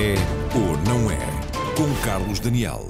É ou não é? Com Carlos Daniel.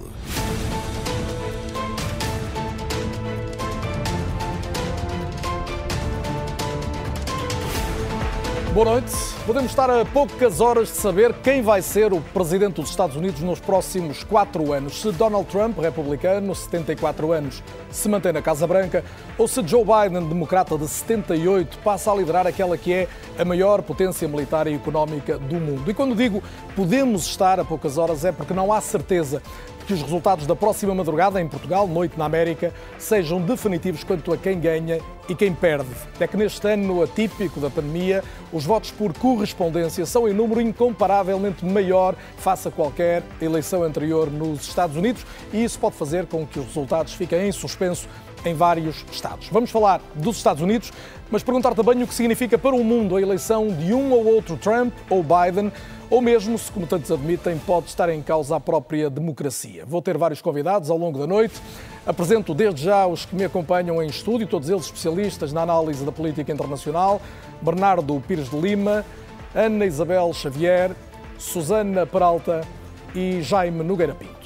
Boa noite. Podemos estar a poucas horas de saber quem vai ser o presidente dos Estados Unidos nos próximos quatro anos. Se Donald Trump, republicano, 74 anos, se mantém na Casa Branca, ou se Joe Biden, democrata de 78, passa a liderar aquela que é a maior potência militar e económica do mundo. E quando digo podemos estar a poucas horas é porque não há certeza que os resultados da próxima madrugada em Portugal, noite na América, sejam definitivos quanto a quem ganha e quem perde. É que neste ano atípico da pandemia, os votos por correspondência são em número incomparavelmente maior face a qualquer eleição anterior nos Estados Unidos e isso pode fazer com que os resultados fiquem em suspenso em vários estados. Vamos falar dos Estados Unidos, mas perguntar também o que significa para o mundo a eleição de um ou outro Trump ou Biden ou mesmo, se como tantos admitem, pode estar em causa a própria democracia. Vou ter vários convidados ao longo da noite. Apresento desde já os que me acompanham em estúdio, todos eles especialistas na análise da política internacional: Bernardo Pires de Lima, Ana Isabel Xavier, Susana Peralta e Jaime Nogueira Pinto.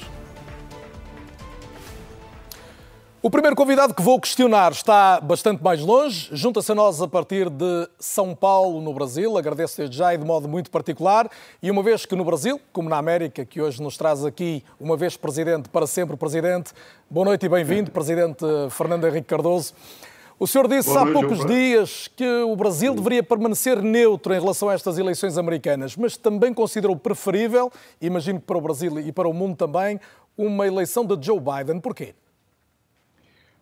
O primeiro convidado que vou questionar está bastante mais longe, junta-se a nós a partir de São Paulo, no Brasil. Agradeço desde já e de modo muito particular. E uma vez que no Brasil, como na América, que hoje nos traz aqui, uma vez presidente, para sempre presidente, boa noite e bem-vindo, presidente Fernando Henrique Cardoso. O senhor disse há poucos dias que o Brasil deveria permanecer neutro em relação a estas eleições americanas, mas também considerou preferível, imagino que para o Brasil e para o mundo também, uma eleição de Joe Biden. Porquê?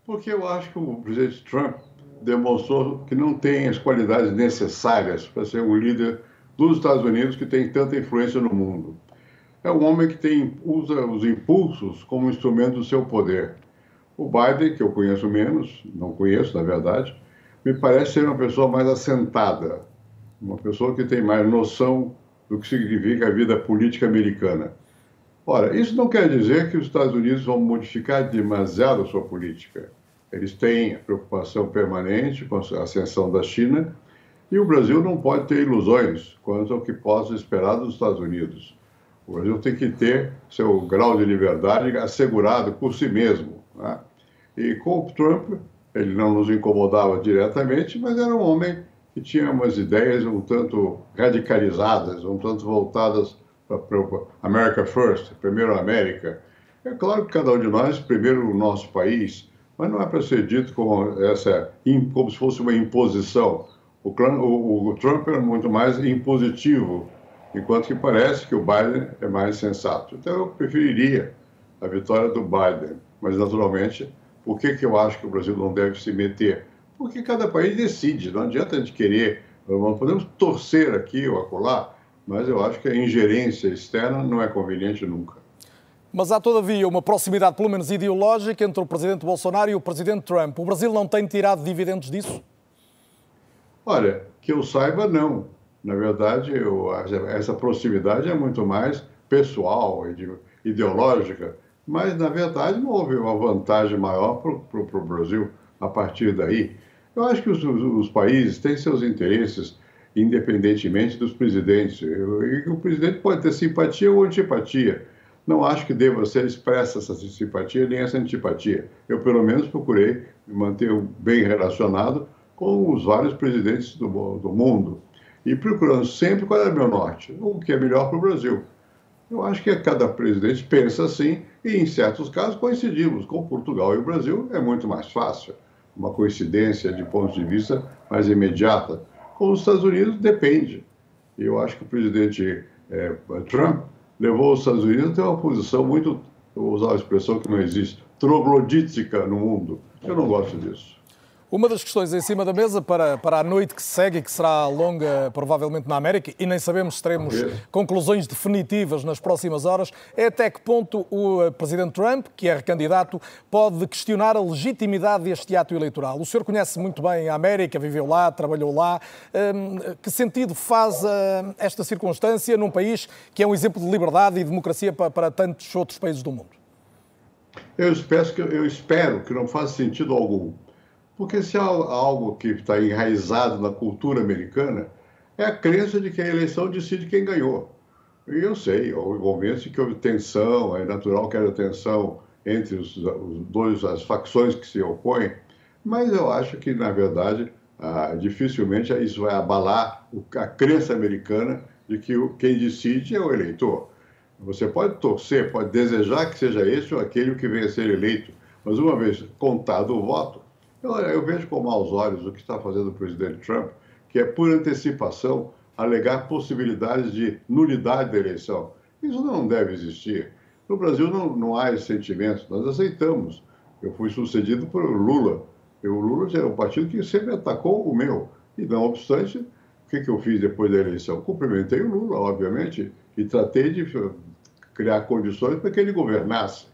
Porque eu acho que o presidente Trump demonstrou que não tem as qualidades necessárias para ser um líder dos Estados Unidos que tem tanta influência no mundo. É um homem que tem, usa os impulsos como instrumento do seu poder. O Biden, que eu conheço menos, não conheço, na verdade, me parece ser uma pessoa mais assentada, uma pessoa que tem mais noção do que significa a vida política americana. Ora, isso não quer dizer que os Estados Unidos vão modificar demasiado a sua política. Eles têm preocupação permanente com a ascensão da China e o Brasil não pode ter ilusões quanto ao que possa esperar dos Estados Unidos. O Brasil tem que ter seu grau de liberdade assegurado por si mesmo. Né? E com o Trump, ele não nos incomodava diretamente, mas era um homem que tinha umas ideias um tanto radicalizadas, um tanto voltadas para America First, primeiro a América. É claro que cada um de nós, primeiro o nosso país, mas não é para ser dito como, essa, como se fosse uma imposição. O, o, o Trump é muito mais impositivo, enquanto que parece que o Biden é mais sensato. Então eu preferiria a vitória do Biden, mas naturalmente, por que, que eu acho que o Brasil não deve se meter? Porque cada país decide, não adianta a gente querer, não podemos torcer aqui ou acolá, mas eu acho que a ingerência externa não é conveniente nunca. Mas há, todavia, uma proximidade, pelo menos ideológica, entre o presidente Bolsonaro e o presidente Trump. O Brasil não tem tirado dividendos disso? Olha, que eu saiba, não. Na verdade, eu, essa proximidade é muito mais pessoal, ideológica, mas, na verdade, não houve uma vantagem maior para o Brasil a partir daí. Eu acho que os, os países têm seus interesses independentemente dos presidentes. E o presidente pode ter simpatia ou antipatia. Não acho que deva ser expressa essa simpatia nem essa antipatia. Eu, pelo menos, procurei me manter bem relacionado com os vários presidentes do, do mundo e procurando sempre qual é o meu norte, o que é melhor para o Brasil. Eu acho que cada presidente pensa assim e, em certos casos, coincidimos. Com Portugal e o Brasil é muito mais fácil, uma coincidência de pontos de vista mais imediata com os Estados Unidos depende. Eu acho que o presidente é, Trump levou os Estados Unidos a ter uma posição muito, vou usar a expressão que não existe, troglodítica no mundo. Eu não gosto disso. Uma das questões em cima da mesa para, para a noite que segue, que será longa provavelmente na América, e nem sabemos se teremos conclusões definitivas nas próximas horas, é até que ponto o eh, Presidente Trump, que é recandidato, pode questionar a legitimidade deste ato eleitoral. O senhor conhece muito bem a América, viveu lá, trabalhou lá. Hum, que sentido faz eh, esta circunstância num país que é um exemplo de liberdade e democracia para, para tantos outros países do mundo? Eu espero, que, eu espero que não faça sentido algum porque se há algo que está enraizado na cultura americana, é a crença de que a eleição decide quem ganhou. E eu sei, convenço que houve tensão, é natural que haja tensão entre os, os dois, as facções que se opõem, mas eu acho que, na verdade, ah, dificilmente isso vai abalar a crença americana de que quem decide é o eleitor. Você pode torcer, pode desejar que seja esse ou aquele que venha a ser eleito, mas uma vez contado o voto, eu, eu vejo com maus olhos o que está fazendo o presidente Trump, que é por antecipação alegar possibilidades de nulidade da eleição. Isso não deve existir. No Brasil não, não há esse sentimento, nós aceitamos. Eu fui sucedido por Lula. Eu, o Lula é um partido que sempre atacou o meu. E não obstante, o que, que eu fiz depois da eleição? Cumprimentei o Lula, obviamente, e tratei de criar condições para que ele governasse.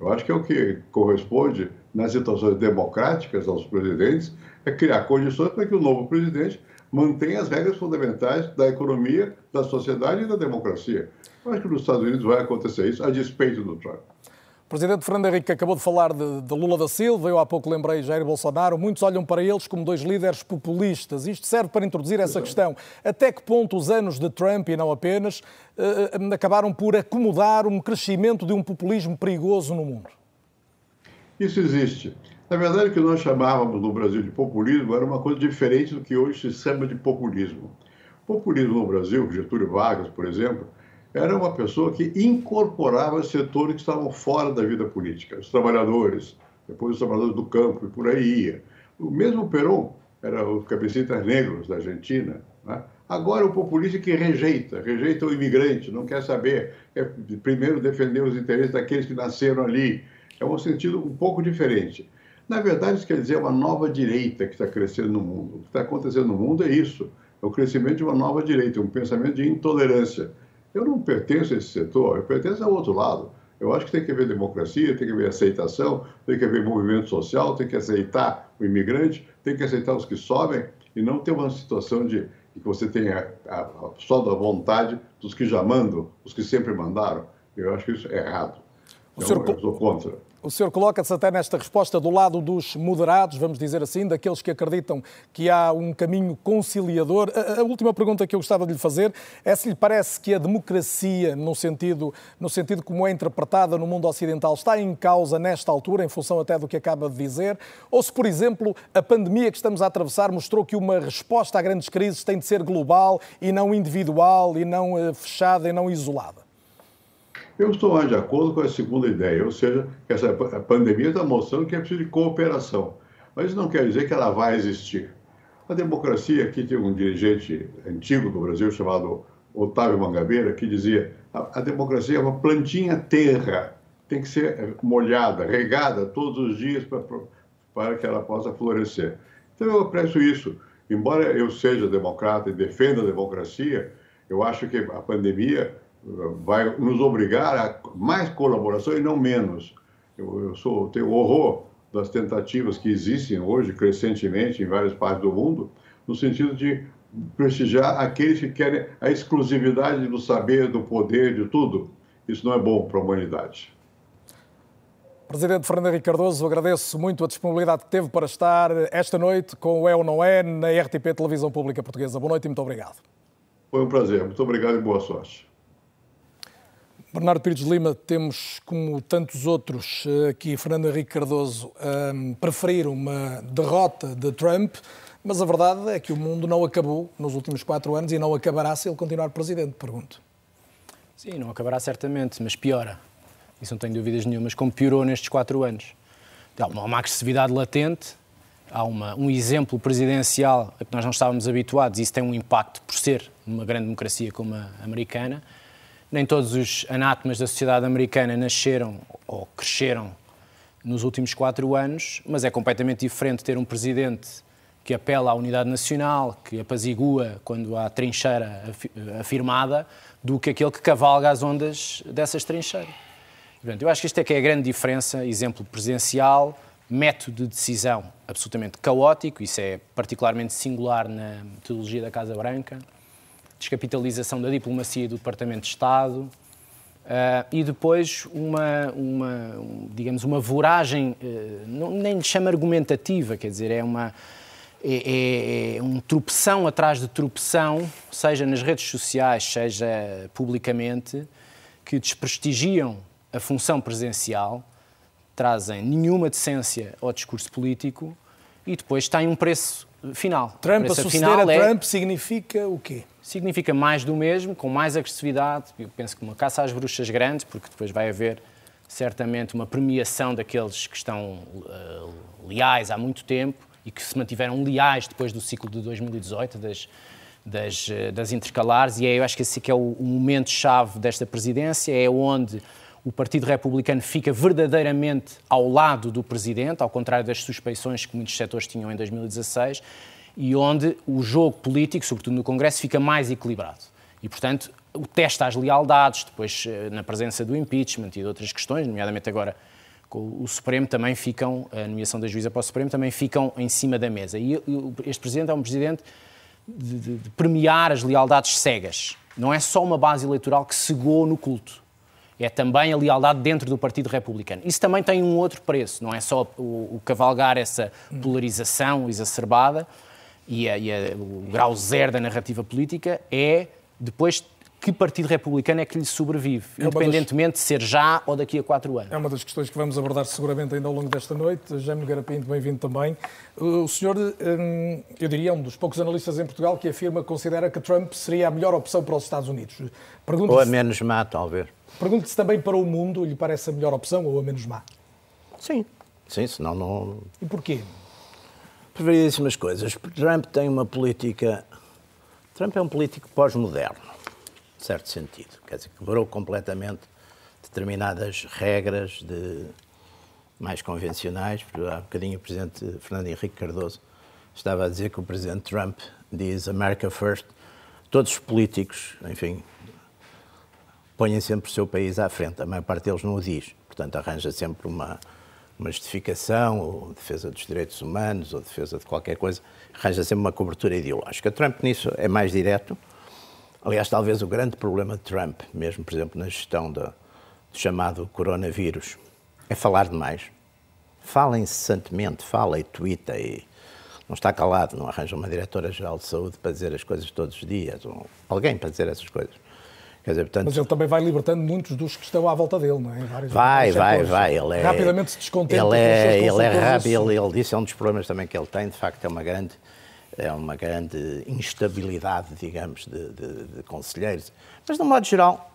Eu acho que é o que corresponde nas situações democráticas aos presidentes, é criar condições para que o novo presidente mantenha as regras fundamentais da economia, da sociedade e da democracia. Eu acho que nos Estados Unidos vai acontecer isso, a despeito do Trump. O presidente Fernando Henrique acabou de falar de, de, Lula da Silva, eu há pouco lembrei Jair Bolsonaro. Muitos olham para eles como dois líderes populistas. Isto serve para introduzir essa questão. Até que ponto os anos de Trump, e não apenas, uh, acabaram por acomodar um crescimento de um populismo perigoso no mundo? Isso existe. Na verdade, o que nós chamávamos no Brasil de populismo era uma coisa diferente do que hoje se chama de populismo. Populismo no Brasil, Getúlio Vargas, por exemplo, era uma pessoa que incorporava setores que estavam fora da vida política, os trabalhadores, depois os trabalhadores do campo e por aí ia. O mesmo Perón era os cabecitas negros da Argentina. Né? Agora o populista que rejeita, rejeita o imigrante, não quer saber, é primeiro defender os interesses daqueles que nasceram ali. É um sentido um pouco diferente. Na verdade, isso quer dizer uma nova direita que está crescendo no mundo. O que está acontecendo no mundo é isso, é o crescimento de uma nova direita, um pensamento de intolerância eu não pertenço a esse setor, eu pertenço ao outro lado. Eu acho que tem que haver democracia, tem que haver aceitação, tem que haver movimento social, tem que aceitar o imigrante, tem que aceitar os que sobem e não ter uma situação de que você tenha a, a, só da vontade dos que já mandam, os que sempre mandaram. Eu acho que isso é errado. O então, senhor... Eu sou contra. O senhor coloca-se até nesta resposta do lado dos moderados, vamos dizer assim, daqueles que acreditam que há um caminho conciliador. A, a, última pergunta que eu gostava de lhe fazer é se lhe parece que a democracia, no sentido, no sentido como é interpretada no mundo ocidental, está em causa nesta altura, em função até do que acaba de dizer, ou se, por exemplo, a pandemia que estamos a atravessar mostrou que uma resposta a grandes crises tem de ser global e não individual e não eh, fechada e não isolada. Eu estou mais de acordo com a segunda ideia, ou seja, que essa pandemia está mostrando que é preciso de cooperação. Mas isso não quer dizer que ela vai existir. A democracia, aqui tem um dirigente antigo do Brasil chamado Otávio Mangabeira, que dizia a, a democracia é uma plantinha terra, tem que ser molhada, regada todos os dias para que ela possa florescer. Então eu aprecio isso. Embora eu seja democrata e defenda a democracia, eu acho que a pandemia vai nos obrigar a mais colaboração e não menos. Eu, eu sou, tenho horror das tentativas que existem hoje, crescentemente, em várias partes do mundo, no sentido de prestigiar aqueles que querem a exclusividade do saber, do poder, de tudo. Isso não é bom para a humanidade. Presidente Fernando Henrique Cardoso, agradeço muito a disponibilidade que teve para estar esta noite com o É ou Não É na RTP Televisão Pública Portuguesa. Boa noite e muito obrigado. Foi um prazer. Muito obrigado e boa sorte. Bernardo Pires Lima, temos, como tantos outros eh, aqui, Fernando Henrique Cardoso, a ehm, preferir uma derrota de Trump, mas a verdade é que o mundo não acabou nos últimos quatro anos e não acabará se ele continuar presidente, pergunto. Sim, não acabará certamente, mas piora. Isso não tenho dúvidas nenhumas, como piorou nestes quatro anos. Há uma agressividade latente, há uma, um exemplo presidencial a que nós não estávamos habituados, e isso tem um impacto por ser uma grande democracia como a americana, nem todos os anátemas da sociedade americana nasceram ou cresceram nos últimos quatro anos, mas é completamente diferente ter um presidente que apela à unidade nacional, que apazigua quando há trincheira afirmada, do que aquele que cavalga as ondas dessas trincheiras. Portanto, eu acho que isto é que é a grande diferença, exemplo presidencial, método de decisão absolutamente caótico, isso é particularmente singular na metodologia da Casa Branca, descapitalização da diplomacia do Departamento de Estado, uh, e depois uma, uma, digamos, uma voragem, uh, não, nem lhe chama argumentativa, quer dizer, é uma, é, é, é um tropeção atrás de tropeção, seja nas redes sociais, seja publicamente, que desprestigiam a função presidencial, trazem nenhuma decência ao discurso político e depois têm um preço final. Trump, a suceder a é, Trump significa o quê? Significa mais do mesmo, com mais agressividade. Eu penso que uma caça às bruxas grande, porque depois vai haver certamente uma premiação daqueles que estão uh, leais há muito tempo e que se mantiveram leais depois do ciclo de 2018, das, das, eh, das intercalares, e é, eu acho que esse que é o, o momento-chave desta presidência, é onde o Partido Republicano fica verdadeiramente ao lado do Presidente, ao contrário das suspeições que muitos setores tinham em 2016, e onde o jogo político, sobretudo no Congresso, fica mais equilibrado. E, portanto, o teste às lealdades, depois eh, na presença do impeachment e de outras questões, nomeadamente agora com o Supremo, também ficam, a nomeação da juíza para o Supremo, também ficam em cima da mesa. E este Presidente é um Presidente de, de, de premiar as lealdades cegas. Não é só uma base eleitoral que cegou no culto é também a lealdade dentro do Partido Republicano. Isso também tem um outro preço, não é só o, o cavalgar essa polarização exacerbada e, a, e a, o grau zero da narrativa política, é depois que partido republicano é que lhe sobrevive, é independentemente das... de ser já ou daqui a quatro anos. É uma das questões que vamos abordar seguramente ainda ao longo desta noite. Jaime Garapinto, bem-vindo também. O senhor, hum, eu diria, um dos poucos analistas em Portugal que afirma, considera que Trump seria a melhor opção para os Estados Unidos. Ou a menos má, talvez. Pergunto se também para o mundo lhe parece a melhor opção ou a menos má. Sim, sim, senão não. E porquê? Por variedíssimas coisas. Trump tem uma política. Trump é um político pós-moderno, certo sentido. Quer dizer, quebrou completamente determinadas regras de mais convencionais. Há bocadinho o Presidente Fernando Henrique Cardoso estava a dizer que o Presidente Trump diz America First. Todos os políticos, enfim, põem sempre o seu país à frente. A maior parte deles não o diz. Portanto, arranja sempre uma, uma justificação, ou defesa dos direitos humanos, ou defesa de qualquer coisa, arranja sempre uma cobertura ideológica. Trump nisso é mais direto. Aliás, talvez o grande problema de Trump, mesmo, por exemplo, na gestão do, do chamado coronavírus, é falar demais. Fala incessantemente, fala e twitta e não está calado, não arranja uma diretora-geral de saúde para dizer as coisas todos os dias, ou alguém para dizer essas coisas. Dizer, portanto, Mas ele também vai libertando muitos dos que estão à volta dele, não é? Vários vai, vai, vai. Ele é, Rapidamente se descontenta. Ele é, ele é rápido, ele, ele disse, é um dos problemas também que ele tem, de facto, é uma grande, é uma grande instabilidade, digamos, de, de, de conselheiros. Mas, de um modo geral,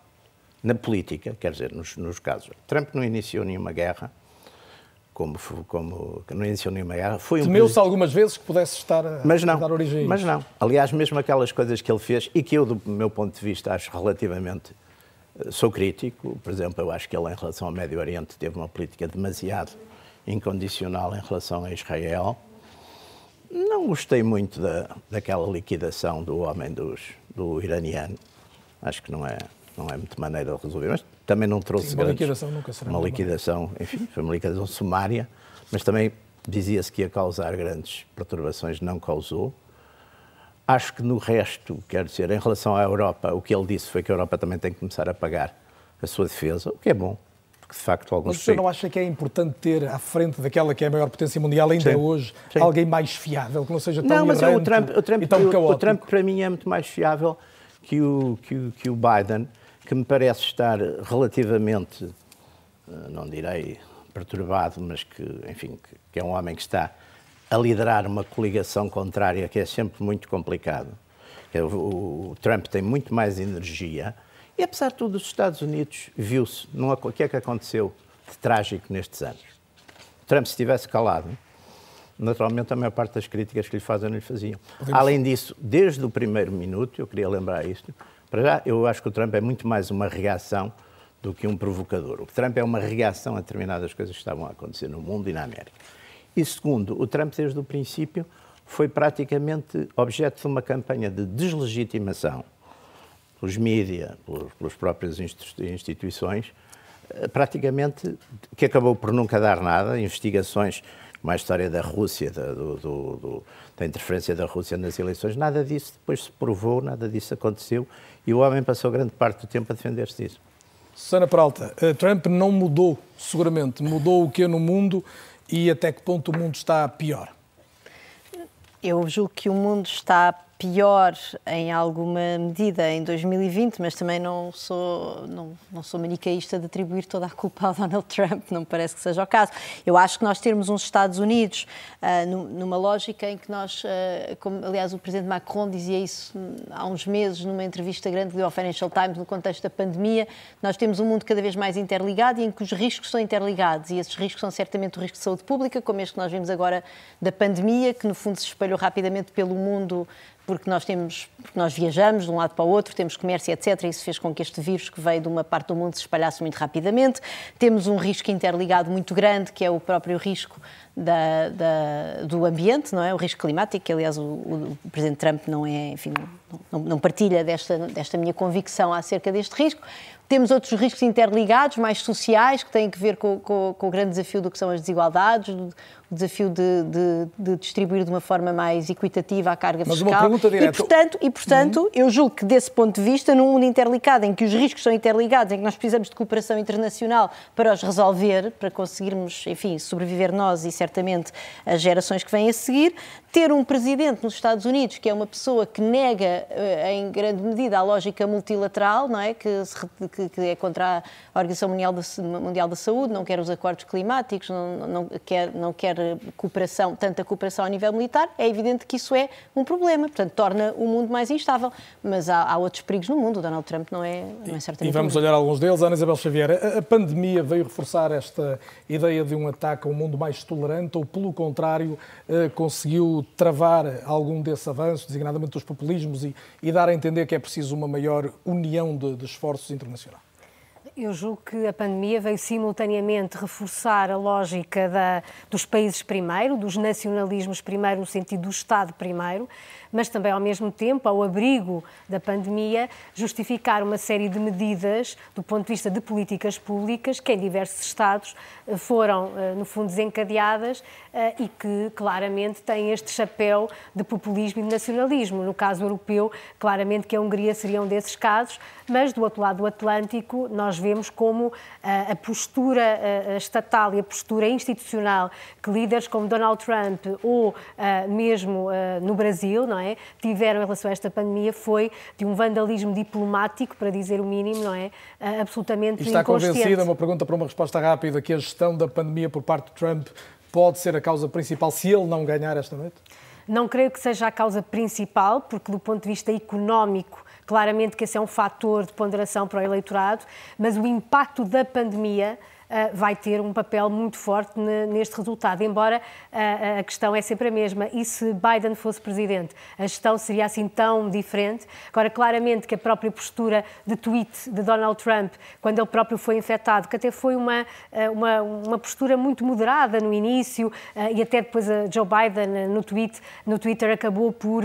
na política, quer dizer, nos, nos casos, Trump não iniciou nenhuma guerra, como, como não iniciou nenhuma guerra. Foi um Temeu-se algumas vezes que pudesse estar a, mas não, a dar origem Mas não. Aliás, mesmo aquelas coisas que ele fez, e que eu, do meu ponto de vista, acho relativamente. Eh, sou crítico, por exemplo, eu acho que ele, em relação ao Médio Oriente, teve uma política demasiado incondicional em relação a Israel. Não gostei muito da, daquela liquidação do homem dos, do iraniano. Acho que não é, não é muito maneira de resolver. Mas também não trouxe Sim, uma grandes, liquidação nunca será uma liquidação, enfim, foi uma liquidação sumária, mas também dizia-se que ia causar grandes perturbações, não causou. Acho que no resto, quer dizer, em relação à Europa, o que ele disse foi que a Europa também tem que começar a pagar a sua defesa, o que é bom, porque de facto alguns. Mas o senhor não acha que é importante ter à frente daquela que é a maior potência mundial ainda sim, hoje sim. alguém mais fiável, que não seja tão Não, mas o Trump, o Trump, o, o Trump para mim é muito mais fiável que o, que o, que o Biden que me parece estar relativamente, eh, não direi perturbado, mas que, enfim, que é um homem que está a liderar uma coligação contrária que é sempre muito complicado. O Trump tem muito mais energia e, apesar de tudo, os Estados Unidos viu-se. O que é que aconteceu de trágico nestes anos? Trump, se tivesse calado, naturalmente a maior parte das críticas que lhe fazem não lhe faziam. Além disso, desde o primeiro minuto, eu queria lembrar isto, para já, eu acho que o Trump é muito mais uma reação do que um provocador. O Trump é uma reação a determinadas coisas que estavam a acontecer no mundo e na América. E segundo, o Trump, desde o princípio, foi praticamente objeto de uma campanha de deslegitimação pelos mídias, pelas próprias instituições, eh, praticamente que acabou por nunca dar nada. Investigações, como a história da Rússia, da, do, do, do, da interferência da Rússia nas eleições, nada disso depois se provou, nada disso aconteceu e o homem passou grande parte do tempo a defender-se disso. Susana Peralta, eh, Trump não mudou, seguramente. Mudou o que no mundo e até que ponto o mundo está pior? Eu julgo que o mundo está pior em alguma medida em 2020, mas também não sou, não, não sou manicaísta de atribuir toda a culpa ao Donald Trump, não me parece que seja o caso. Eu acho que nós termos uns Estados Unidos uh, numa lógica em que nós, uh, como aliás o Presidente Macron dizia isso há uns meses numa entrevista grande deu ao Financial Times no contexto da pandemia, nós temos um mundo cada vez mais interligado e em que os riscos são interligados e esses riscos são certamente o risco de saúde pública, como este que nós vimos agora da pandemia, que no fundo se espalhou rapidamente pelo mundo porque nós temos, porque nós viajamos de um lado para o outro, temos comércio, etc. Isso fez com que este vírus que veio de uma parte do mundo se espalhasse muito rapidamente. Temos um risco interligado muito grande, que é o próprio risco da, da, do ambiente, não é? O risco climático, que aliás o, o, o Presidente Trump não é, enfim, não, não, partilha desta, desta minha convicção acerca deste risco. Temos outros riscos interligados, mais sociais, que têm a ver com, com, com o grande desafio do que são as desigualdades, desafio de, de, de, distribuir de uma forma mais equitativa a carga Mas fiscal. Uma pergunta direta. E, portanto, e, portanto uhum. eu julgo que, desse ponto de vista, num mundo interligado, em que os riscos são interligados, em que nós precisamos de cooperação internacional para os resolver, para conseguirmos, enfim, sobreviver nós e certamente as gerações que vêm a seguir, ter um presidente nos Estados Unidos que é uma pessoa que nega, eh, em grande medida, a lógica multilateral, não é? Que, se, que, que é contra a Organização Mundial da, Mundial da Saúde, não quer os acordos climáticos, não, não, quer, não quer cooperação, tanta cooperação a nível militar, é evidente que isso é um problema, portanto, torna o mundo mais instável. Mas há, há outros perigos no mundo, o Donald Trump não é, não é certamente. E vamos olhar alguns deles. Ana Isabel Xavier, a, a pandemia veio reforçar esta ideia de um ataque a um mundo mais tolerante ou, pelo contrário, eh, travar algum desse avanço, designadamente dos populismos, e, e, dar a entender que é preciso uma maior união de, de esforços internacionais? Eu julgo que a pandemia veio simultaneamente reforçar a lógica da, dos países primeiro, dos nacionalismos primeiro, no sentido do Estado primeiro, mas também, ao mesmo tempo, ao abrigo da pandemia, justificar uma série de medidas do ponto de vista de políticas públicas que em diversos Estados eh, foram, eh, no fundo, desencadeadas eh, e que claramente têm este chapéu de populismo e de nacionalismo. No caso europeu, claramente que a Hungria seria um desses casos, mas do outro lado do Atlântico, nós vemos como a postura estatal e a postura institucional que líderes como Donald Trump ou mesmo no Brasil, não é? É? tiveram em relação a esta pandemia foi de um vandalismo diplomático, para dizer o mínimo, não é? Ah, absolutamente e está convencida, uma pergunta para uma resposta rápida, que a gestão da pandemia por parte de Trump pode ser a causa principal se ele não ganhar esta noite? Não creio que seja a causa principal, porque do ponto de vista económico, claramente que esse é um fator de ponderação para o eleitorado, mas o impacto da pandemia vai ter um papel muito forte neste resultado, embora eh, a questão é sempre a mesma. E se Biden fosse presidente, a gestão seria assim tão diferente? Agora, claramente que a própria postura de tweet de Donald Trump, quando ele próprio foi infectado, que até foi uma, eh, uma, uma postura muito moderada no início e até depois a Joe Biden no, tweet, no Twitter acabou por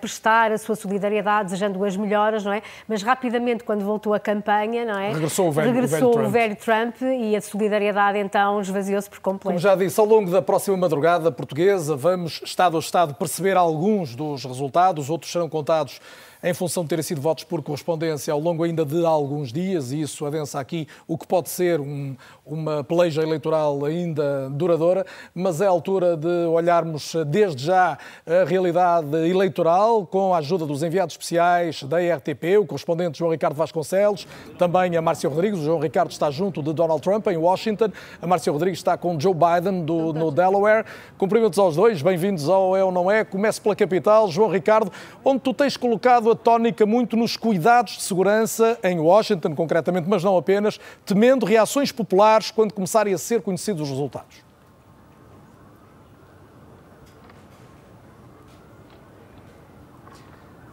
prestar a sua solidariedade, desejando as melhoras, não é? Mas rapidamente, quando voltou à campanha, não é? Regressou o velho, Regressou o velho Trump. O velho Trump e a solidariedade então esvaziou-se por completo. Como já disse, ao longo da próxima madrugada portuguesa, vamos, Estado a Estado, perceber alguns dos resultados, outros serão contados em função de terem sido votos por correspondência ao longo ainda de alguns dias, e isso adensa aqui o que pode ser um, uma peleja eleitoral ainda duradoura, mas é a altura de olharmos desde já a realidade eleitoral com a ajuda dos enviados especiais da RTP, o correspondente João Ricardo Vasconcelos, também a Márcia Rodrigues. O João Ricardo está junto de Donald Trump em Washington, a Márcia Rodrigues está com Joe Biden do, no Delaware. Cumprimentos aos dois, bem-vindos ao É ou Não É. Comece pela capital, João Ricardo, onde tu tens colocado a tónica muito nos cuidados de segurança em Washington, concretamente, mas não apenas, temendo reações populares quando começarem a ser conhecidos os resultados.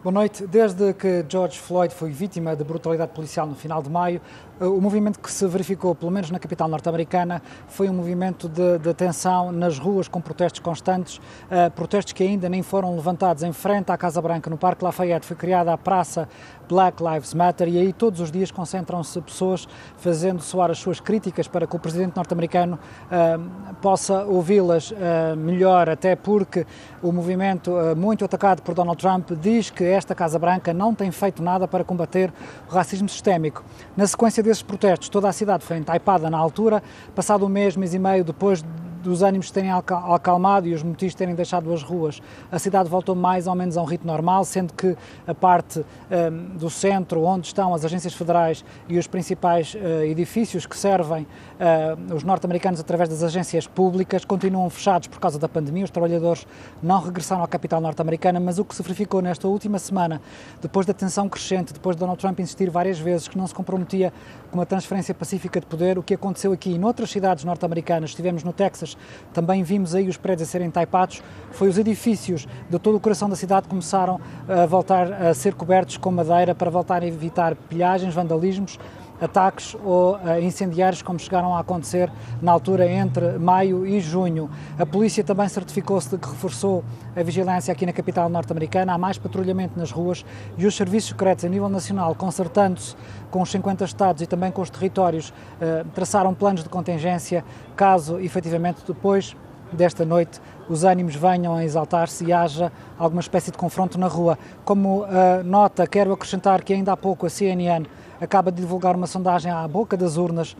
Boa noite. Desde que George Floyd foi vítima de brutalidade policial no final de maio, o movimento que se verificou, pelo menos na capital norte-americana, foi um movimento de, de, tensão nas ruas com protestos constantes, uh, protestos que ainda nem foram levantados em frente à Casa Branca, no Parque Lafayette. Foi criada a Praça Black Lives Matter e aí todos os dias concentram-se pessoas fazendo soar as suas críticas para que o presidente norte-americano uh, possa ouvi-las uh, melhor, até porque o movimento, muito atacado por Donald Trump, diz que esta Casa Branca não tem feito nada para combater o racismo sistémico. Na sequência desses protestos, toda a cidade foi entaipada na altura, passado um mês, mês e meio depois dos ânimos terem acalmado e os motivos terem deixado as ruas, a cidade voltou mais ou menos a um ritmo normal, sendo que a parte um, do centro, onde estão as agências federais e os principais uh, edifícios que servem uh, os norte-americanos através das agências públicas, continuam fechados por causa da pandemia. Os trabalhadores não regressaram à capital norte-americana, mas o que se verificou nesta última semana, depois da tensão crescente, depois de Donald Trump insistir várias vezes que não se comprometia com uma transferência pacífica de poder, o que aconteceu aqui e noutras cidades norte-americanas, estivemos no Texas, também vimos aí os prédios a serem taipados, foi os edifícios de todo o coração da cidade começaram a voltar a ser cobertos com madeira para voltar a evitar pilhagens, vandalismos, ataques ou uh, incendiários como chegaram a acontecer na altura entre maio e junho. A polícia também certificou-se de que reforçou a vigilância aqui na capital norte-americana, há mais patrulhamento nas ruas e os serviços secretos a nível nacional, concertando-se com os 50 estados e também com os territórios, uh, traçaram planos de contingência caso efetivamente depois desta noite os ânimos venham a exaltar-se e haja alguma espécie de confronto na rua. Como uh, nota, quero acrescentar que ainda há pouco a CNN acaba de divulgar uma sondagem à boca das urnas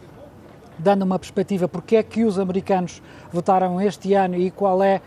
dando uma perspectiva porque é que os americanos votaram este ano e qual é,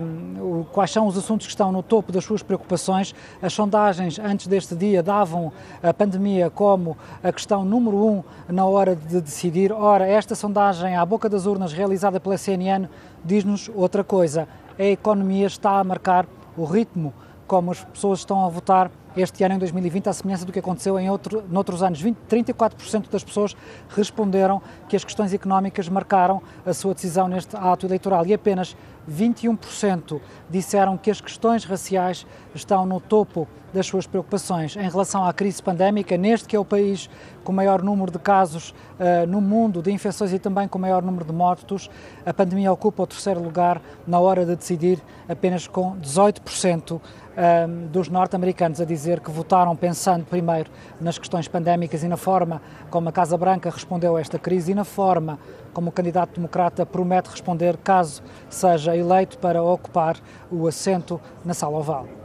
um, quais são os assuntos que estão no topo das suas preocupações. As sondagens antes deste dia davam a pandemia como a questão número um na hora de decidir. Ora, esta sondagem à boca das urnas realizada pela CNN diz-nos outra coisa. A economia está a marcar o ritmo como as pessoas estão a votar este ano, em 2020, à semelhança do que aconteceu em outro, noutros anos. 20, 34% das pessoas responderam que as questões económicas marcaram a sua decisão neste ato eleitoral e apenas 21% disseram que as questões raciais estão no topo das suas preocupações. Em relação à crise pandémica, neste que é o país com o maior número de casos uh, no mundo de infecções e também com o maior número de mortos, a pandemia ocupa o terceiro lugar na hora de decidir, apenas com 18% um, dos norte-americanos a dizer que votaram pensando primeiro nas questões pandémicas e na forma como a Casa Branca respondeu a esta crise e na forma como o candidato democrata promete responder caso seja eleito para ocupar o assento na Sala Oval.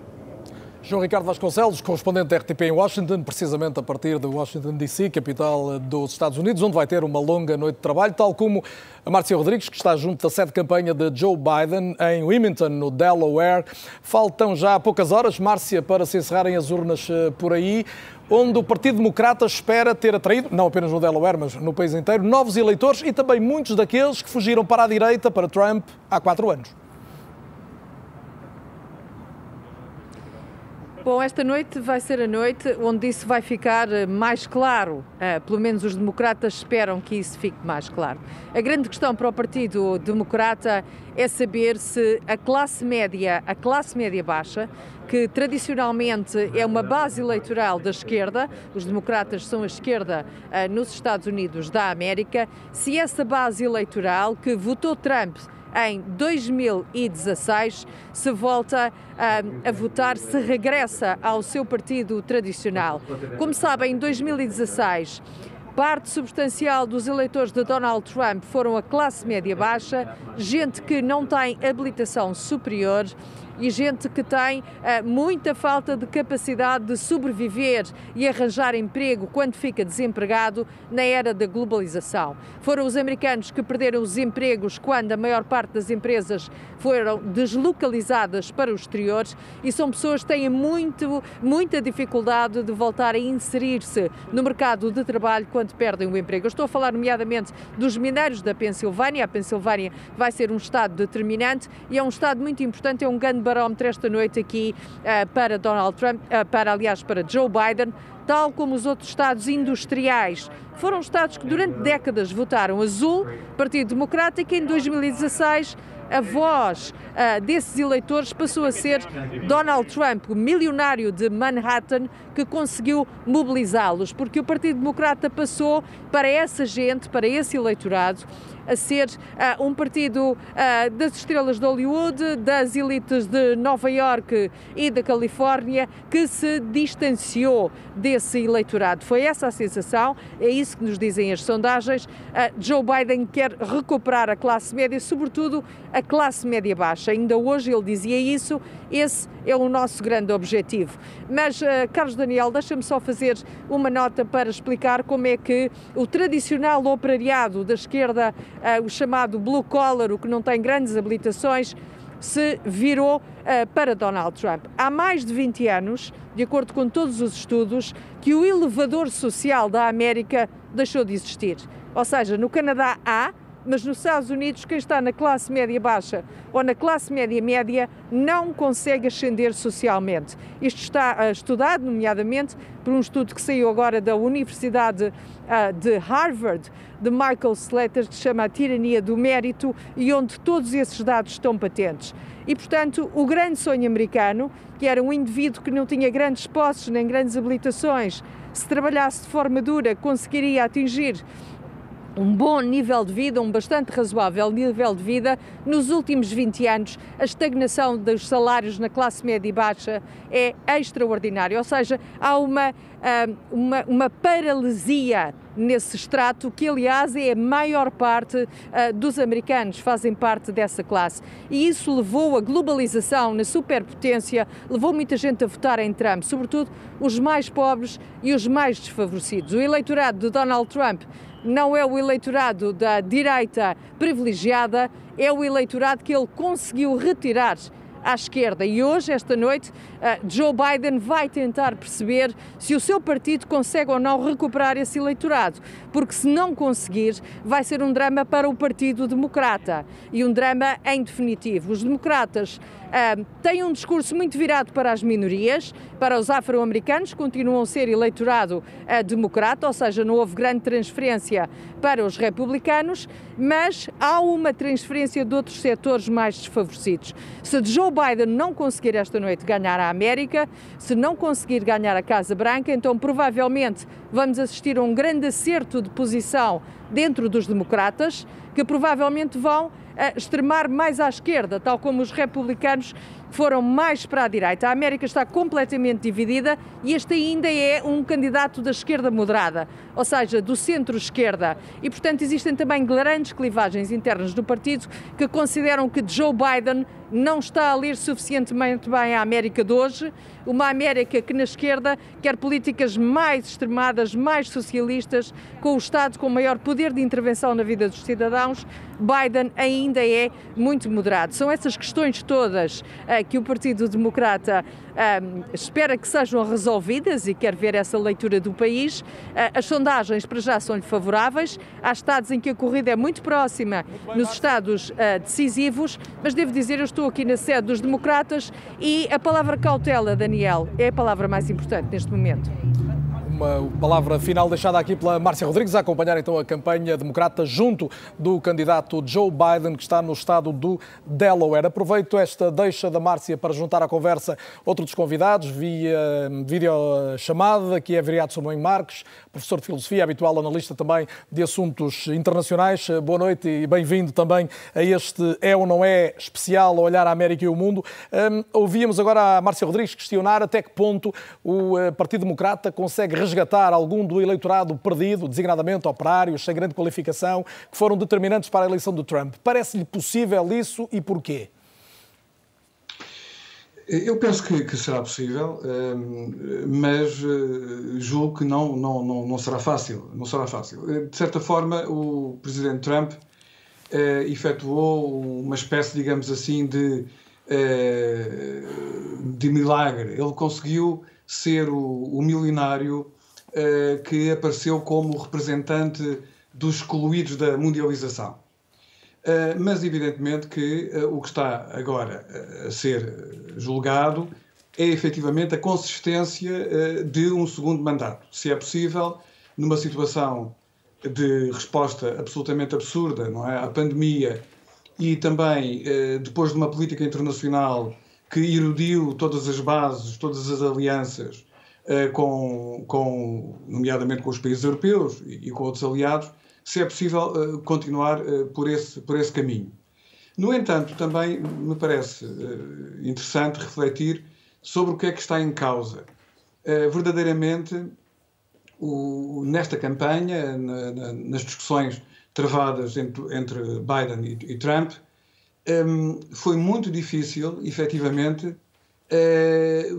João Ricardo Vasconcelos, correspondente da RTP em Washington, precisamente a partir de Washington, D.C., capital dos Estados Unidos, onde vai ter uma longa noite de trabalho, tal como a Márcia Rodrigues, que está junto da sede de campanha de Joe Biden em Wilmington, no Delaware. Faltam já poucas horas, Márcia, para se encerrarem as urnas eh, por aí, onde o Partido Democrata espera ter atraído, não apenas no Delaware, mas no país inteiro, novos eleitores e também muitos daqueles que fugiram para a direita, para Trump, há quatro anos. Bom, esta noite vai ser a noite onde isso vai ficar eh, mais claro. Uh, pelo menos os democratas esperam que isso fique mais claro. A grande questão para o Partido Democrata é saber se a classe média, a classe média baixa, que tradicionalmente é uma base eleitoral da esquerda, os democratas são a esquerda uh, nos Estados Unidos da América, se essa base eleitoral que votou Trump em 2016, se volta a, a votar, se regressa ao seu partido tradicional. Como sabem, em 2016, Parte substancial dos eleitores de Donald Trump foram a classe média baixa, gente que não tem habilitação superior e gente que tem uh, muita falta de capacidade de sobreviver e arranjar emprego quando fica desempregado na era da globalização. Foram os americanos que perderam os empregos quando a maior parte das empresas foram deslocalizadas para o exterior e são pessoas que têm muito, muita dificuldade de voltar a inserir-se no mercado de trabalho quando perdem o emprego. Eu estou a falar nomeadamente dos mineiros da Pensilvânia. A Pensilvânia vai ser um estado determinante e é um estado muito importante, é um grande barómetro esta noite aqui uh, para Donald Trump, uh, para aliás para Joe Biden, tal como os outros estados industriais. Foram estados que durante décadas votaram azul, Partido Democrático, em 2016 a voz uh, desses eleitores passou a ser Donald Trump, o milionário de Manhattan, que conseguiu mobilizá-los, porque o Partido Democrata passou para essa gente, para esse eleitorado, a ser uh, um partido uh, das estrelas de Hollywood, das elites de Nova York e da Califórnia, que se distanciou desse eleitorado. Foi essa a sensação, é isso que nos dizem as sondagens. Uh, Joe Biden quer recuperar a classe média, sobretudo a classe média baixa. Ainda hoje ele dizia isso, esse é o nosso grande objetivo. Mas, Carlos Daniel, deixa-me só fazer uma nota para explicar como é que o tradicional operariado da esquerda o chamado blue collar, o que não tem grandes habilitações, se virou uh, para Donald Trump. Há mais de 20 anos, de acordo com todos os estudos, que o elevador social da América deixou de existir. Ou seja, no Canadá há, mas nos Estados Unidos, quem está na classe média baixa ou na classe média média não consegue ascender socialmente. Isto está uh, estudado, nomeadamente, por um estudo que saiu agora da Universidade uh, de Harvard, de Michael Slater, que se chama A Tirania do Mérito, e onde todos esses dados estão patentes. E, portanto, o grande sonho americano, que era um indivíduo que não tinha grandes posses nem grandes habilitações, se trabalhasse de forma dura, conseguiria atingir um bom nível de vida, um bastante razoável nível de vida. Nos últimos 20 anos, a estagnação dos salários na classe média e baixa é extraordinária, ou seja, há uma, ah, uma, uma paralisia nesse extrato, que aliás é a maior parte uh, dos americanos fazem parte dessa classe. E isso levou a globalização na superpotência, levou muita gente a votar em Trump, sobretudo os mais pobres e os mais desfavorecidos. O eleitorado de Donald Trump não é o eleitorado da direita privilegiada, é o eleitorado que ele conseguiu retirar à esquerda. E hoje, esta noite, eh, Joe Biden vai tentar perceber se o seu partido consegue ou não recuperar esse eleitorado, porque se não conseguir, vai ser um drama para o Partido Democrata e um drama em definitivo. Os democratas têm um discurso muito virado para as minorias, para os afro-americanos, continuam a ser eleitorado uh, democrata, ou seja, não houve grande transferência para os republicanos, mas há uma transferência de outros setores mais desfavorecidos. Se Joe Biden não conseguir esta noite ganhar a América, se não conseguir ganhar a Casa Branca, então provavelmente vamos assistir a um grande acerto de posição dentro dos democratas, que provavelmente vão extremar mais à esquerda, tal como os republicanos foram mais para a direita. A América está completamente dividida e este ainda é um candidato da esquerda moderada, ou seja, do centro-esquerda. E, portanto, existem também grandes clivagens internas do partido que consideram que Joe Biden não está a ler suficientemente bem a América de hoje, uma América que na esquerda quer políticas mais extremadas, mais socialistas, com o Estado com maior poder de intervenção na vida dos cidadãos. Biden ainda é muito moderado. São essas questões todas uh, que o Partido Democrata um, espera que sejam resolvidas e quer ver essa leitura do país. Uh, as sondagens para já são-lhe favoráveis. Há estados em que a corrida é muito próxima, nos estados uh, decisivos, mas devo dizer, eu estou aqui na sede dos democratas e a palavra cautela, Daniel, é a palavra mais importante neste momento uma palavra final deixada aqui pela Márcia Rodrigues, a acompanhar então a campanha democrata junto do candidato Joe Biden, que está no estado do Delaware. Aproveito esta deixa da Márcia para juntar à conversa outro dos convidados via videochamada, que é Viriato Samuel Marques, professor de Filosofia, habitual analista também de assuntos internacionais. Boa noite e bem-vindo também a este É ou Não É especial, Olhar a América e o Mundo. Um, ouvíamos agora a Márcia Rodrigues questionar até que ponto o uh, Partido Democrata consegue resgatar algum do eleitorado perdido, designadamente operários, sem grande qualificação, que foram determinantes para a eleição do Trump. Parece-lhe possível isso e porquê? Eu penso que, que será possível, ehm, mas eh, julgo que não, não, não, não, será fácil. Não será fácil. Eh, de certa forma, o presidente Trump eh, efetuou uma espécie, digamos assim, de, de milagre. Ele conseguiu ser o, o milionário uh, que apareceu como representante dos excluídos da mundialização. Uh, mas, evidentemente, que uh, o que está agora a ser julgado é efetivamente a consistência de um segundo mandato. Se é possível, numa situação de resposta absolutamente absurda não é, à pandemia e também depois de uma política internacional que erudiu todas as bases, todas as alianças, com, com, nomeadamente com os países europeus e, com outros aliados, se é possível uh, continuar uh, por, esse, por esse caminho. No entanto, também me parece interessante refletir sobre o que é que está em causa. verdadeiramente, o, nesta campanha, na, na, nas discussões travadas entre, entre Biden e, e Trump, um, foi muito difícil, efetivamente,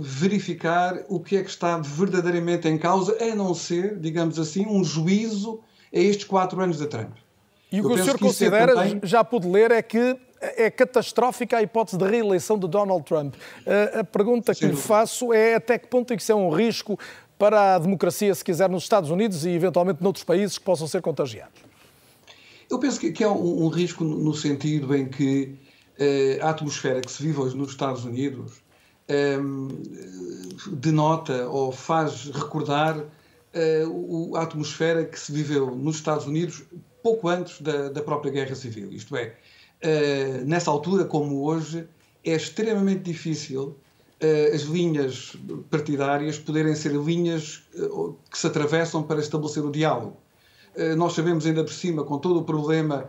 verificar o que é que está verdadeiramente em causa, a não ser, digamos assim, um juízo a estes quatro anos de Trump. E o que o senhor é considera, é também... já pude ler, é que é catastrófica a hipótese de reeleição de Donald Trump. A pergunta que lhe faço é até que ponto é que isso é um risco para a democracia, se quiser, nos Estados Unidos e eventualmente noutros países que possam ser contagiados? Eu penso que, é um, um risco no sentido em que uh, a atmosfera que se vive hoje nos Estados Unidos denota ou faz recordar uh, a atmosfera que se viveu nos Estados Unidos pouco antes da, da própria Guerra Civil. Isto é, uh, nessa altura, como hoje, é extremamente difícil uh, as linhas partidárias poderem ser linhas que se atravessam para estabelecer o diálogo. nós sabemos ainda por cima, com todo o problema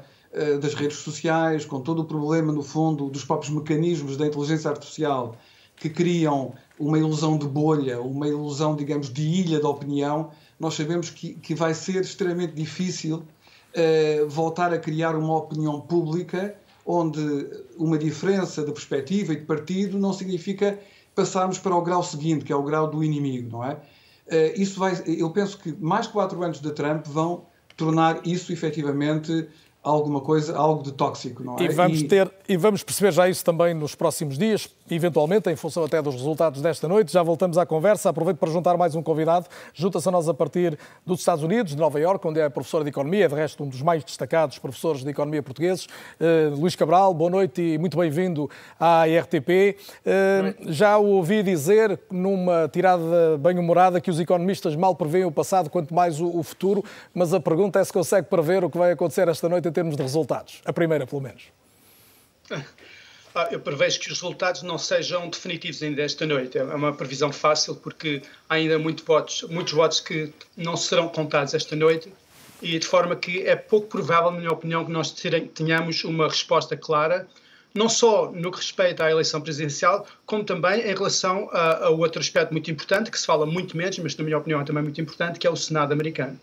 das redes sociais, com todo o problema, no fundo, dos próprios mecanismos da inteligência artificial que criam uma ilusão de bolha, uma ilusão, digamos, de ilha da opinião, nós sabemos que, que vai ser extremamente difícil uh, voltar a criar uma opinião pública onde uma diferença de perspectiva e de partido não significa passarmos para o grau seguinte, que é o grau do inimigo, não é? Uh, isso vai, eu penso que mais quatro anos de Trump vão tornar isso efetivamente alguma coisa, algo de tóxico, não é? E vamos, ter, e vamos perceber já isso também nos próximos dias, eventualmente, em função até dos resultados desta noite. Já voltamos à conversa. Aproveito para juntar mais um convidado. Junta-se a nós a partir dos Estados Unidos, de Nova Iorque, onde é professor de Economia, de resto um dos mais destacados professores de Economia portugueses. Uh, Luís Cabral, boa noite e muito bem-vindo à RTP. Uh, já o ouvi dizer, numa tirada bem-humorada, que os economistas mal preveem o passado, quanto mais o, o futuro, mas a pergunta é se consegue prever o que vai acontecer esta noite termos de resultados. A primeira, pelo menos. Ah, eu prevejo que os resultados não sejam definitivos ainda esta noite. É uma previsão fácil porque há ainda muito votos, muitos votos que não serão contados esta noite e de forma que é pouco provável, na minha opinião, que nós tenhamos uma resposta clara, não só no que respeita à eleição presidencial, como também em relação a, a outro aspecto muito importante, que se fala muito menos, mas na minha opinião é também muito importante, que é o Senado americano.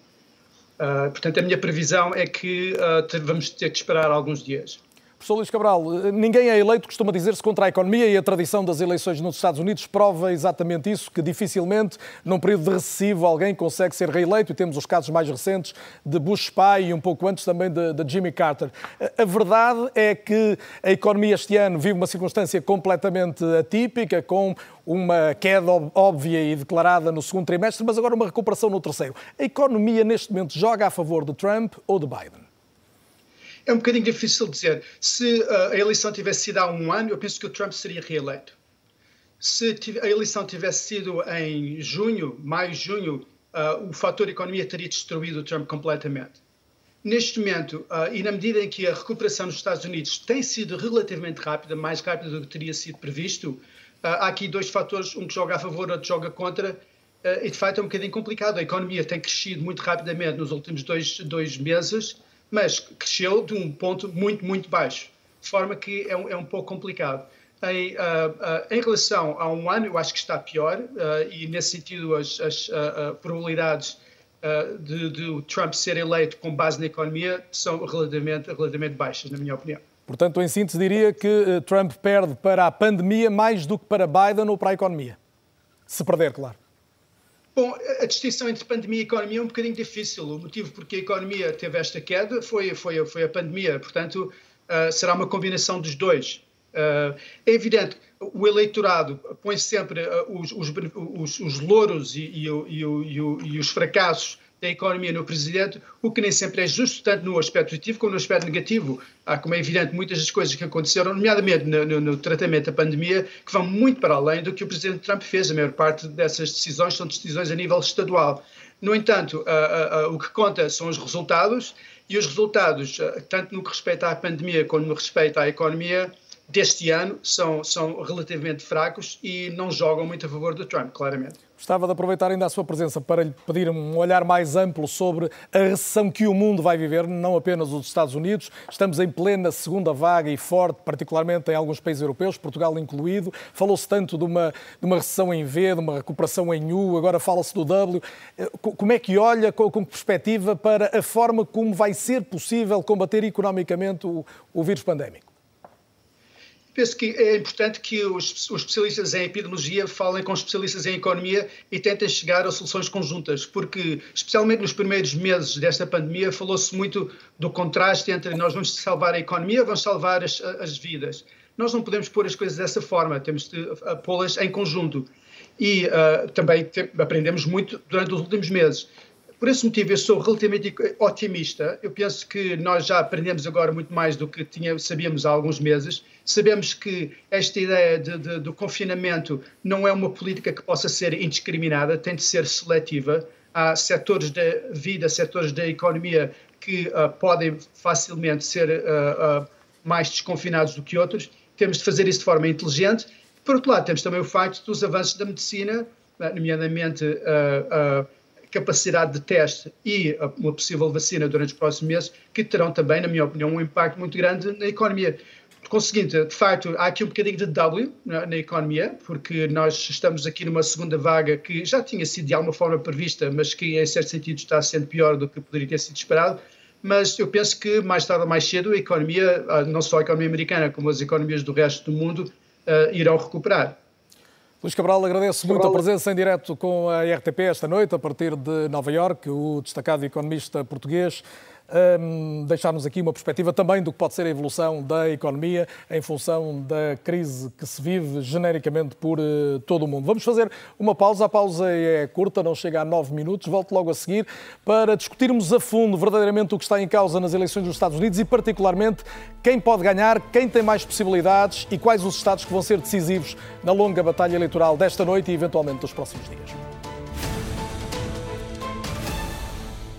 Uh, portanto, a minha previsão é que uh, vamos ter que esperar alguns dias. Professor Luís Cabral, ninguém é eleito, costuma dizer-se, contra a economia e a tradição das eleições nos Estados Unidos prova exatamente isso, que dificilmente, num período recessivo, alguém consegue ser reeleito e temos os casos mais recentes de Bush pai e um pouco antes também de, de Jimmy Carter. A verdade é que a economia este ano vive uma circunstância completamente atípica, com uma queda óbvia e declarada no segundo trimestre, mas agora uma recuperação no terceiro. A economia neste momento joga a favor de Trump ou de Biden? É um bocadinho difícil dizer. Se uh, a eleição tivesse sido há um ano, eu penso que o Trump seria reeleito. Se a eleição tivesse sido em junho, maio, junho, uh, o fator economia teria destruído o Trump completamente. Neste momento, uh, e na medida em que a recuperação nos Estados Unidos tem sido relativamente rápida, mais rápida do que teria sido previsto, há aqui dois fatores, um que joga a favor, outro joga contra, e de facto é um bocadinho complicado. A economia tem crescido muito rapidamente nos últimos dois, dois meses, mas cresceu de um ponto muito, muito baixo, de forma que é um, é um pouco complicado. Em, uh, uh, em, relação a um ano, eu acho que está pior, uh, e nesse sentido, as, as probabilidades de, de, Trump ser eleito com base na economia são relativamente, relativamente baixas, na minha opinião. Portanto, em síntese, diria que Trump perde para a pandemia mais do que para Biden ou para a economia. Se perder, claro. Bom, a distinção entre pandemia e economia é um bocadinho difícil. O motivo porque a economia teve esta queda foi, foi, foi a pandemia. Portanto, uh, será uma combinação dos dois. Uh, é evidente, o eleitorado põe sempre uh, os, os, os, os, louros e, e, e, e os fracassos da economia no presidente, o que nem sempre é justo, tanto no aspecto positivo como no aspecto negativo. Há, como é evidente, muitas das coisas que aconteceram, nomeadamente no, no, no, tratamento da pandemia, que vão muito para além do que o presidente Trump fez. A maior parte dessas decisões são decisões a nível estadual. No entanto, o que conta são os resultados, e os resultados, tanto no que respeita à pandemia como no que respeita à economia, deste ano são, são relativamente fracos e não jogam muito a favor do Trump, claramente. Gostava de aproveitar ainda a sua presença para lhe pedir um olhar mais amplo sobre a recessão que o mundo vai viver, não apenas os Estados Unidos. Estamos em plena segunda vaga e forte, particularmente em alguns países europeus, Portugal incluído. Falou-se tanto de uma, de uma recessão em V, de uma recuperação em U, agora fala-se do W. Eh, como é que olha, com, com perspectiva, para a forma como vai ser possível combater economicamente o, o vírus pandémico? Penso que é importante que os, os, especialistas em epidemiologia falem com especialistas em economia e tentem chegar a soluções conjuntas, porque, especialmente nos primeiros meses desta pandemia, falou-se muito do contraste entre nós vamos salvar a economia, vamos salvar as, as vidas. Nós não podemos pôr as coisas dessa forma, temos de pô-las em conjunto. E uh, também te, aprendemos muito durante os últimos meses. Por esse motivo, eu sou relativamente otimista. Eu penso que nós já aprendemos agora muito mais do que tinha, sabíamos há alguns meses. Sabemos que esta ideia de, de, do confinamento não é uma política que possa ser indiscriminada, tem de ser seletiva. Há setores da vida, setores da economia que uh, podem facilmente ser uh, uh, mais desconfinados do que outros. Temos de fazer isso de forma inteligente. Por outro lado, temos também o facto dos avanços da medicina, nomeadamente capacidade de teste e uma possível vacina durante os próximos meses, que terão também, na minha opinião, um impacto muito grande na economia. Conseguinte, de facto, há aqui um bocadinho de W na, na, economia, porque nós estamos aqui numa segunda vaga que já tinha sido de alguma forma prevista, mas que em certo sentido está sendo pior do que poderia ter sido esperado. Mas eu penso que mais tarde ou mais cedo a economia, ah, não só a economia americana, como as economias do resto do mundo, uh, irão recuperar. Luís Cabral, agradeço muito a presença em direto com a RTP esta noite, a partir de Nova Iorque, o destacado economista português um, deixar-nos aqui uma perspectiva também do que pode ser a evolução da economia em função da crise que se vive genericamente por uh, todo o mundo. Vamos fazer uma pausa, a pausa é curta, não chega a nove minutos, volto logo a seguir para discutirmos a fundo verdadeiramente o que está em causa nas eleições dos Estados Unidos e particularmente quem pode ganhar, quem tem mais possibilidades e quais os estados que vão ser decisivos na longa batalha eleitoral desta noite e eventualmente dos próximos dias.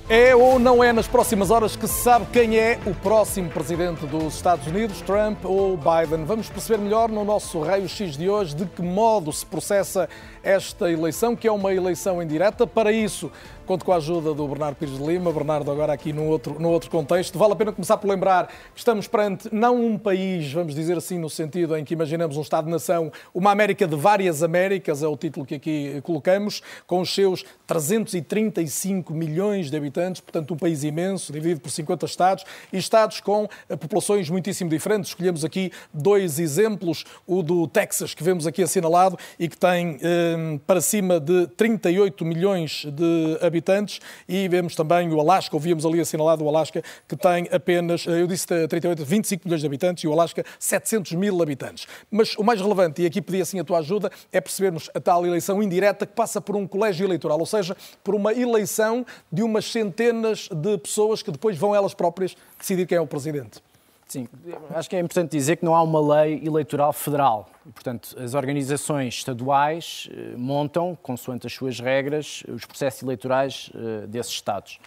É ou não é nas próximas horas que se sabe quem é o próximo presidente dos Estados Unidos, Trump ou Biden? Vamos perceber melhor no nosso raio-x de hoje de que modo se processa esta eleição, que é uma eleição indireta. Para isso, Conto com a ajuda do Bernardo Pires de Lima. Bernardo, agora aqui num outro, num outro contexto. Vale a pena começar por lembrar que estamos perante não um país, vamos dizer assim, no sentido em que imaginamos um Estado-nação, uma América de várias Américas, é o título que aqui colocamos, com os seus 335 milhões de habitantes, portanto um país imenso, dividido por 50 Estados, e Estados com eh, populações muitíssimo diferentes. Escolhemos aqui dois exemplos, o do Texas, que vemos aqui assinalado, e que tem eh, para cima de 38 milhões de habitantes habitantes e vemos também o Alasca, ouvíamos ali assinalado o Alasca, que tem apenas, eh, eu disse 38, 25 milhões de habitantes e o Alasca 700 mil habitantes. Mas o mais relevante, e aqui pedi assim a tua ajuda, é percebermos a tal eleição indireta que passa por um colégio eleitoral, ou seja, por uma eleição de umas centenas de pessoas que depois vão elas próprias decidir quem é o presidente. Sim, acho que é importante dizer que não há uma lei eleitoral federal. E, portanto, as organizações estaduais eh, montam, consoante as suas regras, os processos eleitorais eh, desses Estados.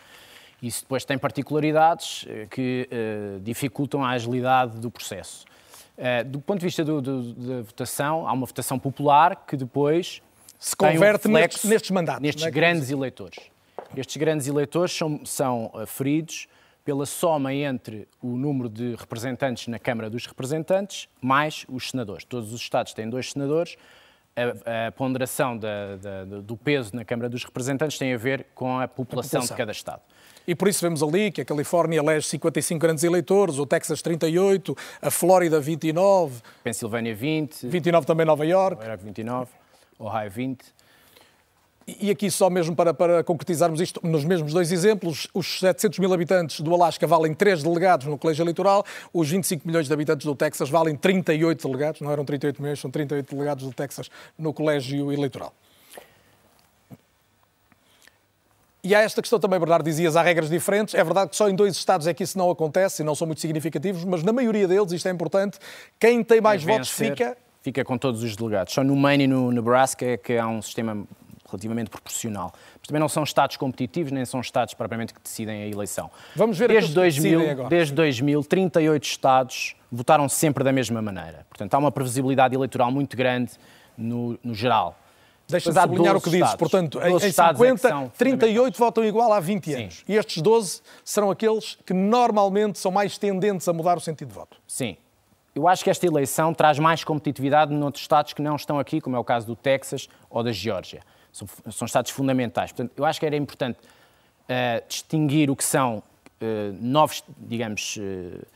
Isso depois tem particularidades eh, que dificultam a agilidade do processo. Do ponto de vista do, do, da votação, há uma votação popular que depois se converte um nestes, nestes mandatos. Nestes é grandes eleitores. Estes grandes eleitores são, são feridos pela soma entre o número de representantes na Câmara dos Representantes mais os senadores. Todos os Estados têm dois senadores. A, a ponderação da, da, do peso na Câmara dos Representantes tem a ver com a população, a população, de cada Estado. E por isso vemos ali que a Califórnia elege 55 grandes eleitores, o Texas 38, a Flórida 29, Pensilvânia 20, 29 também Nova York, 29, Ohio 20. E aqui só mesmo para, para concretizarmos isto, nos mesmos dois exemplos, os 700 mil habitantes do Alasca valem 3 delegados no colégio eleitoral, os 25 milhões de habitantes do Texas valem 38 delegados, não eram 38 milhões, são 38 delegados do Texas no colégio eleitoral. E há esta questão também, Bernardo, dizias, há regras diferentes. É verdade que só em dois estados é que isso não acontece e não são muito significativos, mas na maioria deles, isto é importante, quem tem mais votos fica... Fica com todos os delegados. Só no Maine e no Nebraska é que há um sistema relativamente proporcional. Mas também não são Estados competitivos, nem são Estados propriamente que decidem a eleição. Vamos ver desde 2000, agora. Desde 2000, 38 Estados votaram sempre da mesma maneira. Portanto, há uma previsibilidade eleitoral muito grande no, no geral. Deixa-me sublinhar o que dizes. Portanto, em, em 50, é 38 votam igual há 20 anos. Sim. E estes 12 serão aqueles que normalmente são mais tendentes a mudar o sentido de voto. Sim. Eu acho que esta eleição traz mais competitividade noutros Estados que não estão aqui, como é o caso do Texas ou da Geórgia. São, são Estados fundamentais. Portanto, eu acho que era importante uh, distinguir o que são uh, novos, digamos, uh,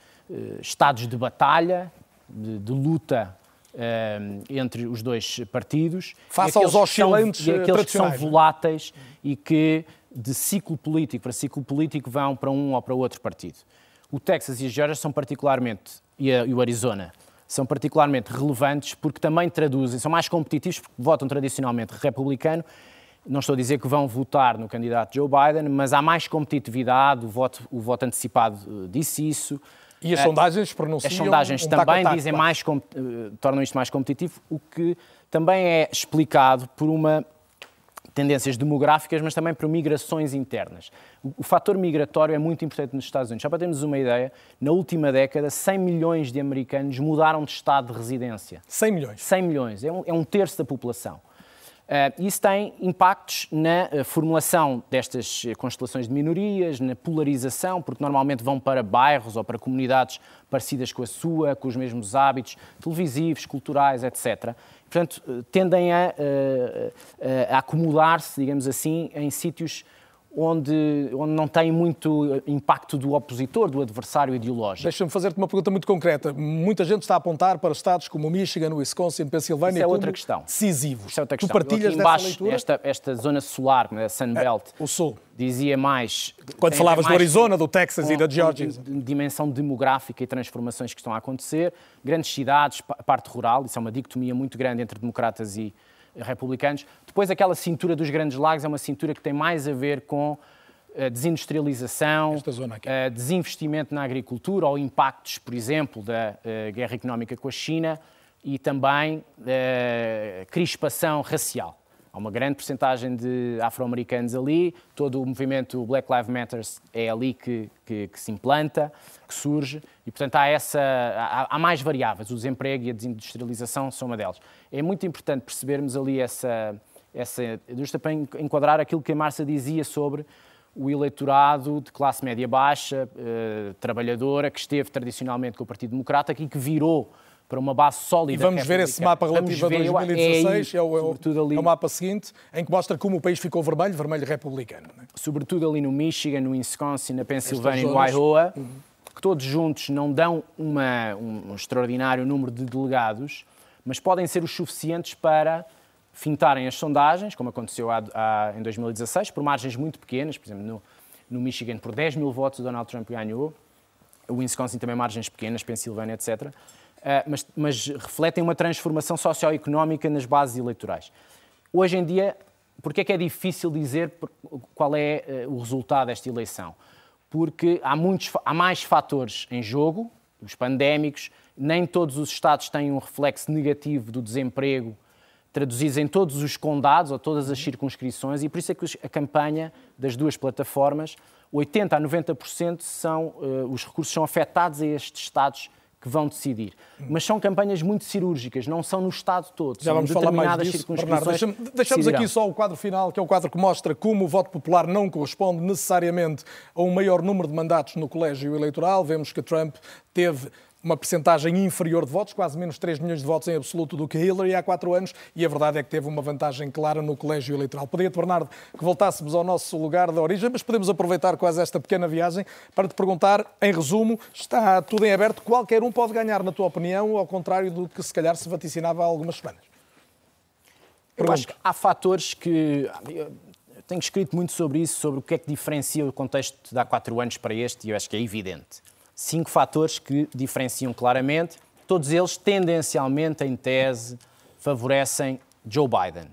estados de batalha, de, de luta entre os dois partidos. Face aos oscilantes são, aqueles que são é? voláteis e que de ciclo político para ciclo político vão para um ou para outro partido. O Texas e a Geórgia são particularmente, e, a, e o Arizona, são particularmente relevantes porque também traduzem, são mais competitivos porque votam tradicionalmente republicano. Não estou a dizer que vão votar no candidato Joe Biden, mas há mais competitividade, o voto, o voto antecipado eh, disse isso. E as sondagens pronunciam As sondagens um também dizem mais, eh, tornam isto mais competitivo, o que também é explicado por uma tendências demográficas, mas também por migrações internas. O, o fator migratório é muito importante nos Estados Unidos. Só para termos uma ideia, na última década, 100 milhões de americanos mudaram de estado de residência. 100 milhões? 100 milhões. É um, é um terço da população. Uh, isso tem impactos na uh, formulação destas uh, constelações de minorias, na polarização, porque normalmente vão para bairros ou para comunidades parecidas com a sua, com os mesmos hábitos televisivos, culturais, etc. Portanto, tendem a, a, a acumular-se, digamos assim, em sítios onde, onde não tem muito impacto do opositor, do adversário ideológico. Deixa-me fazer-te uma pergunta muito concreta. Muita gente está a apontar para estados como Michigan, Wisconsin, Pensilvânia Isso é outra questão. decisivos. Isso é outra questão. Tu partilhas embaixo, leitura? Esta, esta zona solar, né, Sunbelt, é, o Sul. dizia mais... Quando falavas do Arizona, do Texas com, e da Georgia. dimensão demográfica e transformações que estão a acontecer. Grandes cidades, parte rural, isso é uma dicotomia muito grande entre democratas e republicanos. Depois, aquela cintura dos Grandes Lagos é uma cintura que tem mais a ver com a desindustrialização, a desinvestimento na agricultura ou impactos, por exemplo, da uh, guerra económica com a China e também a crispação racial. Há uma grande porcentagem de afro-americanos ali, todo o movimento Black Lives Matter é ali que, que, que, se implanta, que surge, e portanto há, essa, há, há, mais variáveis. O desemprego e a desindustrialização são uma delas. É muito importante percebermos ali essa, essa justa para enquadrar aquilo que a Marcia dizia sobre o eleitorado de classe média baixa, eh, trabalhadora, que esteve tradicionalmente com o Partido Democrata e que virou para uma base sólida. E vamos ver esse mapa relativo a 2016, é, é, o, é, o, ali, é, o, mapa seguinte, em que mostra como o país ficou vermelho, vermelho republicano. É? Sobretudo ali no Michigan, no Wisconsin, na Pensilvânia e no Iowa, uhum. que todos juntos não dão uma, um, um extraordinário número de delegados, mas podem ser os suficientes para fintarem as sondagens, como aconteceu há, há, em 2016, por margens muito pequenas, por exemplo, no, no Michigan, por 10 mil votos, o Donald Trump ganhou, o Wisconsin também margens pequenas, Pensilvânia, etc. Uh, mas, mas, refletem uma transformação socioeconómica nas bases eleitorais. Hoje em dia, por que é que é difícil dizer qual é uh, o resultado desta eleição? Porque há, muitos, há mais fatores em jogo, os pandémicos, nem todos os Estados têm um reflexo negativo do desemprego traduzidos em todos os condados ou todas as circunscrições, e por isso é que a campanha das duas plataformas, 80% a 90% são, uh, os recursos são afetados a estes Estados que vão decidir. Mas são campanhas muito cirúrgicas, não são no Estado todo. Já vamos falar mais disso, Bernardo. Deixamos, deixamos aqui só o quadro final, que é o quadro que mostra como o voto popular não corresponde necessariamente a um maior número de mandatos no colégio eleitoral. Vemos que Trump teve uma percentagem inferior de votos, quase menos 3 milhões de votos em absoluto do que Hillary há quatro anos, e a verdade é que teve uma vantagem clara no colégio eleitoral. Podia-te, Bernardo, que voltássemos ao nosso lugar de origem, mas podemos aproveitar quase esta pequena viagem para te perguntar, em resumo, está tudo em aberto, qualquer um pode ganhar, na tua opinião, ao contrário do que se calhar se vaticinava há algumas semanas? Eu acho que há fatores que. Eu tenho escrito muito sobre isso, sobre o que é que diferencia o contexto de há quatro anos para este, e eu acho que é evidente cinco fatores que diferenciam claramente, todos eles tendencialmente, em tese, favorecem Joe Biden.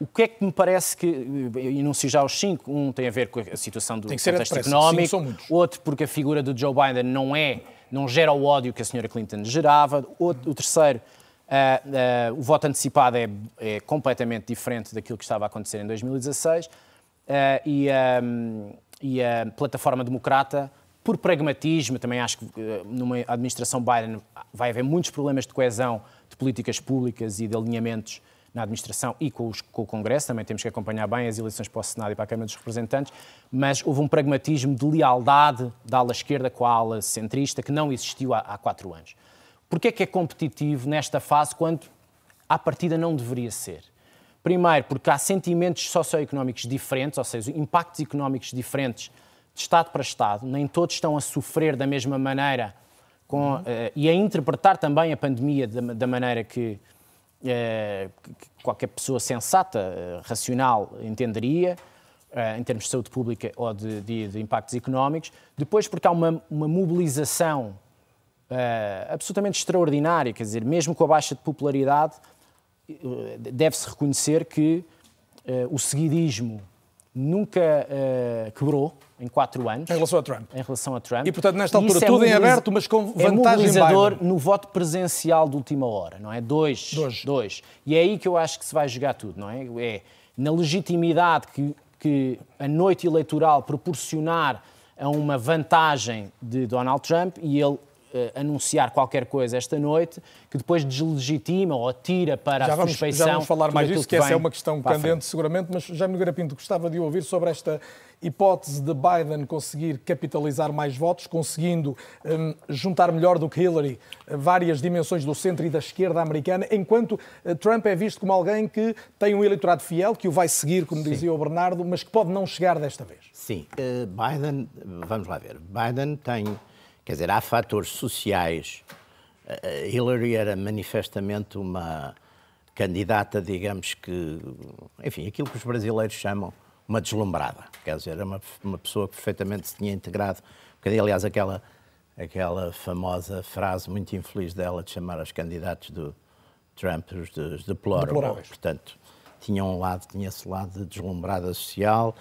O que é que me parece que, enuncio já os cinco, um tem a ver com a situação do contexto económico, outro porque a figura do Joe Biden não é, não gera o ódio que a senhora Clinton gerava, o terceiro, uh, uh, o voto antecipado é, é, completamente diferente daquilo que estava a acontecer em 2016, uh, e, um, e a plataforma democrata por pragmatismo, também acho que eh, numa administração Biden vai haver muitos problemas de coesão de políticas públicas e de alinhamentos na administração e com, os, com, o Congresso, também temos que acompanhar bem as eleições para o Senado e para a Câmara dos Representantes, mas houve um pragmatismo de lealdade da ala esquerda com a ala centrista que não existiu há, há quatro anos. Porquê é que é competitivo nesta fase quando à partida não deveria ser? Primeiro, porque há sentimentos socioeconómicos diferentes, ou seja, impactos económicos diferentes de Estado para Estado, nem todos estão a sofrer da mesma maneira com, uh, e a interpretar também a pandemia da, da maneira que, uh, que, qualquer pessoa sensata, uh, racional, entenderia, em termos de saúde pública ou de, de, de, impactos económicos. Depois, porque há uma, uma mobilização absolutamente extraordinária, quer dizer, mesmo com a baixa de popularidade, deve-se reconhecer que o seguidismo nunca quebrou em quatro anos. Em relação a Trump. Em relação a Trump. E, portanto, nesta altura, é tudo em aberto, mas com vantagem É mobilizador Biden. no voto presencial de última hora, não é? Dois. Dois. Dois. E é aí que eu acho que se vai jogar tudo, não é? É na legitimidade que, que a noite eleitoral proporcionar a uma vantagem de Donald Trump e ele anunciar qualquer coisa esta noite que depois deslegitima ou tira para já a vamos, suspeição. Já vamos falar mais disso, que, que essa é uma questão candente, seguramente, mas já Nogueira Pinto gostava de ouvir sobre esta hipótese de Biden conseguir capitalizar mais votos, conseguindo um, juntar melhor do que Hillary eh, várias dimensões do centro e da esquerda americana, enquanto uh, Trump é visto como alguém que tem um eleitorado fiel, que o vai seguir, como Sim. dizia o Bernardo, mas que pode não chegar desta vez. Sim, uh, Biden, vamos lá ver, Biden tem, quer dizer, há fatores sociais. Uh, Hillary era manifestamente uma candidata, digamos que, enfim, aquilo que os brasileiros chamam uma deslumbrada. Quer dizer, era uma, uma pessoa que perfeitamente se tinha integrado. Porque, aliás, aquela, aquela famosa frase muito infeliz dela de chamar os candidatos do Trump os, de, os deploráveis. Portanto, tinha um lado, tinha esse lado de deslumbrada social.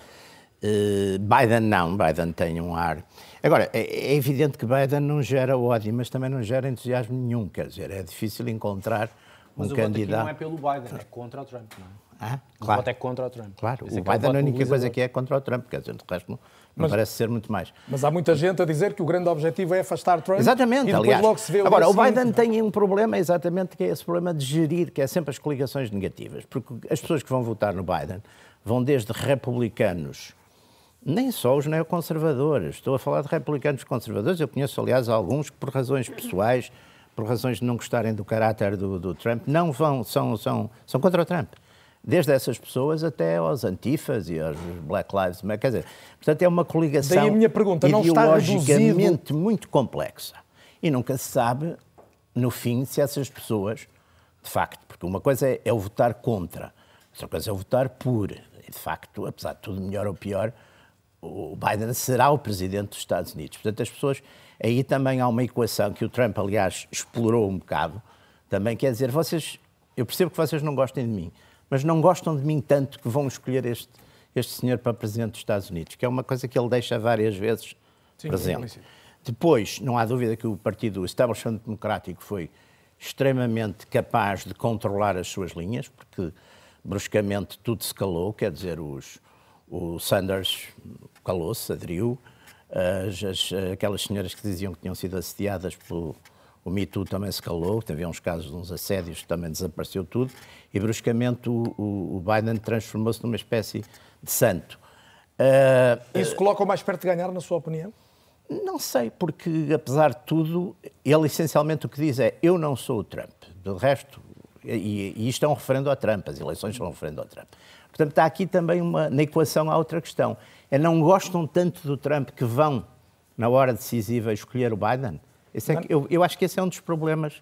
Uh, Biden não, Biden tem um ar. Agora, é, é, evidente que Biden não gera ódio, mas também não gera entusiasmo nenhum. Quer dizer, é difícil encontrar mas um candidato. não é pelo Biden, é contra o Trump, não é? Ah, claro. O voto é contra o Trump. Claro, o Biden é a única coisa que é contra o Trump, quer dizer, de resto não, mas, parece ser muito mais. Mas há muita gente a dizer que o grande objetivo é afastar Trump. Exatamente, aliás. Logo se vê o Agora, o Biden tem um problema, exatamente, que é esse problema de gerir, que é sempre as coligações negativas. Porque as pessoas que vão votar no Biden vão desde republicanos, nem só os neoconservadores, estou a falar de republicanos conservadores, eu conheço, aliás, alguns que por razões pessoais, por razões de não gostarem do caráter do, do Trump, não vão, são, são, são contra o Trump desde essas pessoas até aos antifas e aos Black Lives Matter. Quer dizer, portanto, é uma coligação Daí a minha pergunta, não ideologicamente muito complexa. E nunca se sabe, no fim, se essas pessoas, de facto, porque uma coisa é, é o votar contra, outra coisa é o votar por. E, de facto, apesar de tudo melhor ou pior, o Biden será o presidente dos Estados Unidos. Portanto, as pessoas. Aí também há uma equação que o Trump, aliás, explorou um bocado. Também quer dizer, vocês. Eu percebo que vocês não gostem de mim, mas não gostam de mim tanto que vão escolher este, este senhor para presidente dos Estados Unidos, que é uma coisa que ele deixa várias vezes Sim, presente. Depois, não há dúvida que o partido o Establishment Democrático foi extremamente capaz de controlar as suas linhas, porque bruscamente tudo se calou, quer dizer, os, o Sanders calou-se, aderiu, as, as, aquelas senhoras que diziam que tinham sido assediadas pelo o Me Too também se calou, teve uns casos de uns assédios, também desapareceu tudo, e bruscamente o, o, o Biden transformou-se numa espécie de santo. Uh, Isso coloca-o mais perto de ganhar, na sua opinião? Não sei, porque apesar de tudo, ele essencialmente o que diz é: eu não sou o Trump. Do resto, e, e isto é um referendo ao Trump, as eleições são um referendo ao Trump. Portanto, está aqui também uma, na equação há outra questão. É não gostam tanto do Trump que vão, na hora decisiva, escolher o Biden? É eu, eu acho que esse é um dos problemas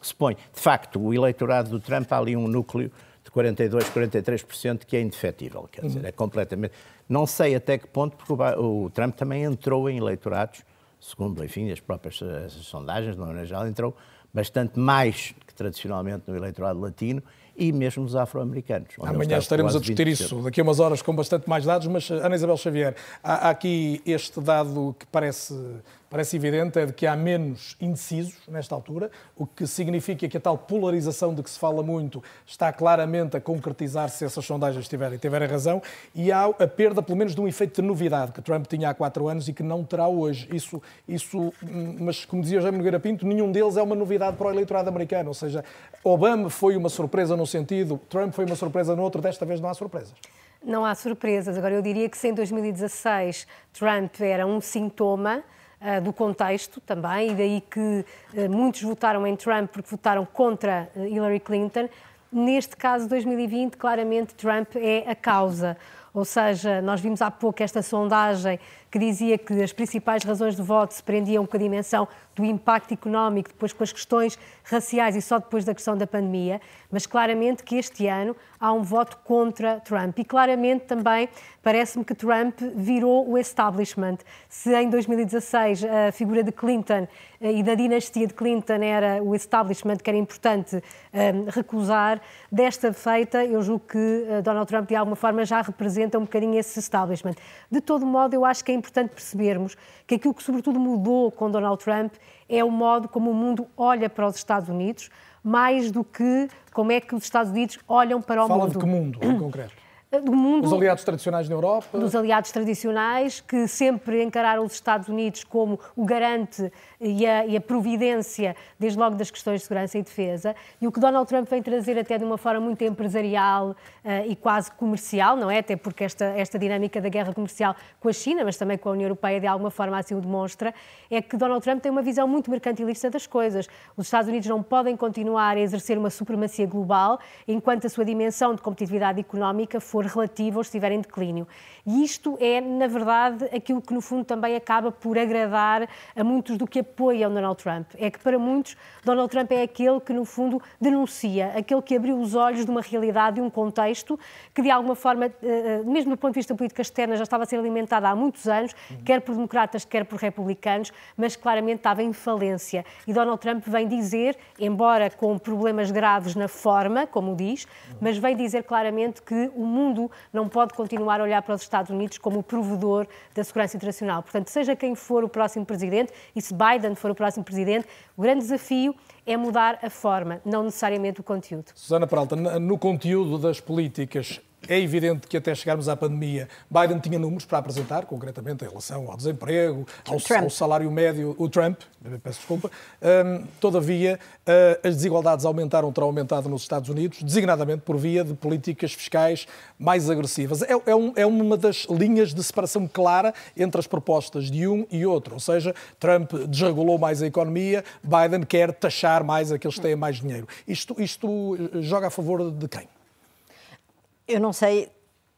que se põe. De facto, o eleitorado do Trump há ali um núcleo de 42, 43% que é indefetível, quer dizer, é completamente. Não sei até que ponto, porque o, o, Trump também entrou em eleitorados, segundo, enfim, as próprias as sondagens, uma maneira geral, entrou bastante mais que tradicionalmente no eleitorado latino e mesmo os afro-americanos. Amanhã estaremos a discutir isso, daqui a umas horas com bastante mais dados, mas Ana Isabel Xavier, há, há aqui este dado que parece parece evidente é de que há menos indecisos nesta altura, o que significa que a tal polarização de que se fala muito está claramente a concretizar-se se essas sondagens tiverem, tiverem razão, e há a perda, pelo menos, de um efeito de novidade que Trump tinha há quatro anos e que não terá hoje. Isso, isso mas, como dizia Jaime Nogueira Pinto, nenhum deles é uma novidade para o eleitorado americano, ou seja, Obama foi uma surpresa num sentido, Trump foi uma surpresa no outro, desta vez não há surpresas. Não há surpresas. Agora, eu diria que se em 2016 Trump era um sintoma, do contexto também, e daí que uh, muitos votaram em Trump porque votaram contra uh, Hillary Clinton. Neste caso, 2020, claramente Trump é a causa. Ou seja, nós vimos há pouco esta sondagem que dizia que as principais razões de voto se prendiam com a dimensão do impacto económico, depois com as questões raciais e só depois da questão da pandemia, mas claramente que este ano há um voto contra Trump. E claramente também parece-me que Trump virou o establishment. Se em 2016 a figura de Clinton eh, e da dinastia de Clinton era o establishment que era importante um, eh, recusar, desta feita eu julgo que eh, Donald Trump de alguma forma já representa um bocadinho esse establishment. De todo modo, eu acho que é importante percebermos que aquilo que sobretudo mudou com Donald Trump é o modo como o mundo olha para os Estados Unidos, mais do que como é que os Estados Unidos olham para o Fala mundo. Fala de que mundo, em concreto? Do mundo. Os aliados tradicionais na Europa. Dos aliados tradicionais, que sempre encararam os Estados Unidos como o garante e a, e a, providência, desde logo das questões de segurança e defesa. E o que Donald Trump vem trazer até de uma forma muito empresarial uh, e quase comercial, não é? Até porque esta, esta dinâmica da guerra comercial com a China, mas também com a União Europeia, de alguma forma assim o demonstra, é que Donald Trump tem uma visão muito mercantilista das coisas. Os Estados Unidos não podem continuar a exercer uma supremacia global enquanto a sua dimensão de competitividade económica for for relativo ou estiver em declínio. E isto é, na verdade, aquilo que no fundo também acaba por agradar a muitos do que apoiam Donald Trump. É que para muitos, Donald Trump é aquele que no fundo denuncia, aquele que abriu os olhos de uma realidade, de um contexto que de alguma forma, eh, eh, mesmo do ponto de vista política externa, já estava a ser alimentada há muitos anos, quer por democratas, quer por republicanos, mas claramente estava em falência. E Donald Trump vem dizer, embora com problemas graves na forma, como diz, mas vem dizer claramente que o mundo mundo não pode continuar a olhar para os Estados Unidos como o provedor da segurança internacional. Portanto, seja quem for o próximo presidente, e se Biden for o próximo presidente, o grande desafio é mudar a forma, não necessariamente o conteúdo. Susana Peralta, no conteúdo das políticas é evidente que até chegarmos à pandemia, Biden tinha números para apresentar, concretamente em relação ao desemprego, ao, ao salário médio, o Trump, peço desculpa. Um, todavia, uh, as desigualdades aumentaram, terão aumentado nos Estados Unidos, designadamente por via de políticas fiscais mais agressivas. É, é, um, é uma das linhas de separação clara entre as propostas de um e outro. Ou seja, Trump desregulou mais a economia, Biden quer taxar mais aqueles que têm mais dinheiro. Isto, isto joga a favor de quem? Eu não sei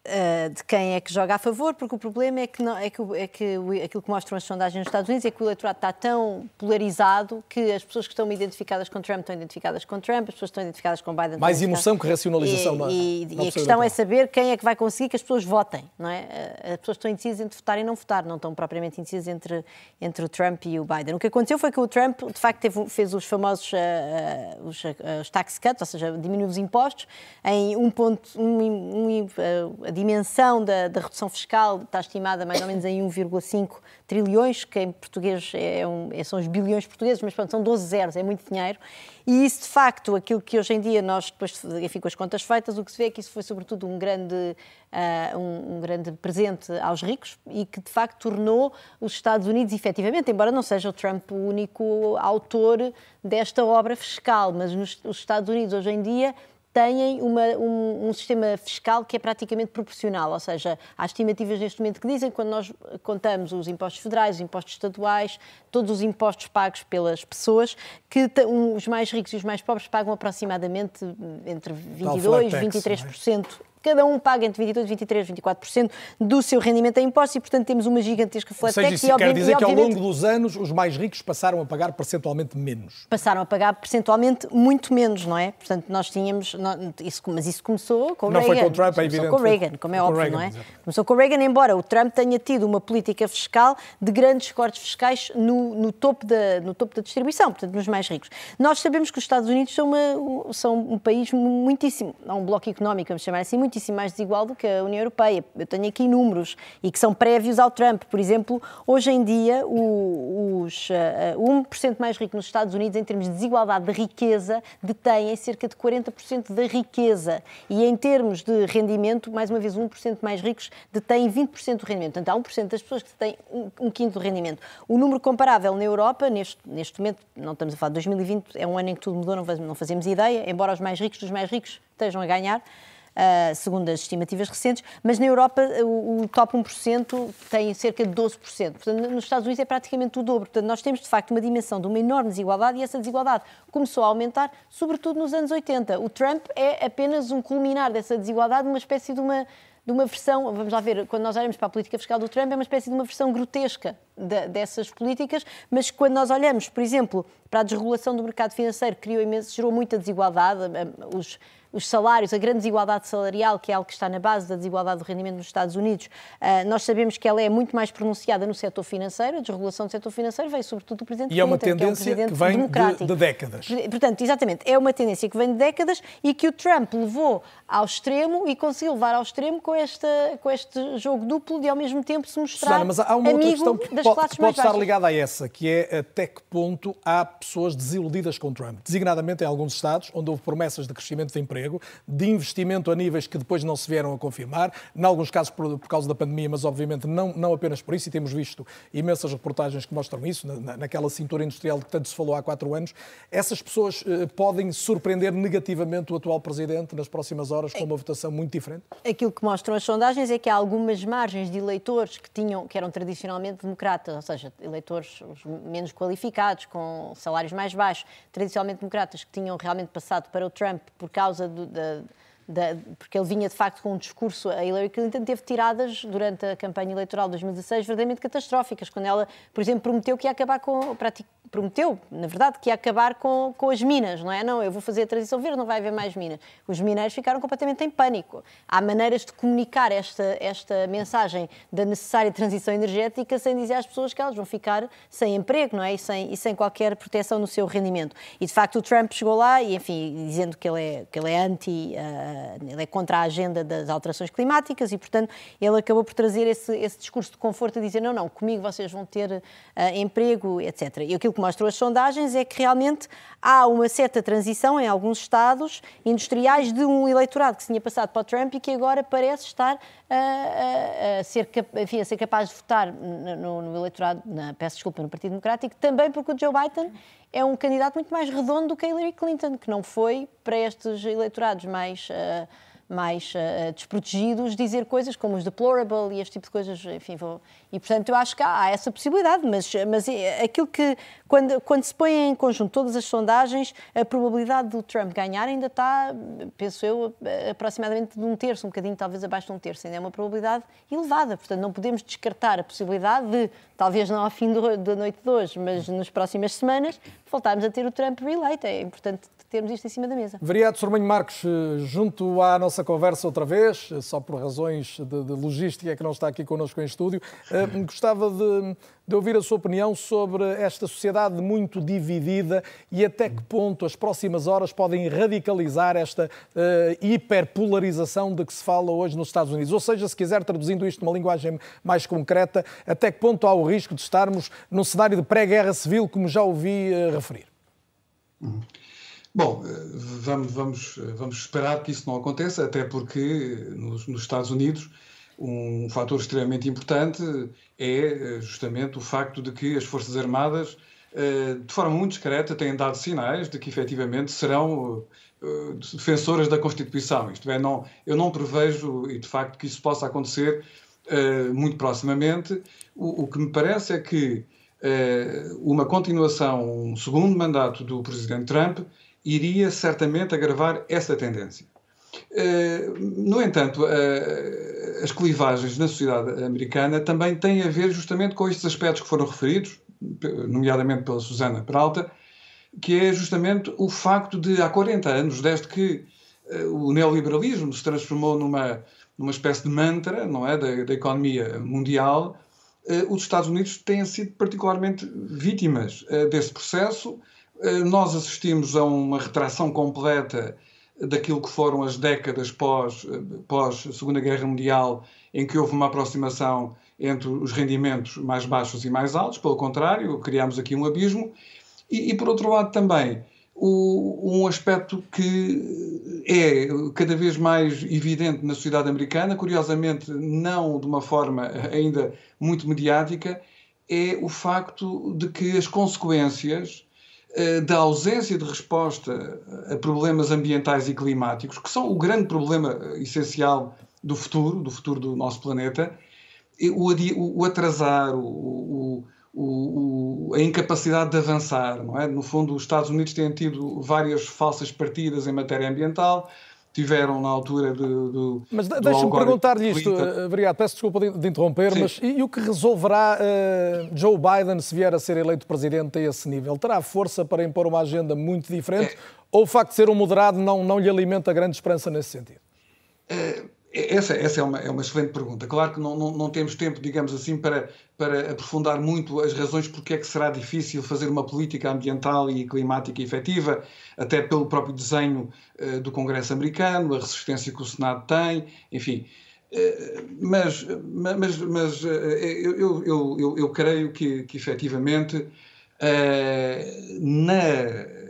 uh, de quem é que joga a favor, porque o problema é que, não, é que, é que aquilo que mostram as sondagens nos Estados Unidos é que o eleitorado está tão polarizado que as pessoas que estão identificadas com Trump estão identificadas com Trump, as pessoas que estão identificadas com Biden Mais emoção que racionalização. E, na, e, na e a questão é saber quem é que vai conseguir que as pessoas votem, não é? Eh, as pessoas estão indecisas entre votar e não votar, não estão propriamente indecisas entre, entre o Trump e o Biden. O que aconteceu foi que o Trump, de facto, teve, fez os famosos uh, os, uh, os, tax cuts, ou seja, diminuiu os impostos em um ponto, um, um, dimensão da da, redução fiscal está estimada mais ou menos em 1,5 trilhões, que em português é um, é, são os bilhões portugueses, mas pronto, são 12 zeros, é muito dinheiro. E isso, de facto, aquilo que hoje em dia nós, depois, enfim, com as contas feitas, o que se vê é que isso foi sobretudo um grande, uh, um, um, grande presente aos ricos e que, de facto, tornou os Estados Unidos, efetivamente, embora não seja o Trump o único autor desta obra fiscal, mas nos, os Estados Unidos, hoje em dia, têm uma, um, um, sistema fiscal que é praticamente proporcional, ou seja, há estimativas neste momento que dizem que quando nós contamos os impostos federais, os impostos estaduais, todos os impostos pagos pelas pessoas, que os mais ricos e os mais pobres pagam aproximadamente entre 22 e 23% cada um paga entre 22, 23, 24% do seu rendimento em impostos e, portanto, temos uma gigantesca flat tax. Isso quer dizer que ao longo dos anos os mais ricos passaram a pagar percentualmente menos. Passaram a pagar percentualmente muito menos, não é? Portanto, nós tínhamos, isso, mas isso começou com não Reagan. Não foi com Trump, é evidente. Começou com Reagan, como é óbvio, Reagan, não é? Exatamente. Começou com Reagan, embora o Trump tenha tido uma política fiscal de grandes cortes fiscais no, no, topo, da, no topo da distribuição, portanto, nos mais ricos. Nós sabemos que os Estados Unidos são, uma, são um país muitíssimo, há um bloco económico, vamos chamar assim, muitíssimo mais desigual do que a União Europeia. Eu tenho aqui números e que são prévios ao Trump. Por exemplo, hoje em dia, o, os uh, 1% mais rico nos Estados Unidos, em termos de desigualdade de riqueza, detêm cerca de 40% da riqueza. E em termos de rendimento, mais uma vez, 1% mais ricos detêm 20% do rendimento. Portanto, há 1% das pessoas que têm um, um quinto do rendimento. O número comparável na Europa, neste, neste momento, não estamos a falar de 2020, é um ano em que tudo mudou, não, fazemos ideia, embora os mais ricos dos mais ricos estejam a ganhar segundo as estimativas recentes, mas na Europa o, top 1% tem cerca de 12%. Portanto, nos Estados Unidos é praticamente o dobro. Portanto, nós temos de facto uma dimensão de uma enorme desigualdade e essa desigualdade começou a aumentar, sobretudo nos anos 80. O Trump é apenas um culminar dessa desigualdade, uma espécie de uma de uma versão, vamos lá ver, quando nós olhamos para a política fiscal do Trump, é uma espécie de uma versão grotesca de, dessas políticas, mas quando nós olhamos, por exemplo, para a desregulação do mercado financeiro, criou imenso, gerou muita desigualdade, os os salários, a grande desigualdade salarial, que é algo que está na base da desigualdade do rendimento nos Estados Unidos, uh, nós sabemos que ela é muito mais pronunciada no setor financeiro, a desregulação do setor financeiro veio sobretudo do Presidente E é uma tendência que, é um que vem de, de, décadas. Portanto, exatamente, é uma tendência que vem de décadas e que o Trump levou ao extremo e conseguiu levar ao extremo com, esta, com este jogo duplo de ao mesmo tempo se mostrar Susana, mas há uma outra questão que pode, que pode estar ligada a essa, que é até que ponto há pessoas desiludidas com Trump, designadamente em alguns estados, onde houve promessas de crescimento de emprego, emprego, de investimento a níveis que depois não se vieram a confirmar, em alguns casos por, por causa da pandemia, mas obviamente não, não apenas por isso, e temos visto imensas reportagens que mostram isso, na, naquela cintura industrial que tanto se falou há quatro anos. Essas pessoas eh, podem surpreender negativamente o atual Presidente nas próximas horas com uma votação muito diferente? Aquilo que mostram as sondagens é que há algumas margens de eleitores que, tinham, que eram tradicionalmente democratas, ou seja, eleitores menos qualificados, com salários mais baixos, tradicionalmente democratas, que tinham realmente passado para o Trump por causa do, da, da, porque ele vinha de facto com um discurso. A Hillary Clinton teve tiradas durante a campanha eleitoral de 2016 verdadeiramente catastróficas, quando ela, por exemplo, prometeu que ia acabar com. Prometeu, na verdade, que ia acabar com, com as minas, não é? Não, eu vou fazer a transição verde, não vai haver mais minas. Os mineiros ficaram completamente em pânico. Há maneiras de comunicar esta, esta mensagem da necessária transição energética sem dizer às pessoas que elas vão ficar sem emprego, não é? E sem, e sem qualquer proteção no seu rendimento. E de facto o Trump chegou lá e, enfim, dizendo que ele é, que ele é anti. Uh, ele é contra a agenda das alterações climáticas e, portanto, ele acabou por trazer esse, esse discurso de conforto a dizer não, não, comigo vocês vão ter uh, emprego, etc. E aquilo que mostram as sondagens é que realmente há uma certa transição em alguns estados industriais de um eleitorado que se tinha passado para o Trump e que agora parece estar a, a, a ser, enfim, a ser capaz de votar no, no eleitorado, na, peço desculpa, no Partido Democrático, também porque o Joe Biden é um candidato muito mais redondo do que Hillary Clinton, que não foi para estes eleitorados mais. Uh, mais uh, desprotegidos dizer coisas como os deplorable e este tipo de coisas, enfim, vou... e portanto eu acho que há, há, essa possibilidade, mas, mas aquilo que, quando, quando se põe em conjunto todas as sondagens, a probabilidade do Trump ganhar ainda está, penso eu, aproximadamente de um terço, um bocadinho talvez abaixo de um terço, ainda é uma probabilidade elevada, portanto não podemos descartar a possibilidade de, talvez não ao fim do, da noite de hoje, mas nas próximas semanas, voltarmos a ter o Trump reeleito, é importante termos isto em cima da mesa. Vereado Sormanho Marcos, eh, junto à nossa conversa outra vez, eh, só por razões de, de logística que não está aqui connosco em estúdio, eh, gostava de, de, ouvir a sua opinião sobre esta sociedade muito dividida e até que ponto as próximas horas podem radicalizar esta uh, hiperpolarização de que se fala hoje nos Estados Unidos. Ou seja, se quiser traduzindo isto numa linguagem mais concreta, até que ponto há o risco de estarmos num cenário de pré-guerra civil, como já ouvi uh, referir? Bom, vamos, vamos, vamos esperar que isso não aconteça, até porque nos, nos Estados Unidos um fator extremamente importante é eh, justamente o facto de que as Forças Armadas, de forma muito discreta, têm dado sinais de que efetivamente serão defensoras da Constituição. Isto é, não, eu não prevejo, e de facto, que isso possa acontecer muito proximamente. O, o que me parece é que uma continuação, um segundo mandato do Presidente Trump iria certamente agravar essa tendência. Eh, no entanto, eh, as clivagens na sociedade americana também têm a ver justamente com estes aspectos que foram referidos, nomeadamente pela Susana Peralta, que é justamente o facto de, há 40 anos, desde que eh, o neoliberalismo se transformou numa, numa espécie de mantra não é, da, da economia mundial, os Estados Unidos têm sido particularmente vítimas desse processo, nós assistimos a uma retração completa daquilo que foram as décadas pós, pós Segunda Guerra Mundial, em que houve uma aproximação entre os rendimentos mais baixos e mais altos, pelo contrário, criámos aqui um abismo, e, e por outro lado também o, um aspecto que é cada vez mais evidente na sociedade americana, curiosamente não de uma forma ainda muito mediática, é o facto de que as consequências da ausência de resposta a problemas ambientais e climáticos, que são o grande problema eh, essencial do futuro, do futuro do nosso planeta, o, o atrasar, o, o, a incapacidade de avançar. Não é? No fundo, os Estados Unidos têm tido várias falsas partidas em matéria ambiental, tiveram na altura do. do mas deixa-me perguntar-lhe isto, uh, obrigado, peço desculpa de, de interromper, Sim. mas e, e, o que resolverá uh, Joe Biden se vier a ser eleito presidente a esse nível? Terá força para impor uma agenda muito diferente é. ou o facto de ser um moderado não, não lhe alimenta grande esperança nesse sentido? É, essa, essa é, uma, é uma excelente pergunta. Claro que não, não, não, temos tempo, digamos assim, para, para aprofundar muito as razões porque é que será difícil fazer uma política ambiental e climática efetiva, até pelo próprio desenho uh, do Congresso americano, a resistência que o Senado tem, enfim. Uh, mas mas, mas uh, eu, eu, eu, eu, creio que, que efetivamente na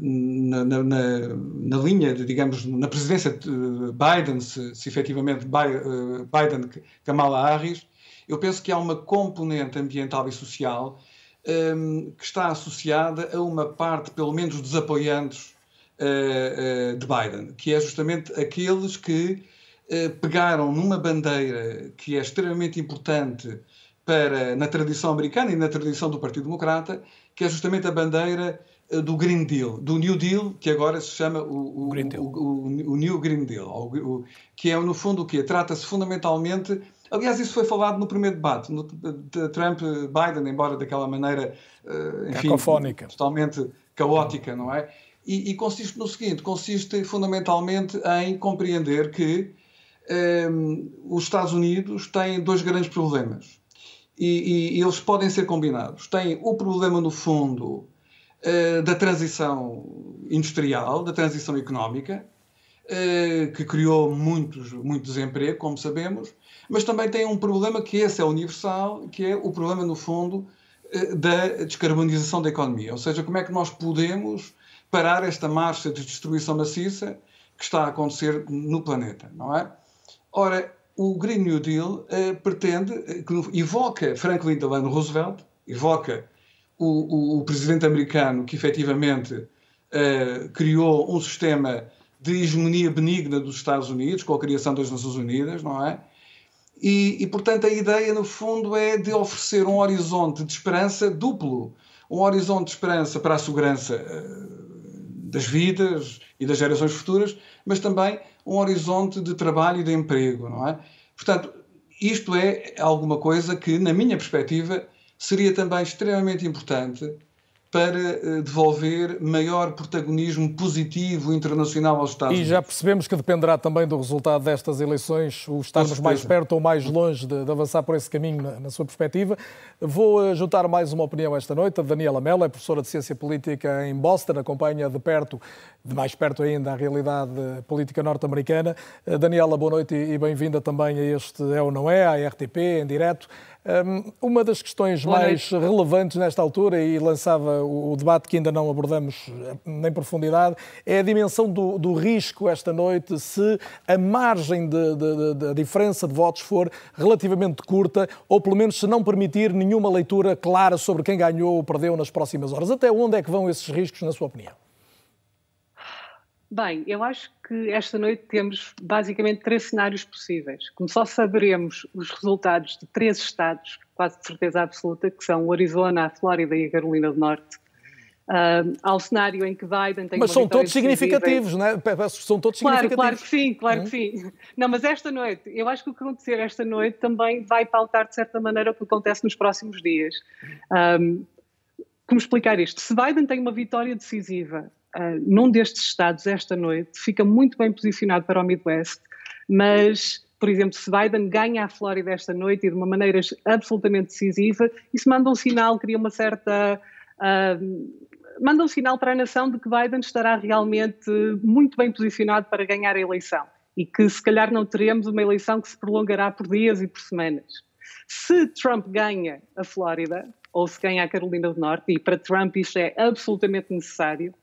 na, na, na, linha, de, digamos, na presidência de Biden, se, se efetivamente eh, Biden, Kamala Harris, eu penso que há uma componente ambiental e social um, ehm, que está associada a uma parte, pelo menos, dos apoiantes uh, uh, de Biden, que é justamente aqueles que uh, pegaram numa bandeira que é extremamente importante para, na tradição americana e na tradição do Partido Democrata, que é justamente a bandeira do Green Deal, do New Deal, que agora se chama o, o, Green Deal. o, o New Green Deal, que é, no fundo, o quê? Trata-se fundamentalmente. Aliás, isso foi falado no primeiro debate, no Trump-Biden, embora daquela maneira, uh, enfim, Cacofónica. totalmente caótica, não é? E, e, consiste no seguinte: consiste fundamentalmente em compreender que um, ehm, os Estados Unidos têm dois grandes problemas. E, e, e eles podem ser combinados. Tem o problema, no fundo, eh, da transição industrial, da transição económica, uh, que criou muitos, muito desemprego, como sabemos, mas também tem um problema que esse é universal, que é o problema, no fundo, uh, da descarbonização da economia. Ou seja, como é que nós podemos parar esta marcha de destruição maciça que está a acontecer no planeta, não é? Ora, o Green New Deal pretende, evoca Franklin Delano Roosevelt, evoca o, o, o presidente americano que efetivamente uh, criou um sistema de hegemonia benigna dos Estados Unidos, com a criação das Nações Unidas, não é? E, e, portanto, a ideia, no fundo, é de oferecer um horizonte de esperança duplo. Um horizonte de esperança para a segurança uh, das vidas e das gerações futuras, mas também um horizonte de trabalho e de emprego, não é? Portanto, isto é alguma coisa que, na minha perspectiva, seria também extremamente importante para eh, devolver maior protagonismo positivo internacional aos Estados Unidos. E já percebemos que dependerá também do resultado destas eleições, o estarmos mais perto ou mais longe de, de avançar por esse caminho, na, na, sua perspectiva. Vou eh, juntar mais uma opinião esta noite. A Daniela Mello é professora de Ciência Política em Boston, acompanha de perto, de mais perto ainda, a realidade política norte-americana. Eh, Daniela, boa noite e bem-vinda também a este É ou Não É, à RTP, em direto. Uma das questões mais relevantes nesta altura, e lançava o debate que ainda não abordamos em profundidade, é a dimensão do, do risco esta noite se a margem de diferença de votos for relativamente curta, ou pelo menos se não permitir nenhuma leitura clara sobre quem ganhou ou perdeu nas próximas horas. Até onde é que vão esses riscos, na sua opinião? Bem, eu acho que esta noite temos basicamente três cenários possíveis. Como só saberemos os resultados de três estados, quase de certeza absoluta, que são o Arizona, a Flórida e a Carolina do Norte, Uh, ao cenário em que Biden tem Mas são todos significativos, não é? São todos claro, significativos. Claro que sim, claro hum. que sim. Não, mas esta noite, eu acho que o que acontecer esta noite também vai pautar, de certa maneira, o que acontece nos próximos dias. Um, como explicar isto? Se Biden tem uma vitória decisiva uh, num destes estados esta noite, fica muito bem posicionado para o Midwest, mas, por exemplo, se Biden ganha a Flórida esta noite e de uma maneira absolutamente decisiva, isso manda um sinal, cria uma certa. Uh, manda um sinal para a nação de que Biden estará realmente muito bem posicionado para ganhar a eleição e que se calhar não teremos uma eleição que se prolongará por dias e por semanas. Se Trump ganha a Flórida, ou se ganha a Carolina do Norte, e para Trump isto é absolutamente necessário,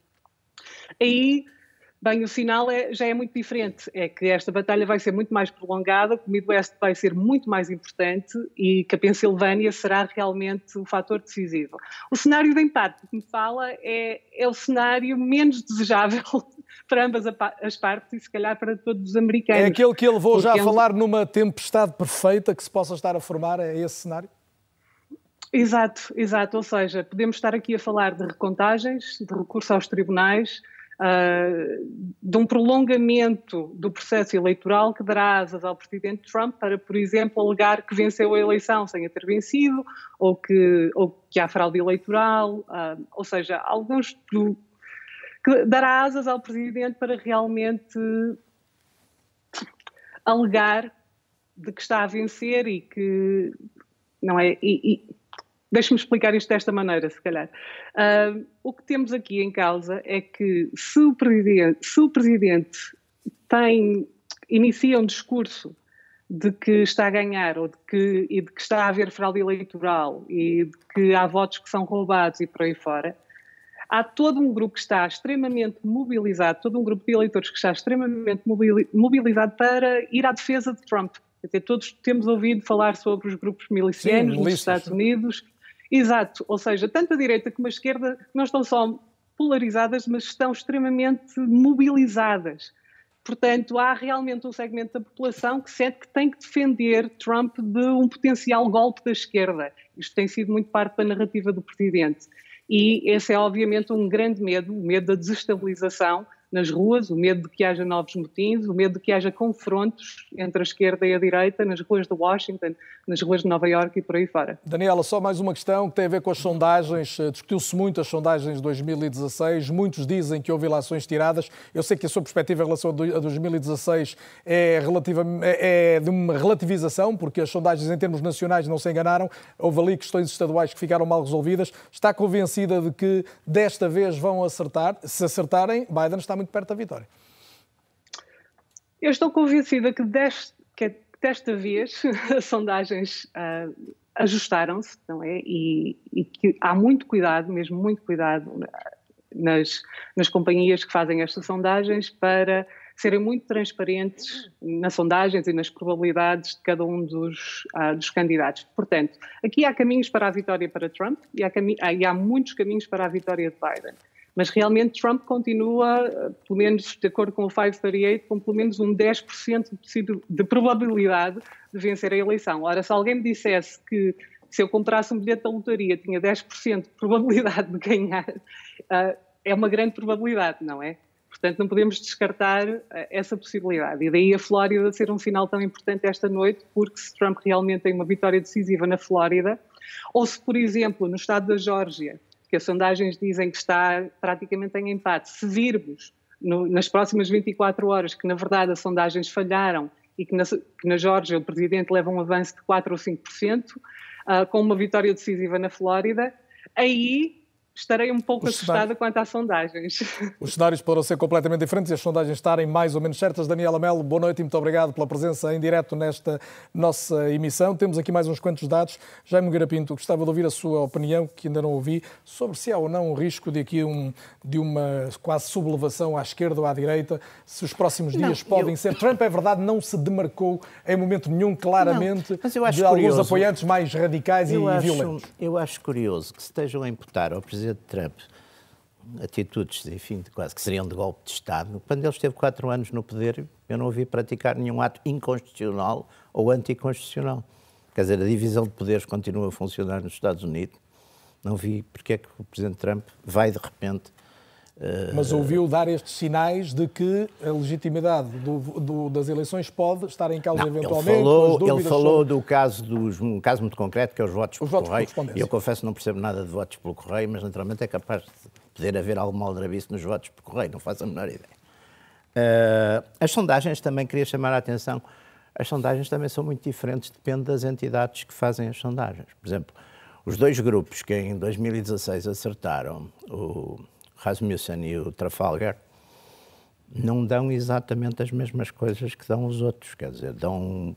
Aí, bem, o sinal é, já é muito diferente. É que esta batalha vai ser muito mais prolongada, que o Midwest vai ser muito mais importante e que a Pensilvânia será realmente o fator decisivo. O cenário de empate que me fala é, é o cenário menos desejável para ambas as partes e se calhar para todos os americanos. É aquele que ele vou já ele... falar numa tempestade perfeita que se possa estar a formar, é esse cenário? Exato, exato. Ou seja, podemos estar aqui a falar de recontagens, de recurso aos tribunais, uh, de um prolongamento do processo eleitoral que dará asas ao presidente Trump para, por exemplo, alegar que venceu a eleição sem ter vencido ou que, ou que há fraude eleitoral, uh, ou seja, alguns do, que dará asas ao presidente para realmente alegar de que está a vencer e que não é e, e Deixe-me explicar isto desta maneira, se calhar. Uh, o que temos aqui em causa é que se o presidente, se o presidente tem, inicia um discurso de que está a ganhar ou de que, e de que está a haver fraude eleitoral e de que há votos que são roubados e por aí fora, há todo um grupo que está extremamente mobilizado, todo um grupo de eleitores que está extremamente mobilizado para ir à defesa de Trump. Quer dizer, todos temos ouvido falar sobre os grupos milicianos Sim, nos Estados Unidos Exato, ou seja, tanto a direita como a esquerda não estão só polarizadas, mas estão extremamente mobilizadas. Portanto, há realmente um segmento da população que sente que tem que defender Trump de um potencial golpe da esquerda. Isto tem sido muito parte da narrativa do presidente. E esse é, obviamente, um grande medo, o medo da desestabilização nas ruas, o medo de que haja novos motins, o medo de que haja confrontos entre a esquerda e a direita nas ruas de Washington, nas ruas de Nova Iorque e por aí fora. Daniela, só mais uma questão que tem a ver com as sondagens. Eh, discutiu-se muito as sondagens de 2016. Muitos dizem que houve eleições tiradas. Eu sei que a sua perspectiva em relação a 2016 é, relativa, é, é de uma relativização, porque as sondagens em termos nacionais não se enganaram. Houve ali questões estaduais que ficaram mal resolvidas. Está convencida de que desta vez vão acertar? Se acertarem, Biden está muito perto da vitória. Eu estou convencida que, que desta vez as sondagens uh, ajustaram-se, não é? E, e, que há muito cuidado, mesmo muito cuidado, nas, nas companhias que fazem estas sondagens para serem muito transparentes nas sondagens e nas probabilidades de cada um dos, uh, dos candidatos. Portanto, aqui há caminhos para a vitória para Trump e há, e há muitos caminhos para a vitória de Biden mas realmente Trump continua, pelo menos de acordo com o 538, com pelo menos um 10% de probabilidade de vencer a eleição. Ora, se alguém me dissesse que se eu comprasse um bilhete da lotaria tinha 10% de probabilidade de ganhar, uh, é uma grande probabilidade, não é? Portanto, não podemos descartar uh, essa possibilidade. E daí a Flórida ser um sinal tão importante esta noite, porque se Trump realmente tem uma vitória decisiva na Flórida, ou se, por exemplo, no estado da Geórgia, as sondagens dizem que está praticamente em empate. Se virmos no, nas próximas 24 horas que, na verdade, as sondagens falharam e que na, que na o presidente leva um avanço de 4 ou 5%, uh, com uma vitória decisiva na Flórida, aí estarei um pouco Os assustada cenários... quanto às sondagens. Os cenários poderão ser completamente diferentes e as sondagens estarem mais ou menos certas. Daniela Melo, boa noite e muito obrigado pela presença em direto nesta nossa emissão. Temos aqui mais uns quantos dados. Jaime Garapinto, gostava de ouvir a sua opinião, que ainda não ouvi, sobre se há ou não um risco de aqui um, de uma quase sublevação à esquerda ou à direita, se os próximos dias não, podem eu... ser. Trump, é verdade, não se demarcou em momento nenhum claramente de curioso. alguns apoiantes mais radicais eu e acho, violentos. Eu acho curioso que se estejam a imputar ao Presidente presidente Trump atitudes, enfim, quase que seriam de golpe de Estado, quando ele esteve quatro anos no poder, eu não o vi praticar nenhum ato inconstitucional ou anticonstitucional. Quer dizer, a divisão de poderes continua a funcionar nos Estados Unidos. Não vi porque é que o Presidente Trump vai, de repente, mas ouviu dar estes sinais de que a legitimidade do, do, das eleições pode estar em causa não, eventualmente. Ele falou, ele falou sobre... do caso dos, um caso muito concreto que é os votos os votos correio. E eu confesso que não percebo nada de votos pelo correio, mas naturalmente é capaz de poder haver algum aldrabice nos votos por correio, não faço a menor ideia. Uh, as sondagens também queria chamar a atenção. As sondagens também são muito diferentes, depende das entidades que fazem as sondagens. Por exemplo, os dois grupos que em 2016 acertaram o Rasmussen e o Trafalgar, não dão exatamente as mesmas coisas que dão os outros. Quer dizer, dão,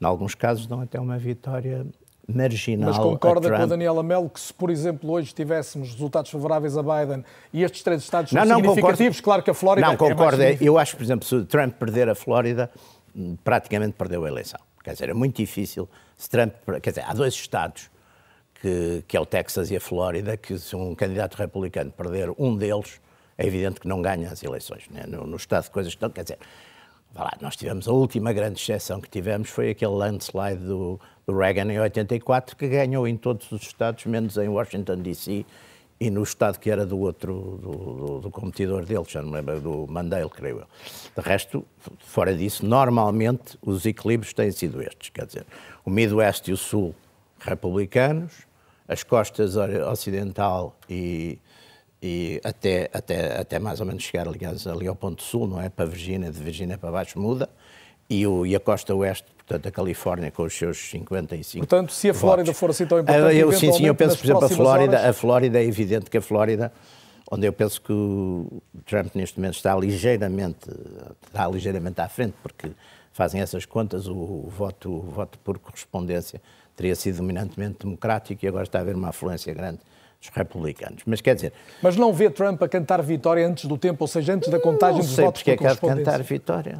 em alguns casos, dão até uma vitória marginal. Mas concorda com a Daniela Melo que se, por exemplo, hoje tivéssemos resultados favoráveis a Biden e estes três estados não, são não, significativos, concordo. claro que a Flórida não, é concordo. É eu acho, por exemplo, se o Trump perder a Flórida, praticamente perdeu a eleição. Quer dizer, é muito difícil. Se Trump, quer dizer, há dois estados que, que é o Texas e a Flórida, que se um candidato republicano perder um deles, é evidente que não ganha as eleições. Né? No, no, estado de coisas estão, quer dizer, lá, nós tivemos a última grande exceção que tivemos foi aquele landslide do, do Reagan em 84, que ganhou em todos os estados, menos em Washington, D.C., e no estado que era do outro, do, do, do competidor dele, já não me lembro, do Mandela, creio eu. De resto, fora disso, normalmente os equilíbrios têm sido estes, quer dizer, o Midwest e o Sul republicanos, as costas ocidental e, e até, até, até mais ou menos chegar, aliás, ali ao ponto sul, não é? Para Virgínia, de Virgínia para baixo muda, e, o, e a costa oeste, portanto, a Califórnia com os seus 55 Portanto, se a Flórida votos. for assim tão importante, eu, Sim, sim, eu penso, por exemplo, a Flórida, horas... a Flórida é evidente que a Flórida, onde eu penso que o Trump neste momento está ligeiramente, está ligeiramente à frente, porque fazem essas contas, o, o voto, o voto por correspondência teria sido dominantemente democrático e agora está a haver uma afluência grande dos republicanos. Mas quer dizer... Mas não vê Trump a cantar vitória antes do tempo, ou seja, antes da contagem dos votos porque é que há de cantar vitória.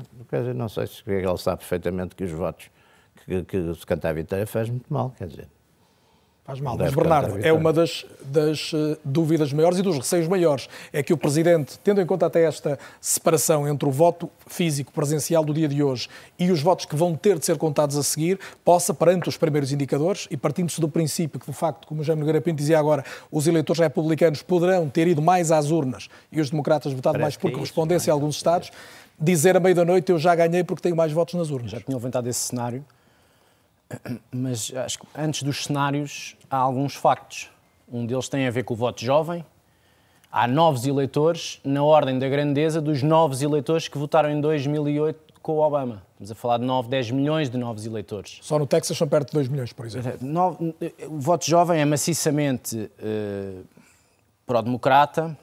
Não sei se ele sabe perfeitamente que os votos, que, que se cantar vitória faz muito mal, quer dizer. Faz mal. Mas, Bernardo, é uma das, das uh, dúvidas maiores e dos receios maiores. É que o Presidente, tendo em conta até esta separação entre o voto físico presencial do dia de hoje e os votos que vão ter de ser contados a seguir, possa, perante os primeiros indicadores, e partindo-se do princípio que, de facto, como o Jaime Nogueira Pinto dizia agora, os eleitores republicanos poderão ter ido mais às urnas e os democratas votado Parece mais por é correspondência em alguns Estados, dizer à meia da noite eu já ganhei porque tenho mais votos nas urnas. Já tinha levantado esse cenário mas acho que antes dos cenários há alguns factos. Um deles tem a ver com o voto jovem. Há novos eleitores, na ordem da grandeza dos novos eleitores que votaram em 2008 com o Obama. Estamos a falar de 9, 10 milhões de novos eleitores. Só no Texas são perto de 2 milhões, por exemplo. O voto jovem é maciçamente uh, pró-democrata,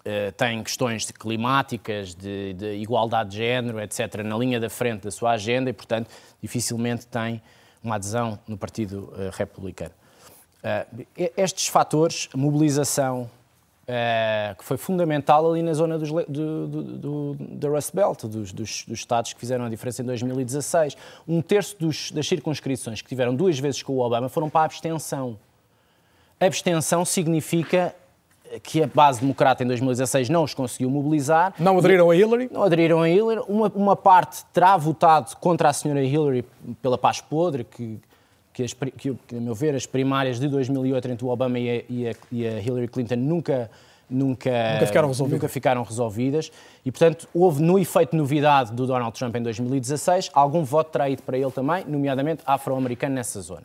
uh, tem questões de climáticas, de, de, igualdade de género, etc., na linha da frente da sua agenda e, portanto, dificilmente tem uma adesão no Partido uh, Republicano. Uh, estes fatores, a mobilização, uh, que foi fundamental ali na zona dos, do, do, do, da Rust Belt, dos, dos, dos, Estados que fizeram a diferença em 2016. Um terço dos, das circunscrições que tiveram duas vezes com o Obama foram para a abstenção. Abstenção significa que a base democrata em 2016 não os conseguiu mobilizar. Não aderiram a Hillary? Não aderiram a Hillary. Uma, uma parte terá votado contra a senhora Hillary pela paz podre, que, que, as, que, a meu ver, as primárias de 2008 entre o Obama e a, e a, e a Hillary Clinton nunca nunca, nunca, ficaram resolvidas. nunca ficaram resolvidas. E, portanto, houve no efeito novidade do Donald Trump em 2016, algum voto terá ido para ele também, nomeadamente afro-americano nessa zona.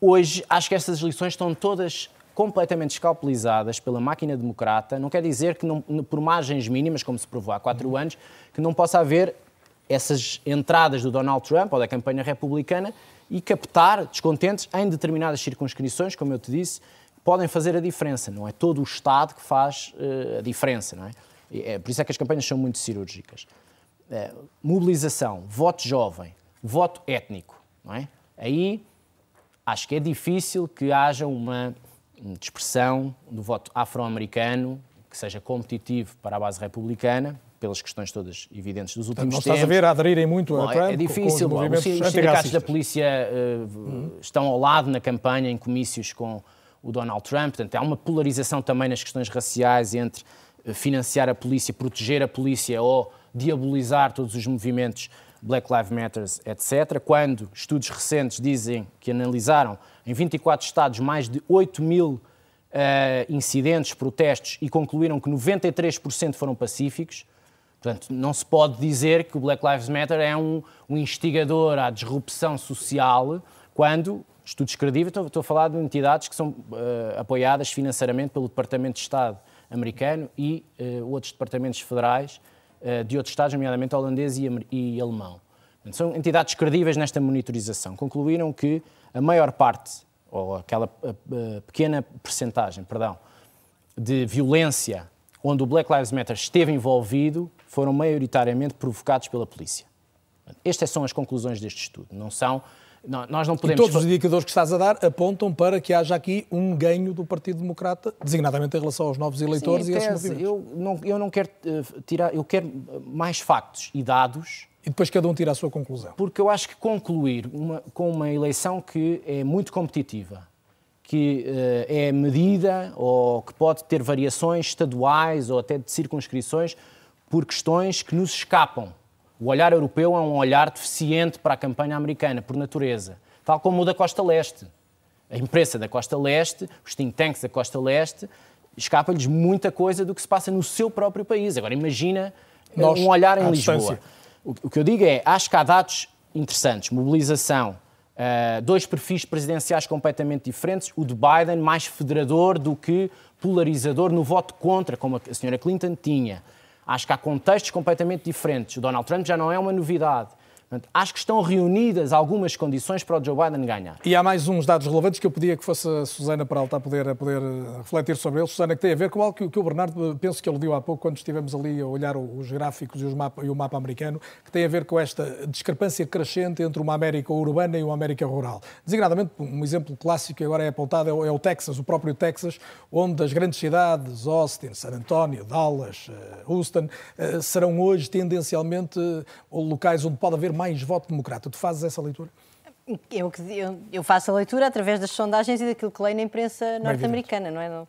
Hoje, acho que estas eleições estão todas completamente escalpelizadas pela máquina democrata, não quer dizer que, não, por margens mínimas, como se provou há quatro uhum. anos, que não possa haver essas entradas do Donald Trump ou da campanha republicana e captar descontentes em determinadas circunscrições, como eu te disse, podem fazer a diferença. Não é todo o Estado que faz uh, a diferença, não é? é? Por isso é que as campanhas são muito cirúrgicas. É, mobilização, voto jovem, voto étnico, não é? Aí acho que é difícil que haja uma de expressão do voto afro-americano que seja competitivo para a base republicana, pelas questões todas evidentes dos últimos não tempos. Não estás a ver a aderirem muito a Trump? É difícil. Com, os, os sindicatos da polícia uh, uhum. estão ao lado na campanha, em comícios com o Donald Trump. Portanto, há uma polarização também nas questões raciais entre eh, financiar a polícia, proteger a polícia ou diabolizar todos os movimentos Black Lives Matter, etc. Quando estudos recentes dizem que analisaram em 24 estados mais de 8 mil uh, incidentes, protestos e concluíram que 93% foram pacíficos. Portanto, não se pode dizer que o Black Lives Matter é um, um instigador à disrupção social quando estudos credíveis, estou, estou, a falar de entidades que são uh, apoiadas financeiramente pelo Departamento de Estado americano e uh, outros departamentos federais de outros Estados, nomeadamente holandês e, alemão. São entidades credíveis nesta monitorização. Concluíram que a maior parte, ou aquela pequena percentagem, perdão, de violência onde o Black Lives Matter esteve envolvido foram maioritariamente provocados pela polícia. Estas são as conclusões deste estudo. Não são nós não podemos... E todos os indicadores que estás a dar apontam para que haja aqui um ganho do Partido Democrata, designadamente em relação aos novos eleitores Sim, e esses movimentos. Eu não, eu não quero uh, tirar, eu quero mais factos e dados e depois cada um tira a sua conclusão. Porque eu acho que concluir uma, com uma eleição que é muito competitiva, que uh, é medida ou que pode ter variações estaduais ou até de circunscrições por questões que nos escapam. O olhar europeu é um olhar deficiente para a campanha americana, por natureza, tal como o da Costa Leste. A imprensa da Costa Leste, os think tanks da Costa Leste, escapa-lhes muita coisa do que se passa no seu próprio país. Agora imagina Nós, um olhar em Lisboa. Distância. O que eu digo é, acho que há dados interessantes, mobilização, Uh, dois perfis presidenciais completamente diferentes, o de Biden mais federador do que polarizador no voto contra, como a senhora Clinton tinha. Acho que há contextos completamente diferentes. O Donald Trump já não é uma novidade. Acho que estão reunidas algumas condições para o Joe Biden ganhar. E há mais uns dados relevantes que eu pedia que fosse a Susana Peralta a poder, a poder eh, refletir sobre eles. Susana, que tem a ver com algo que, que o Bernardo, eh, penso que ele deu há pouco, quando estivemos ali a olhar os gráficos e, os mapa, e o mapa americano, que tem a ver com esta discrepância crescente entre uma América urbana e uma América rural. Designadamente, um exemplo clássico que agora é apontado é o, é Texas, o próprio Texas, onde as grandes cidades, Austin, San Antonio, Dallas, eh, Houston, serão hoje tendencialmente locais onde pode haver mais voto democrata. Tu fazes essa leitura? Eu, eu, eu, faço a leitura através das sondagens e daquilo que leio na imprensa norte-americana, não é?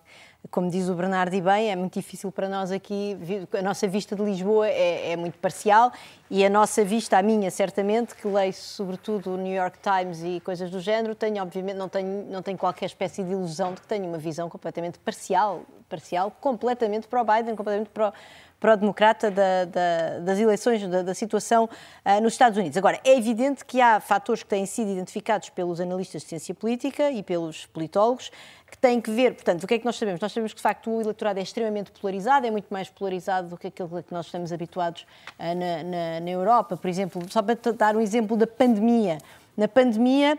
Como diz o Bernardo e bem, é muito difícil para nós aqui, a nossa vista de Lisboa é, é muito parcial e a nossa vista, a minha certamente, que leio sobretudo o New York Times e coisas do género, tenho obviamente, não tenho, não tenho qualquer espécie de ilusão de que tenho uma visão completamente parcial, parcial, completamente para o Biden, completamente para o pró-democrata da, da, das eleições, da, da situação uh, nos Estados Unidos. Agora, é evidente que há fatores que têm sido identificados pelos analistas de ciência política e pelos politólogos que têm que ver, portanto, o que é que nós sabemos? Nós sabemos que, de facto, o eleitorado é extremamente polarizado, é muito mais polarizado do que aquilo que nós estamos habituados uh, na, na, na Europa. Por exemplo, só para dar um exemplo da pandemia. Na pandemia,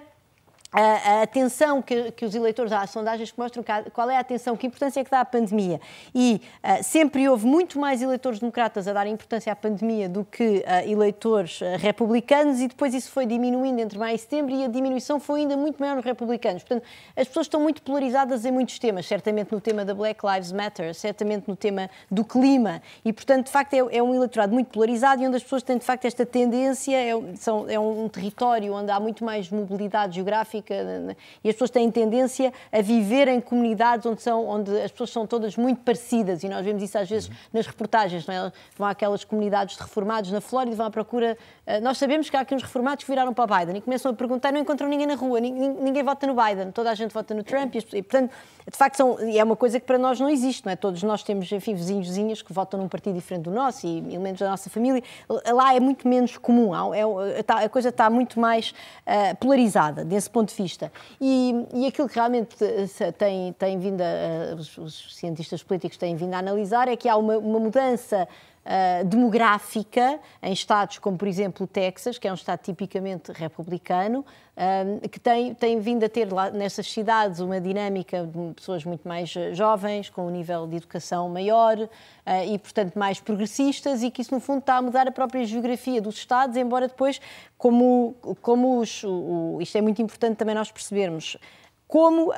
a, atenção que, que, os eleitores, há sondagens que mostram qual é a atenção, que importância é que dá à pandemia. E uh, sempre houve muito mais eleitores democratas a dar importância à pandemia do que uh, eleitores uh, republicanos, e depois isso foi diminuindo entre maio e setembro, e a diminuição foi ainda muito maior nos republicanos. Portanto, as pessoas estão muito polarizadas em muitos temas, certamente no tema da Black Lives Matter, certamente no tema do clima, e portanto, de facto, é, é um eleitorado muito polarizado e onde as pessoas têm, de facto, esta tendência, é, são, é um território onde há muito mais mobilidade geográfica e as pessoas têm tendência a viver em comunidades onde, são, onde as pessoas são todas muito parecidas e nós vemos isso às vezes uhum. nas reportagens, é? vão àquelas comunidades de reformados na Flórida e vão à procura, eh, nós sabemos que há aqui uns reformados que viraram para Biden e começam a perguntar, não encontram ninguém na rua, ninguém, ninguém vota no Biden, toda a gente vota no Trump e, e portanto, de facto são, é uma coisa que para nós não existe, não é? Todos nós temos, enfim, vizinhos, vizinhas que votam num partido diferente do nosso e elementos da nossa família, lá é muito menos comum, é, tá, a coisa está muito mais uh, polarizada desse ponto de vista. E, e aquilo que realmente tem, tem vindo a, os, os, cientistas políticos têm vindo a analisar é que há uma, uma mudança Uh, demográfica em estados como, por exemplo, o Texas, que é um estado tipicamente republicano, uh, que tem, tem vindo a ter lá nessas cidades uma dinâmica de pessoas muito mais jovens, com um nível de educação maior uh, e, portanto, mais progressistas, e que isso, no fundo, está a mudar a própria geografia dos estados, embora depois, como, como os, o, isto é muito importante também nós percebermos, como uh,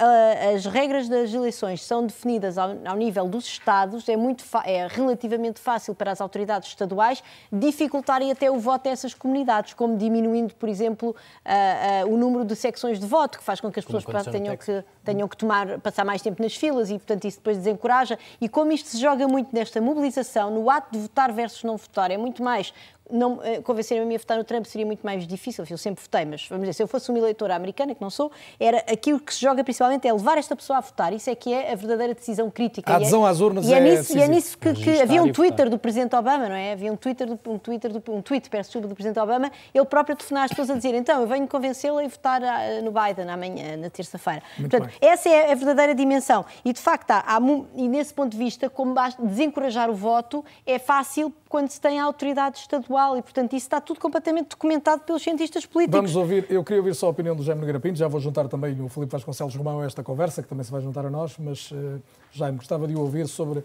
as regras das eleições são definidas ao, ao nível dos Estados, é, muito é relativamente fácil para as autoridades estaduais dificultarem até o voto a essas comunidades, como diminuindo, por exemplo, uh, uh, o número de secções de voto, que faz com que as pessoas tenham que, tenham que tomar, passar mais tempo nas filas e, portanto, isso depois desencoraja. E como isto se joga muito nesta mobilização, no ato de votar versus não votar, é muito mais não, eh, convencer-me a mim a votar no Trump seria muito mais difícil, eu sempre votei, mas vamos dizer, se eu fosse uma eleitora americana, que não sou, era aquilo que se joga principalmente é levar esta pessoa a votar, isso é que é a verdadeira decisão crítica. A adesão é, às urnas e é, é nisso, E é nisso que, que havia um Twitter do Presidente Obama, não é? Havia um Twitter, do, um Twitter, do, um tweet, peço do Presidente Obama, ele próprio telefonar as pessoas a dizer, então, eu venho convencê-la a votar ah, no Biden amanhã, na terça-feira. Portanto, bem. essa é a verdadeira dimensão. E, de facto, há, há, e nesse ponto de vista, como basta desencorajar o voto, é fácil quando se tem a autoridade estadual e, portanto, isso está tudo completamente documentado pelos cientistas políticos. Vamos ouvir, eu queria ouvir só a opinião do Jaime Nogueira Pinto, já vou juntar também o Filipe Vasconcelos Romão a esta conversa, que também se vai juntar a nós, mas, uh, Jaime, gostava de ouvir sobre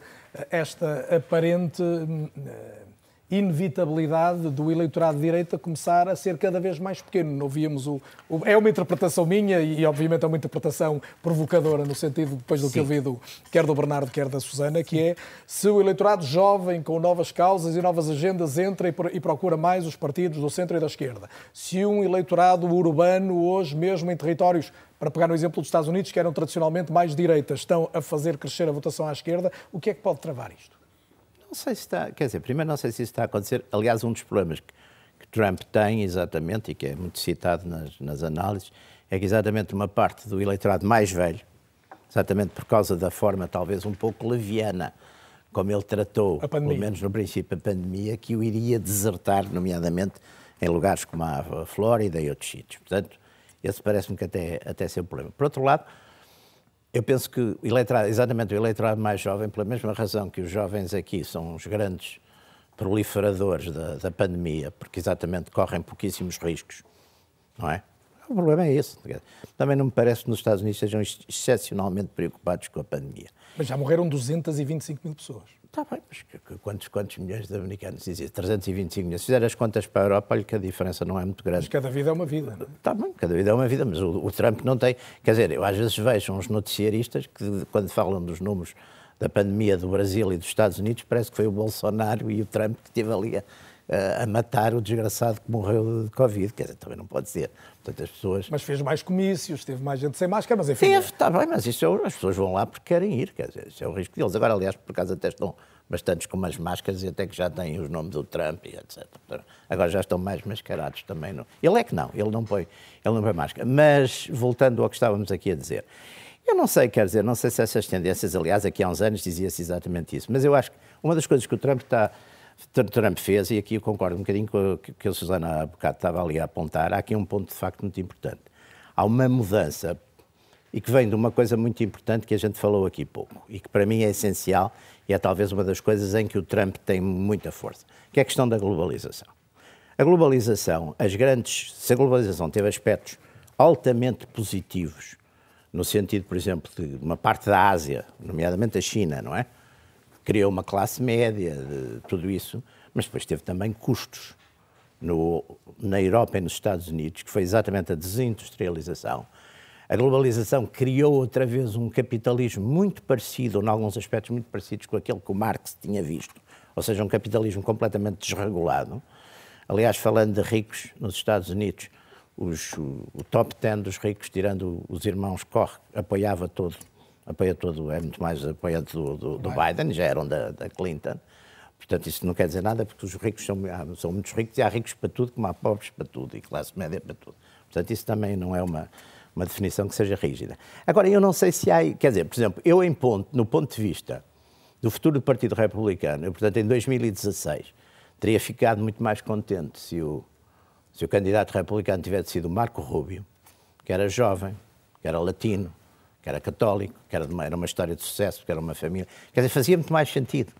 esta aparente... Uh, inevitabilidade do eleitorado de direita começar a ser cada vez mais pequeno. Ouvíamos o, o, é uma interpretação minha e, obviamente, é uma interpretação provocadora no sentido, depois do Sim. que eu vi do, quer do Bernardo, quer da Susana, que é se o eleitorado jovem com novas causas e novas agendas entra e, e procura mais os partidos do centro e da esquerda. Se um eleitorado urbano, hoje mesmo em territórios para pegar no exemplo dos Estados Unidos, que eram tradicionalmente mais direitas, estão a fazer crescer a votação à esquerda, o que é que pode travar isto? Não sei se está, quer dizer, primeiro não sei se isso está a acontecer. Aliás, um dos problemas que, que Trump tem, exatamente, e que é muito citado nas, nas análises, é que exatamente uma parte do eleitorado mais velho, exatamente por causa da forma talvez um pouco leviana como ele tratou, pelo menos no princípio, a pandemia, que o iria desertar, nomeadamente em lugares como a Flórida e outros sítios. Portanto, esse parece-me que até, até ser um problema. Por outro lado, eu penso que o eleitorado, exatamente o eleitorado mais jovem, pela mesma razão que os jovens aqui são os grandes proliferadores da, da pandemia, porque exatamente correm pouquíssimos riscos, não é? O problema é esse. Também não me parece que nos Estados Unidos sejam excepcionalmente preocupados com a pandemia. Mas já morreram 225 mil pessoas. Está bem, mas quantos, quantos milhões de americanos dizem? 325 milhões. Se fizer as contas para a Europa, olha que a diferença não é muito grande. Mas cada vida é uma vida, não é? Está bem, cada vida é uma vida, mas o, o Trump não tem. Quer dizer, eu às vezes vejo uns noticiaristas que, quando falam dos números da pandemia do Brasil e dos Estados Unidos, parece que foi o Bolsonaro e o Trump que esteve ali a, a matar o desgraçado que morreu de Covid. Quer dizer, também não pode ser. Portanto, as pessoas... Mas fez mais comícios, teve mais gente sem máscara, mas enfim... Teve, está bem, mas isso é, as pessoas vão lá porque querem ir, quer dizer, isso é o risco deles. Agora, aliás, por acaso até estão bastantes com umas máscaras e até que já têm os nomes do Trump e etc. Agora já estão mais mascarados também. Não. Ele é que não, ele não põe, ele não põe máscara. Mas, voltando ao que estávamos aqui a dizer, eu não sei, quer dizer, não sei se essas tendências, aliás, aqui há uns anos dizia-se exatamente isso, mas eu acho que uma das coisas que o Trump está Trump fez, e aqui eu concordo um bocadinho com o que a Susana há bocado estava ali a apontar, há aqui um ponto de facto muito importante. Há uma mudança, e que vem de uma coisa muito importante que a gente falou aqui pouco, e que para mim é essencial, e é talvez uma das coisas em que o Trump tem muita força, que é a questão da globalização. A globalização, as grandes. Se a globalização teve aspectos altamente positivos, no sentido, por exemplo, de uma parte da Ásia, nomeadamente a China, não é? Criou uma classe média, de tudo isso, mas depois teve também custos no, na Europa e nos Estados Unidos, que foi exatamente a desindustrialização. A globalização criou outra vez um capitalismo muito parecido, em alguns aspectos muito parecidos com aquele que o Marx tinha visto, ou seja, um capitalismo completamente desregulado. Aliás, falando de ricos nos Estados Unidos, os, o, o top 10 dos ricos, tirando os irmãos Koch, apoiava todo apoia todo, é muito mais apoiante do, do, do Biden, já eram da, da, Clinton. Portanto, isso não quer dizer nada, porque os ricos são, são muitos ricos e há ricos para tudo, como há pobres para tudo e classe média para tudo. Portanto, isso também não é uma, uma definição que seja rígida. Agora, eu não sei se há, quer dizer, por exemplo, eu em ponto, no ponto de vista do futuro do Partido Republicano, eu, portanto, em 2016, teria ficado muito mais contente se o, se o candidato republicano tivesse sido Marco Rubio, que era jovem, que era latino, que era católico, que era uma, era uma história de sucesso, que era uma família. Quer dizer, fazia muito mais sentido.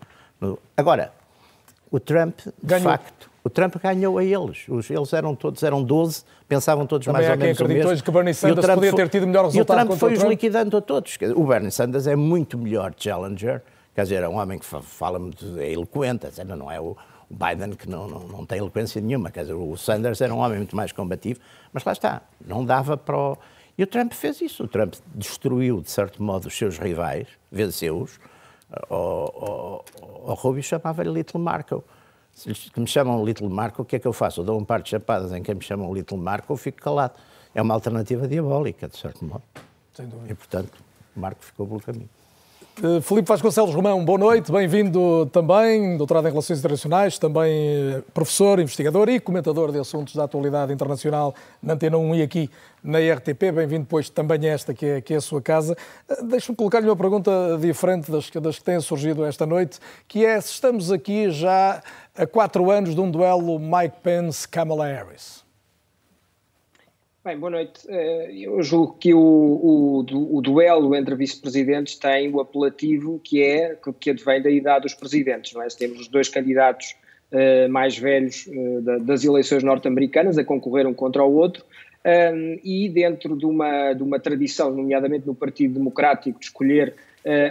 Agora, o Trump, de ganhou. facto, o Trump ganhou a eles. Os, eles eram todos, eram 12, pensavam todos Também mais ou menos o mesmo. hoje que Bernie Sanders podia ter tido melhor resultado E o Trump foi-os liquidando a todos. O Bernie Sanders é muito melhor challenger, quer dizer, é um homem que fala muito, é eloquente, não é o Biden que não, não, não tem eloquência nenhuma, quer dizer, o Sanders era um homem muito mais combativo, mas lá está, não dava para o e o Trump fez isso. O Trump destruiu, de certo modo, os seus rivais, venceu-os. O, o, o Rubio chamava-lhe Little Marco. Se me chamam Little Marco, o que é que eu faço? Eu dou um par de chapadas em quem me chamam Little Marco, eu fico calado. É uma alternativa diabólica, de certo modo. E, portanto, Marco ficou pelo caminho. Uh, Filipe Vasconcelos Romão, boa noite, bem-vindo também, doutorado em Relações Internacionais, também eh, professor, investigador e comentador de assuntos da atualidade internacional na Antena 1 e aqui na RTP. Bem-vindo, pois, também a esta que é, que é a sua casa. Uh, Deixe-me colocar-lhe uma pergunta diferente das, das que têm surgido esta noite, que é se estamos aqui já há quatro anos de um duelo Mike Pence-Kamala Harris. Bem, boa noite. Eh, eu julgo que o, o, o duelo entre vice-presidentes tem o apelativo que é que advém da idade dos presidentes, não é? Se temos os dois candidatos uh, mais velhos uh, das eleições norte-americanas a concorrer um contra o outro e dentro de uma, de uma tradição, nomeadamente no Partido Democrático, de escolher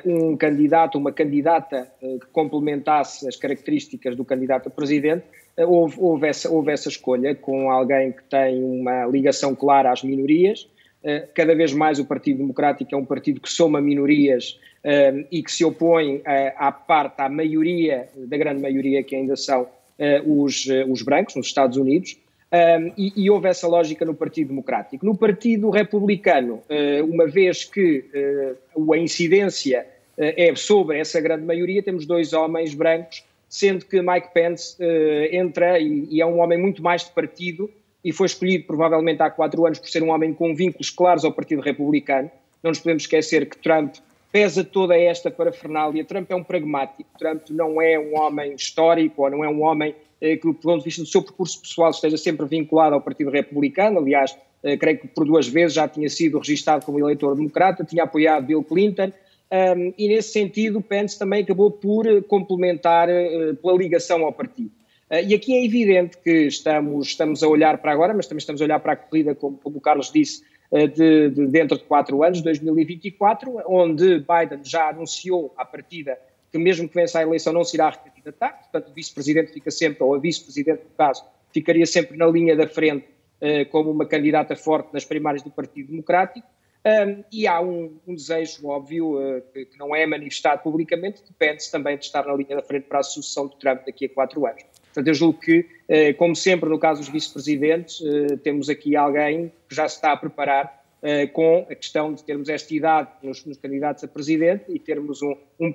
um candidato, uma candidata que complementasse as características do candidato a presidente, houve, houve, essa, houve essa escolha com alguém que tem uma ligação clara às minorias. Eh, cada vez mais o Partido Democrático é um partido que soma minorias eh, e que se opõe eh, à parte, à maioria, da grande maioria que ainda são os, os brancos nos Estados Unidos. E, e, houve essa lógica no Partido Democrático. No Partido Republicano, uma vez que a incidência é sobre essa grande maioria, temos dois homens brancos sendo que Mike Pence entra e, e é um homem muito mais de partido e foi escolhido provavelmente há quatro anos por ser um homem com vínculos claros ao Partido Republicano. Não nos podemos esquecer que Trump pesa toda esta parafernália. Trump é um pragmático, Trump não é um homem histórico ou não é um homem que, do ponto de vista do seu percurso pessoal, esteja sempre vinculado ao Partido Republicano. Aliás, eh, creio que por duas vezes já tinha sido registado como eleitor democrata, tinha apoiado Bill Clinton. E nesse sentido, Pence também acabou por eh, complementar pela ligação ao partido. E aqui é evidente que estamos, estamos a olhar para agora, mas também estamos a olhar para a corrida, como, como o Carlos disse, de, de, dentro de quatro anos, 2024, onde Biden já anunciou à partida que mesmo que vença a eleição não se irá recandidatar, portanto o vice-presidente fica sempre, ou a vice-presidente no caso, ficaria sempre na linha da frente uh, como uma candidata forte nas primárias do Partido Democrático, um, e há um, um desejo óbvio, uh, que, que, não é manifestado publicamente, de Pence também de estar na linha da frente para a sucessão de Trump daqui a quatro anos. Portanto, eu julgo que, uh, como sempre no caso dos vice-presidentes, temos aqui alguém que já se está a preparar uh, com a questão de termos esta idade nos, nos candidatos a presidente e termos um, um,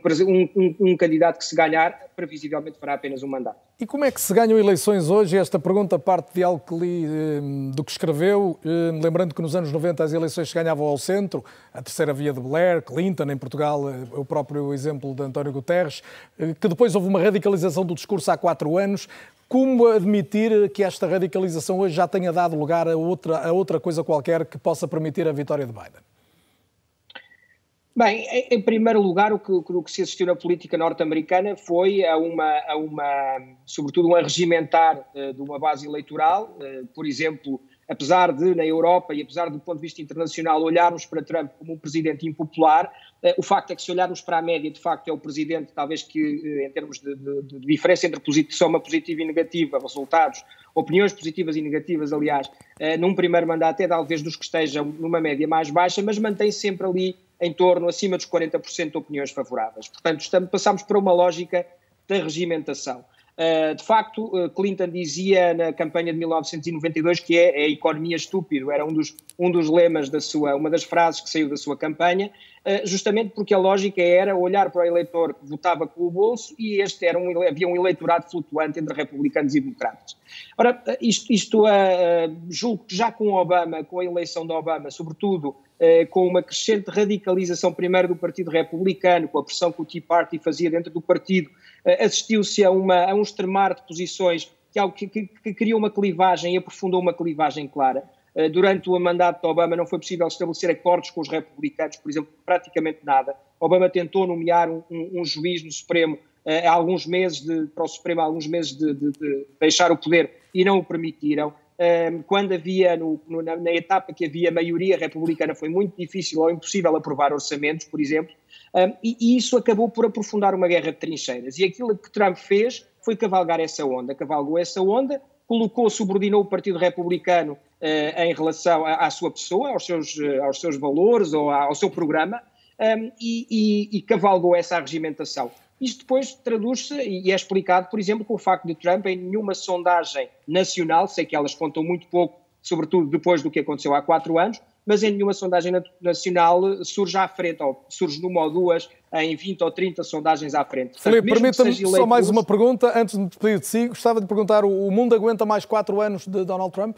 um, um, candidato que se ganhar, previsivelmente fará apenas um mandato. E como é que se ganham eleições hoje? Esta pergunta parte de algo que li eh, do que escreveu, eh, lembrando que nos anos 90 as eleições se ganhavam ao centro, a terceira via de Blair, Clinton, em Portugal, o próprio exemplo de António Guterres, que depois houve uma radicalização do discurso há quatro anos. Como admitir que esta radicalização hoje já tenha dado lugar a outra, a outra coisa qualquer que possa permitir a vitória de Biden? Bem, em primeiro lugar, o que, o que se assistiu na política norte-americana foi a uma, a uma, sobretudo, um arregimentar uh, de uma base eleitoral, uh, por exemplo, apesar de, na Europa e apesar do ponto de vista internacional, olharmos para Trump como um presidente impopular, eh, o facto é que se olharmos para a média, de facto é o presidente, talvez que em termos de, de, de diferença entre soma positiva e negativa, resultados, opiniões positivas e negativas, aliás, num primeiro mandato é talvez dos que estejam numa média mais baixa, mas mantém sempre ali em torno, acima dos 40% de opiniões favoráveis. Portanto, estamos, passamos para uma lógica da regimentação. Uh, de facto, uh, Clinton dizia na campanha de 1992 que é, é a economia estúpido, era um dos, um dos lemas da sua, uma das frases que saiu da sua campanha, uh, justamente porque a lógica era olhar para o eleitor que votava com o bolso e este era um, havia um eleitorado flutuante entre republicanos e democratas. Ora, isto, isto julgo que já com Obama, com a eleição de Obama, sobretudo com uma crescente radicalização primeiro do Partido Republicano, com a pressão que o Tea Party fazia dentro do partido, eh, assistiu-se a, a, um extremar de posições que, que, que, criou uma clivagem e aprofundou uma clivagem clara. Eh, durante o mandato de Obama não foi possível estabelecer acordos com os republicanos, por exemplo, praticamente nada. Obama tentou nomear um, um, um juiz no Supremo eh, alguns meses de, para o Supremo alguns meses de, de, de, deixar o poder e não o permitiram. Quando havia, no, na, na, etapa que havia maioria republicana, foi muito difícil ou impossível aprovar orçamentos, por exemplo, um, e, e, isso acabou por aprofundar uma guerra de trincheiras. E aquilo que Trump fez foi cavalgar essa onda. Cavalgou essa onda, colocou, subordinou o Partido Republicano uh, em relação à, à, sua pessoa, aos seus, uh, aos seus valores ou ao seu programa, um, e, e, e, cavalgou essa arregimentação. Isto depois traduz-se e é explicado, por exemplo, com o facto de Trump em nenhuma sondagem nacional, sei que elas contam muito pouco, sobretudo depois do que aconteceu há quatro anos, mas em nenhuma sondagem nacional surge à frente, ou surge numa ou duas, em 20 ou 30 sondagens à frente. Filipe, permita-me só mais uma pergunta, antes de me despedir de si, gostava de perguntar, o mundo aguenta mais quatro anos de Donald Trump?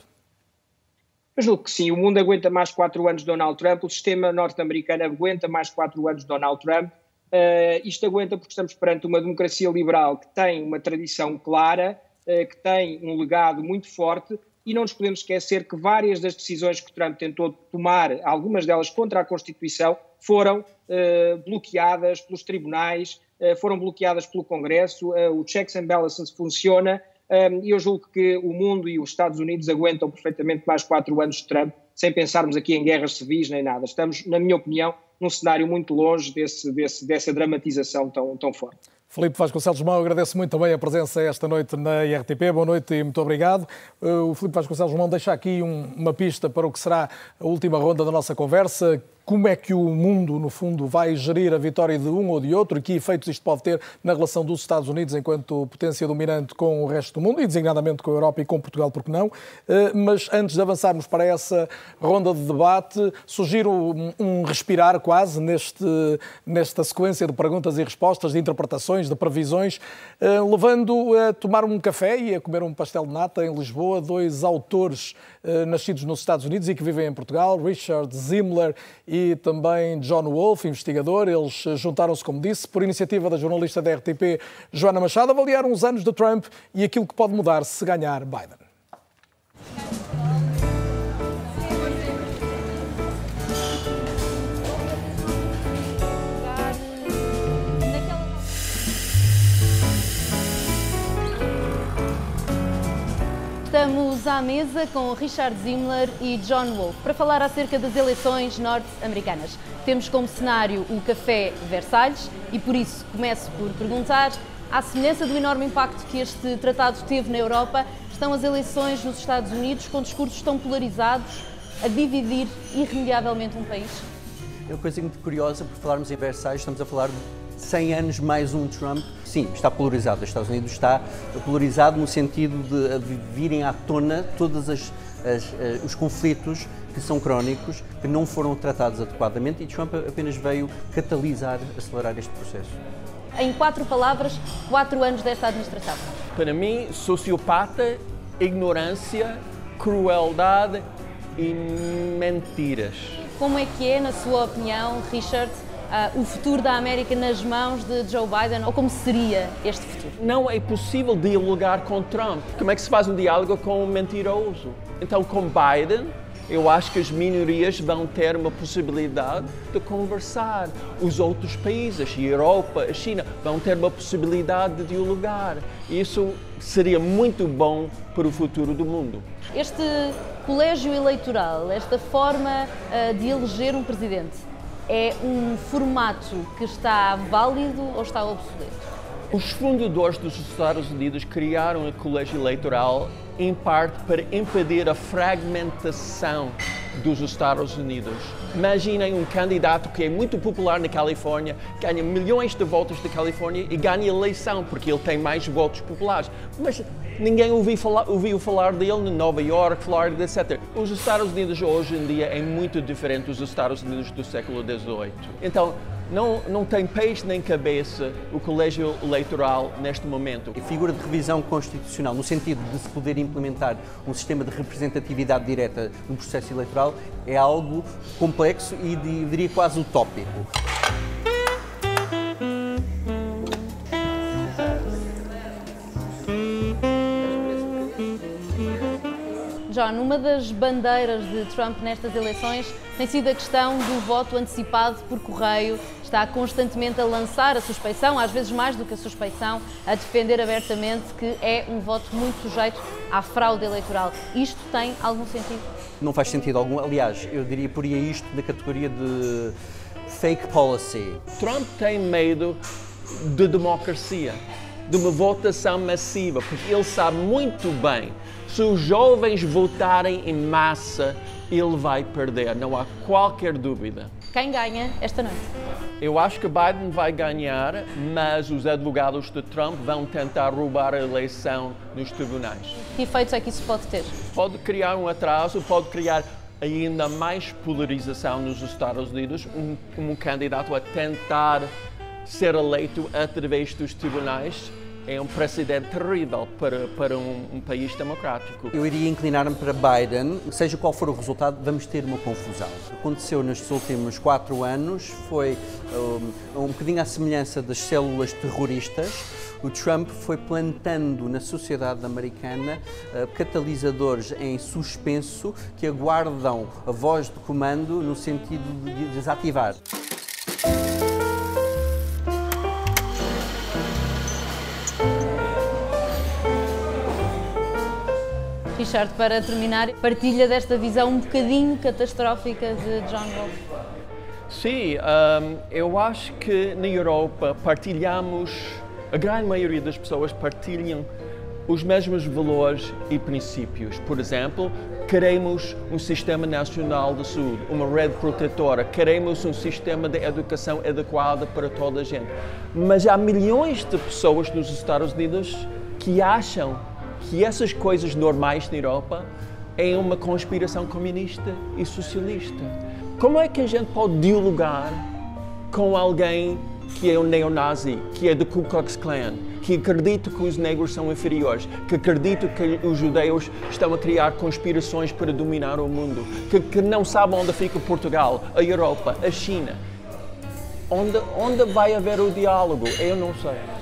Eu julgo que sim, o mundo aguenta mais quatro anos de Donald Trump, o sistema norte-americano aguenta mais quatro anos de Donald Trump, uh, isto aguenta porque estamos perante uma democracia liberal que tem uma tradição clara, uh, que tem um legado muito forte, e não nos podemos esquecer que várias das decisões que Trump tentou tomar, algumas delas contra a Constituição, foram uh, bloqueadas pelos tribunais, foram bloqueadas pelo Congresso, o checks and balances funciona um, e eu julgo que o mundo e os Estados Unidos aguentam perfeitamente mais quatro anos de Trump, sem pensarmos aqui em guerras civis nem nada. Estamos, na minha opinião, num cenário muito longe desse, desse, dessa dramatização tão, tão forte. Filipe Vasconcelos Mão, agradeço muito também a presença esta noite na IRTP. Boa noite e muito obrigado. Uh, o Filipe Vasconcelos Mão deixa aqui um, uma pista para o que será a última ronda da nossa conversa. Como é que o mundo, no fundo, vai gerir a vitória de um ou de outro e que efeitos isto pode ter na relação dos Estados Unidos enquanto potência dominante com o resto do mundo e designadamente com a Europa e com Portugal, porque não. Eh, mas antes de avançarmos para essa ronda de debate, sugiro um respirar quase neste, nesta sequência de perguntas e respostas, de interpretações, de previsões, eh, levando a tomar um café e a comer um pastel de nata em Lisboa, dois autores nascidos nos Estados Unidos e que vivem em Portugal, Richard Zimmler e também John Wolfe, investigador. Eles eh, juntaram-se, como disse, por iniciativa da jornalista da RTP, Joana Machado, avaliaram os anos de Trump e aquilo que pode mudar se ganhar Biden. Estamos à mesa com Richard Zimmler e John Wolfe para falar acerca das eleições norte-americanas. Temos como cenário o Café Versalhes e por isso começo por perguntar, à semelhança do enorme impacto que este tratado teve na Europa, estão as eleições nos Estados Unidos com discursos tão polarizados a dividir irremediavelmente um país? É uma coisa muito curiosa, por falarmos em Versalhes, estamos a falar 100 anos mais um Trump, sim, está polarizado. Os Estados Unidos está polarizado no sentido de virem à tona todos as, as, eh, os conflitos que são crónicos, que não foram tratados adequadamente e Trump apenas veio catalisar, acelerar este processo. Em quatro palavras, quatro anos desta administração. Para mim, sociopata, ignorância, crueldade e mentiras. Como é que é, na sua opinião, Richard, uh, o futuro da América nas mãos de Joe Biden ou como seria este futuro? Não é possível dialogar com Trump. Como é que se faz um diálogo com um mentiroso? Então, com Biden, eu acho que as minorias vão ter uma possibilidade de conversar. Os outros países, a Europa, a China, vão ter uma possibilidade de dialogar. Isso seria muito bom para o futuro do mundo. Este colégio eleitoral, esta forma uh, de eleger um presidente, é um formato que está válido ou está obsoleto? Os fundadores dos Estados Unidos criaram o colégio eleitoral em parte para impedir a fragmentação dos Estados Unidos. Imaginem um candidato que é muito popular na Califórnia, ganha milhões de votos da Califórnia e ganha eleição porque ele tem mais votos populares. Mas ninguém ouviu falar, ouviu falar dele em Nova York, Flórida, etc. Os Estados Unidos hoje em dia é muito diferente dos Estados Unidos do século XVIII. Então, não, não tem peixe nem cabeça o colégio eleitoral neste momento. A figura de revisão constitucional, no sentido de se poder implementar um sistema de representatividade direta no processo eleitoral, é algo complexo e diria quase utópico. John, uma das bandeiras de Trump nestas eleições tem sido a questão do voto antecipado por correio. Está constantemente a lançar a suspeição, às vezes mais do que a suspeição, a defender abertamente que é um voto muito sujeito à fraude eleitoral. Isto tem algum sentido? Não faz sentido algum. Aliás, eu diria poria isto na categoria de fake policy. Trump tem medo de democracia, de uma votação massiva, porque ele sabe muito bem se os jovens votarem em massa, ele vai perder, não há qualquer dúvida. Quem ganha esta noite? Eu acho que Biden vai ganhar, mas os advogados de Trump vão tentar roubar a eleição nos tribunais. Que efeitos é que isso pode ter? Pode criar um atraso, pode criar ainda mais polarização nos Estados Unidos, um, um candidato a tentar ser eleito através dos tribunais é um precedente terrível para, para um, um, país democrático. Eu iria inclinar-me para Biden, seja qual for o resultado, vamos ter uma confusão. O que aconteceu nestes últimos quatro anos foi um, um bocadinho à semelhança das células terroristas. O Trump foi plantando na sociedade americana uh, catalisadores em suspenso que aguardam a voz de comando no sentido de desativar. Para terminar, partilha desta visão um bocadinho catastrófica de John Wolfe. Sim, um, eu acho que na Europa partilhamos, a grande maioria das pessoas partilham os mesmos valores e princípios. Por exemplo, queremos um sistema nacional de saúde, uma rede protetora, queremos um sistema de educação adequado para toda a gente. Mas há milhões de pessoas nos Estados Unidos que acham que essas coisas normais na Europa é uma conspiração comunista e socialista. Como é que a gente pode dialogar com alguém que é um neonazi, que é do Ku Klux Klan, que acredita que os negros são inferiores, que acredita que os judeus estão a criar conspirações para dominar o mundo, que, que não sabe onde fica Portugal, a Europa, a China. Onde, onde vai haver o diálogo? Eu não sei.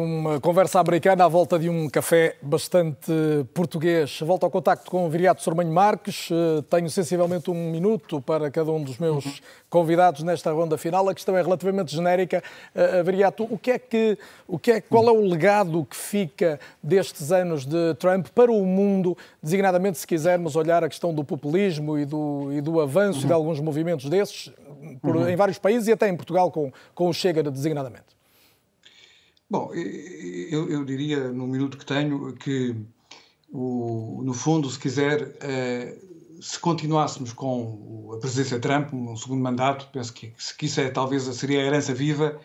Uma conversa americana à volta de um café bastante português. Volto ao contacto com o Viriato Sormanho Marques. Eh, tenho sensivelmente um minuto para cada um dos meus convidados nesta ronda final. A questão é relativamente genérica. Uh, Viriato, o que é que, o que é, qual é o legado que fica destes anos de Trump para o mundo, designadamente se quisermos olhar a questão do populismo e do, e do avanço uhum. de alguns movimentos desses por, uhum. em vários países e até em Portugal com, com o Chega designadamente? Bom, eu, eu, diria, no minuto que tenho, que, o, no fundo, se quiser, eh, se continuássemos com a presidência de Trump, um segundo mandato, penso que, que isso é, talvez seria a herança viva,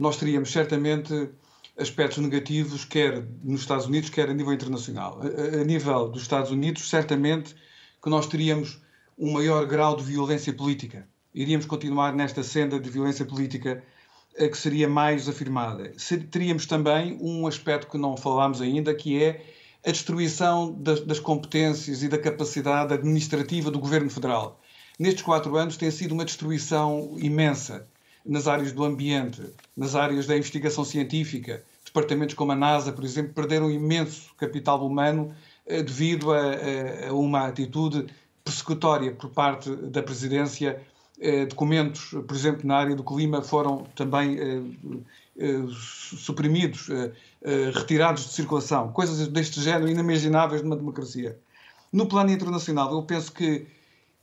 nós teríamos certamente aspectos negativos, quer nos Estados Unidos, quer a nível internacional. A, a nível dos Estados Unidos, certamente que nós teríamos um maior grau de violência política. Iríamos continuar nesta senda de violência política que seria mais afirmada. Teríamos também um aspecto que não falámos ainda, que é a destruição das, das, competências e da capacidade administrativa do governo federal. Nestes quatro anos tem sido uma destruição imensa nas áreas do ambiente, nas áreas da investigação científica. Departamentos como a NASA, por exemplo, perderam imenso capital humano eh, devido a, a, a uma atitude persecutória por parte da presidência documentos, por exemplo, na área do clima, foram também eh, eh, suprimidos, retirados de circulação. Coisas deste género inimagináveis numa democracia. No plano internacional, eu penso que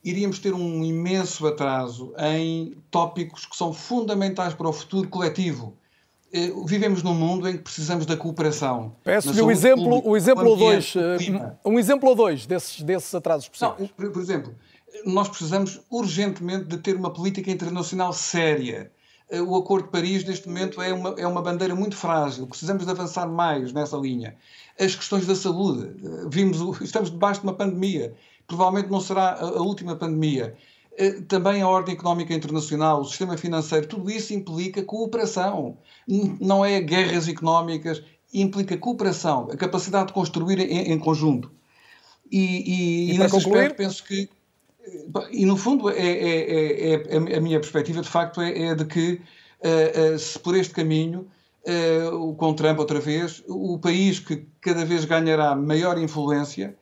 iríamos ter um imenso atraso em tópicos que são fundamentais para o futuro coletivo. Vivemos num mundo em que precisamos da cooperação. Peço-lhe um exemplo, o exemplo ou dois, um exemplo ou dois desses, desses atrasos possíveis. Não, por, por exemplo, nós precisamos urgentemente de ter uma política internacional séria. Eh, o Acordo de Paris, neste momento, é uma, é uma bandeira muito frágil. Precisamos de avançar mais nessa linha. As questões da saúde. Eh, vimos, estamos debaixo de uma pandemia. Provavelmente não será a, última pandemia. Eh, também a ordem económica internacional, o sistema financeiro, tudo isso implica cooperação. Não é guerras económicas, implica cooperação, a capacidade de construir em, em conjunto. E, e, e, e nesse concluir? aspecto penso que e no fundo, é, é, é, a minha perspectiva de facto é, de que, uh, uh, se por este caminho, uh, com Trump outra vez, o país que cada vez ganhará maior influência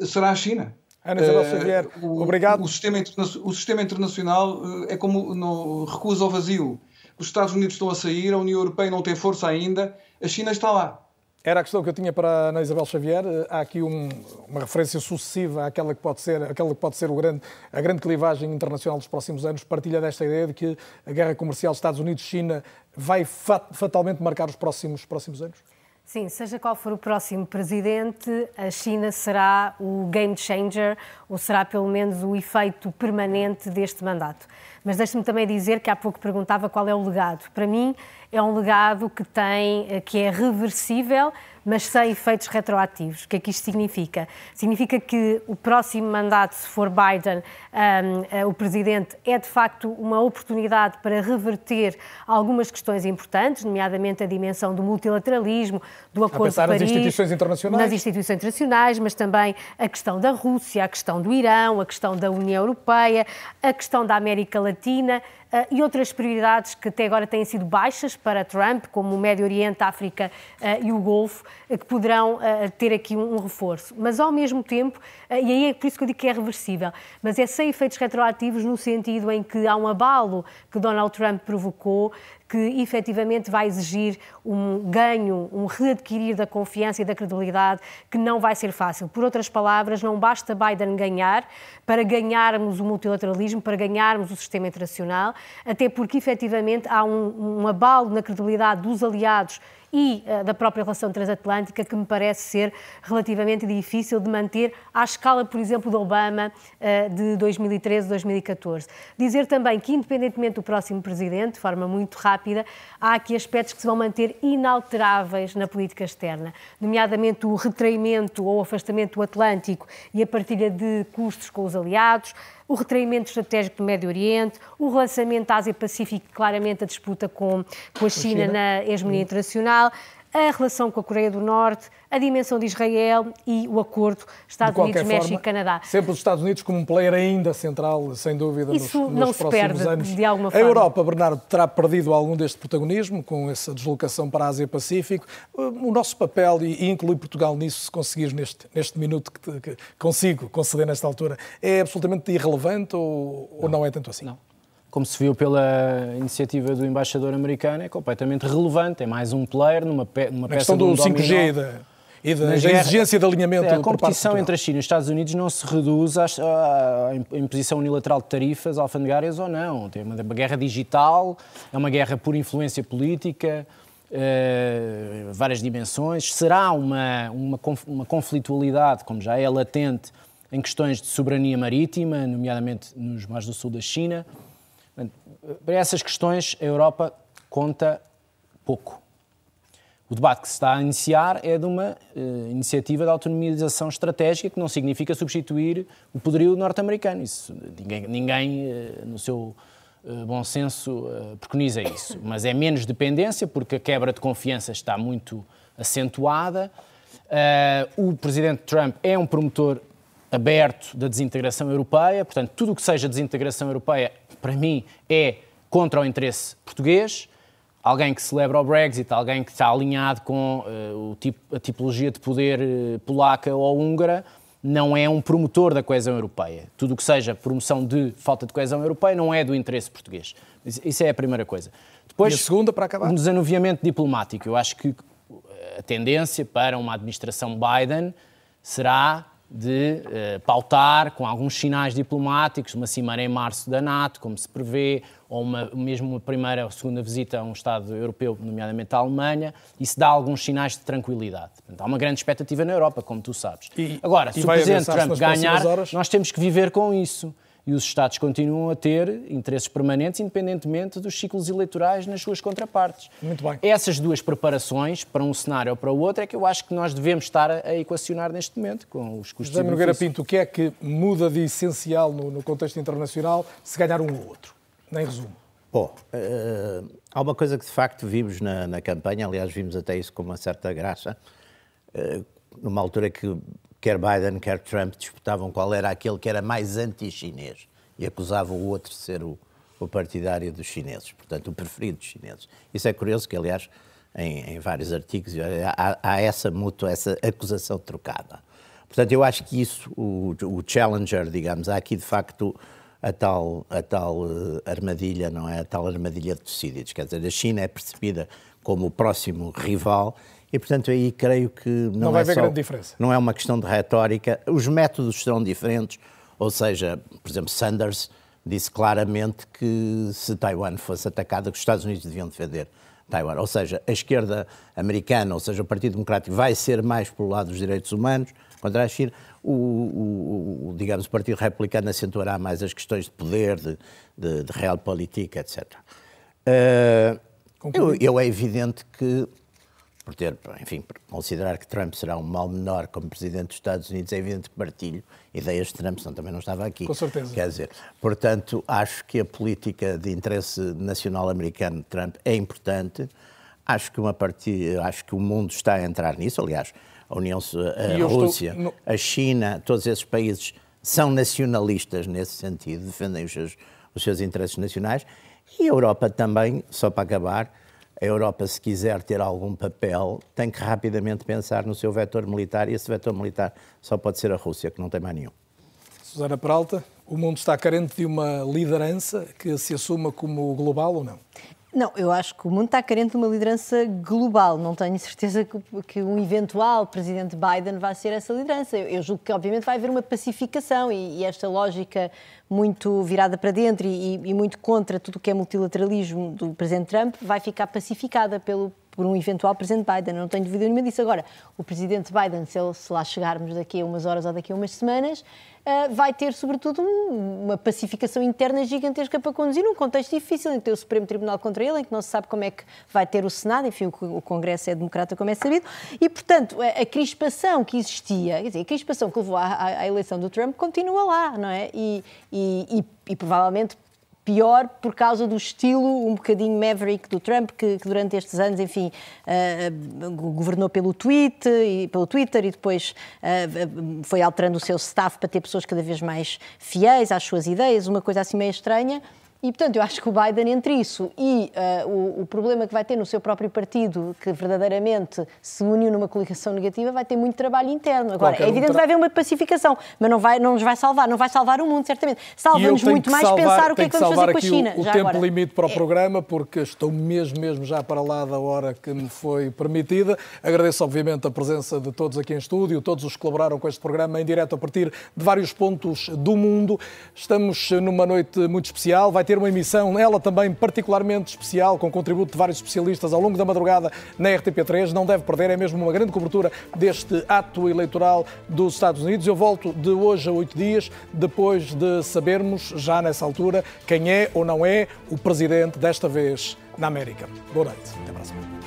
será a China. Ana Isabel Xavier, o, obrigado. O sistema, o sistema internacional é como no, recusa ao vazio. Os Estados Unidos estão a sair, a União Europeia não tem força ainda, a China está lá. Era a questão que eu tinha para a Ana Isabel Xavier. Há aqui um, uma referência sucessiva àquela que pode ser, àquela que pode ser o grande, a grande clivagem internacional dos próximos anos. Partilha desta ideia de que a guerra comercial Estados Unidos-China vai fatalmente marcar os próximos, próximos anos? Sim, seja qual for o próximo presidente, a China será o game changer, ou será pelo menos o efeito permanente deste mandato. Mas deixe-me também dizer que há pouco perguntava qual é o legado. Para mim, é um legado que tem, eh, que é reversível, mas sem efeitos retroativos. O que é que isto significa? Significa que o próximo mandato, se for Biden, um, eh, o presidente, é de facto uma oportunidade para reverter algumas questões importantes, nomeadamente a dimensão do multilateralismo, do Acordo de Paris, nas instituições internacionais. nas instituições internacionais, mas também a questão da Rússia, a questão do Irão, a questão da União Europeia, a questão da América Latina. Uh, e outras prioridades que até agora têm sido baixas para Trump, como o Médio Oriente, a África uh, e o Golfo, uh, que poderão ter aqui um, reforço. Mas, ao mesmo tempo, e aí é por isso que eu digo que é reversível, mas é sem efeitos retroativos no sentido em que há um abalo que Donald Trump provocou que efetivamente vai exigir um ganho, um readquirir da confiança e da credibilidade que não vai ser fácil. Por outras palavras, não basta Biden ganhar para ganharmos o multilateralismo, para ganharmos o sistema internacional, até porque efetivamente há um, um abalo na credibilidade dos aliados e uh, da própria relação transatlântica que me parece ser relativamente difícil de manter à escala, por exemplo, do Obama uh, de 2013-2014. Dizer também que, independentemente do próximo presidente, de forma muito rápida, há aqui aspectos que se vão manter inalteráveis na política externa, nomeadamente o retraimento ou afastamento do Atlântico e a partilha de custos com os aliados, o retraimento estratégico do Médio Oriente, o relançamento da Ásia-Pacífico, claramente a disputa com, com a China, China. na hegemonia internacional, a relação com a Coreia do Norte, a dimensão de Israel e o acordo Estados Unidos, forma, México e Canadá. Sempre os Estados Unidos como um player ainda central, sem dúvida, Isso nos, nos não se perde, anos. de alguma forma. A Europa, Bernardo, terá perdido algum deste protagonismo com essa deslocação para a Ásia-Pacífico. O nosso papel, e inclui Portugal nisso, se conseguires neste, neste minuto que, te, que consigo conceder nesta altura, é absolutamente irrelevante ou não, ou não é tanto assim? Não como se viu pela iniciativa do embaixador americano, é completamente relevante. É mais um player numa, pe numa peça questão do, do 5G e da, e da, da exigência de alinhamento. É, a competição entre a China e os Estados Unidos não se reduz à, à imposição unilateral de tarifas alfandegárias ou não. Tem uma, uma guerra digital, é uma guerra por influência política. Uh, várias dimensões. Será uma, uma, uma conflitualidade, como já é latente, em questões de soberania marítima, nomeadamente nos mares do sul da China. Para essas questões, a Europa conta pouco. O debate que se está a iniciar é de uma uh, iniciativa de autonomização estratégica que não significa substituir o poderio norte-americano. Isso, ninguém, ninguém uh, no seu uh, bom senso, preconiza isso. Mas é menos dependência, porque a quebra de confiança está muito acentuada. o presidente Trump é um promotor aberto da desintegração europeia, portanto, tudo o que seja desintegração europeia para mim, é contra o interesse português. Alguém que celebra o Brexit, alguém que está alinhado com uh, tipo, a tipologia de poder uh, polaca ou húngara, não é um promotor da coesão europeia. Tudo o que seja promoção de falta de coesão europeia não é do interesse português. Isso é a primeira coisa. Depois, e a segunda, para acabar? Um desanuviamento diplomático. Eu acho que a tendência para uma administração Biden será de uh, pautar com alguns sinais diplomáticos, uma cimeira em março da NATO, como se prevê, ou uma, mesmo uma primeira ou segunda visita a um Estado europeu, nomeadamente a Alemanha, isso dá alguns sinais de tranquilidade. Portanto, há uma grande expectativa na Europa, como tu sabes. E, Agora, se o Presidente Trump ganhar, nós temos que viver com isso e os Estados continuam a ter interesses permanentes, independentemente dos ciclos eleitorais nas suas contrapartes. Muito bem. Essas duas preparações, para um cenário ou para o outro, é que eu acho que nós devemos estar a, equacionar neste momento, com os custos José Nogueira Pinto, o que é que muda de essencial no, no contexto internacional se ganhar um ou outro? Nem resumo. Bom, uh, há uma coisa que de facto vimos na, na, campanha, aliás, vimos até isso com uma certa graça, uh, numa altura que quer Biden, quer Trump disputavam qual era aquele que era mais anti-chinês e acusavam o outro de ser o, o, partidário dos chineses, portanto, o preferido dos chineses. Isso é curioso, que aliás, em, em vários artigos há, há, essa mútua, essa acusação trocada. Portanto, eu acho que isso, o, o challenger, digamos, há aqui de facto a tal, a tal uh, armadilha, não é? A tal armadilha de Tucídides. Quer dizer, a China é percebida como o próximo rival e, portanto, aí creio que não, não vai é haver só, grande diferença. Não é uma questão de retórica. Os métodos serão diferentes, ou seja, por exemplo, Sanders disse claramente que se Taiwan fosse atacada, que os Estados Unidos deviam defender Taiwan. Ou seja, a esquerda americana, ou seja, o Partido Democrático, vai ser mais pelo lado dos direitos humanos contra a China. O, o, o digamos, o Partido Republicano acentuará mais as questões de poder, de, de, de realpolitik, etc. Uh, eu, eu, é evidente que por ter, enfim, por considerar que Trump será um mal menor como presidente dos Estados Unidos, é evidente que partilho ideias de Trump, senão também não estava aqui. Com certeza. Quer dizer, portanto, acho que a política de interesse nacional americano de Trump é importante. Acho que uma partida, acho que o mundo está a entrar nisso, aliás, a União, a Rússia, estou... a China, todos esses países são nacionalistas nesse sentido, defendem os seus, os seus interesses nacionais. E a Europa também, só para acabar, a Europa, se quiser ter algum papel, tem que rapidamente pensar no seu vetor militar e esse vetor militar só pode ser a Rússia, que não tem mais nenhum. Susana Peralta, o mundo está carente de uma liderança que se assuma como global ou não? Não, eu acho que o mundo está carente de uma liderança global. Não tenho certeza que, um eventual presidente Biden vai ser essa liderança. Eu, eu julgo que, obviamente, vai haver uma pacificação e, e esta lógica muito virada para dentro e, e, muito contra tudo o que é multilateralismo do presidente Trump vai ficar pacificada pelo, por um eventual presidente Biden. Eu não tenho dúvida nenhuma disso. Agora, o presidente Biden, se, ele, se lá chegarmos daqui a umas horas ou daqui a umas semanas, vai ter, sobretudo, um, uma pacificação interna gigantesca para conduzir num contexto difícil, em que tem o Supremo Tribunal contra ele, em que não se sabe como é que vai ter o Senado, enfim, o, Congresso é democrata, como é sabido, e, portanto, a, crispação que existia, quer dizer, a crispação que levou à, à, à eleição do Trump continua lá, não é? E, e, e, e provavelmente pior por causa do estilo um bocadinho maverick do Trump, que, que durante estes anos, enfim, uh, governou pelo, tweet, e, pelo Twitter e depois uh, foi alterando o seu staff para ter pessoas cada vez mais fiéis às suas ideias, uma coisa assim meio estranha. E, portanto, eu acho que o Biden, entre isso e uh, o, o, problema que vai ter no seu próprio partido, que verdadeiramente se uniu numa coligação negativa, vai ter muito trabalho interno. Agora, Qualquer é evidente que vai haver uma pacificação, mas não, vai, não nos vai salvar, não vai salvar o mundo, certamente. Salva-nos muito mais salvar, pensar o que é que vamos fazer com a China. O, o tempo agora. limite para o é. programa, porque estou mesmo, mesmo já para lá da hora que me foi permitida. Agradeço, obviamente, a presença de todos aqui em estúdio, todos os que colaboraram com este programa em direto a partir de vários pontos do mundo. Estamos numa noite muito especial, vai ter uma emissão, ela também particularmente especial, com contributo de vários especialistas ao longo da madrugada na RTP3. Não deve perder, é mesmo uma grande cobertura deste ato eleitoral dos Estados Unidos. Eu volto de hoje a oito dias, depois de sabermos, já nessa altura, quem é ou não é o presidente desta vez na América. Boa noite. Até a próxima.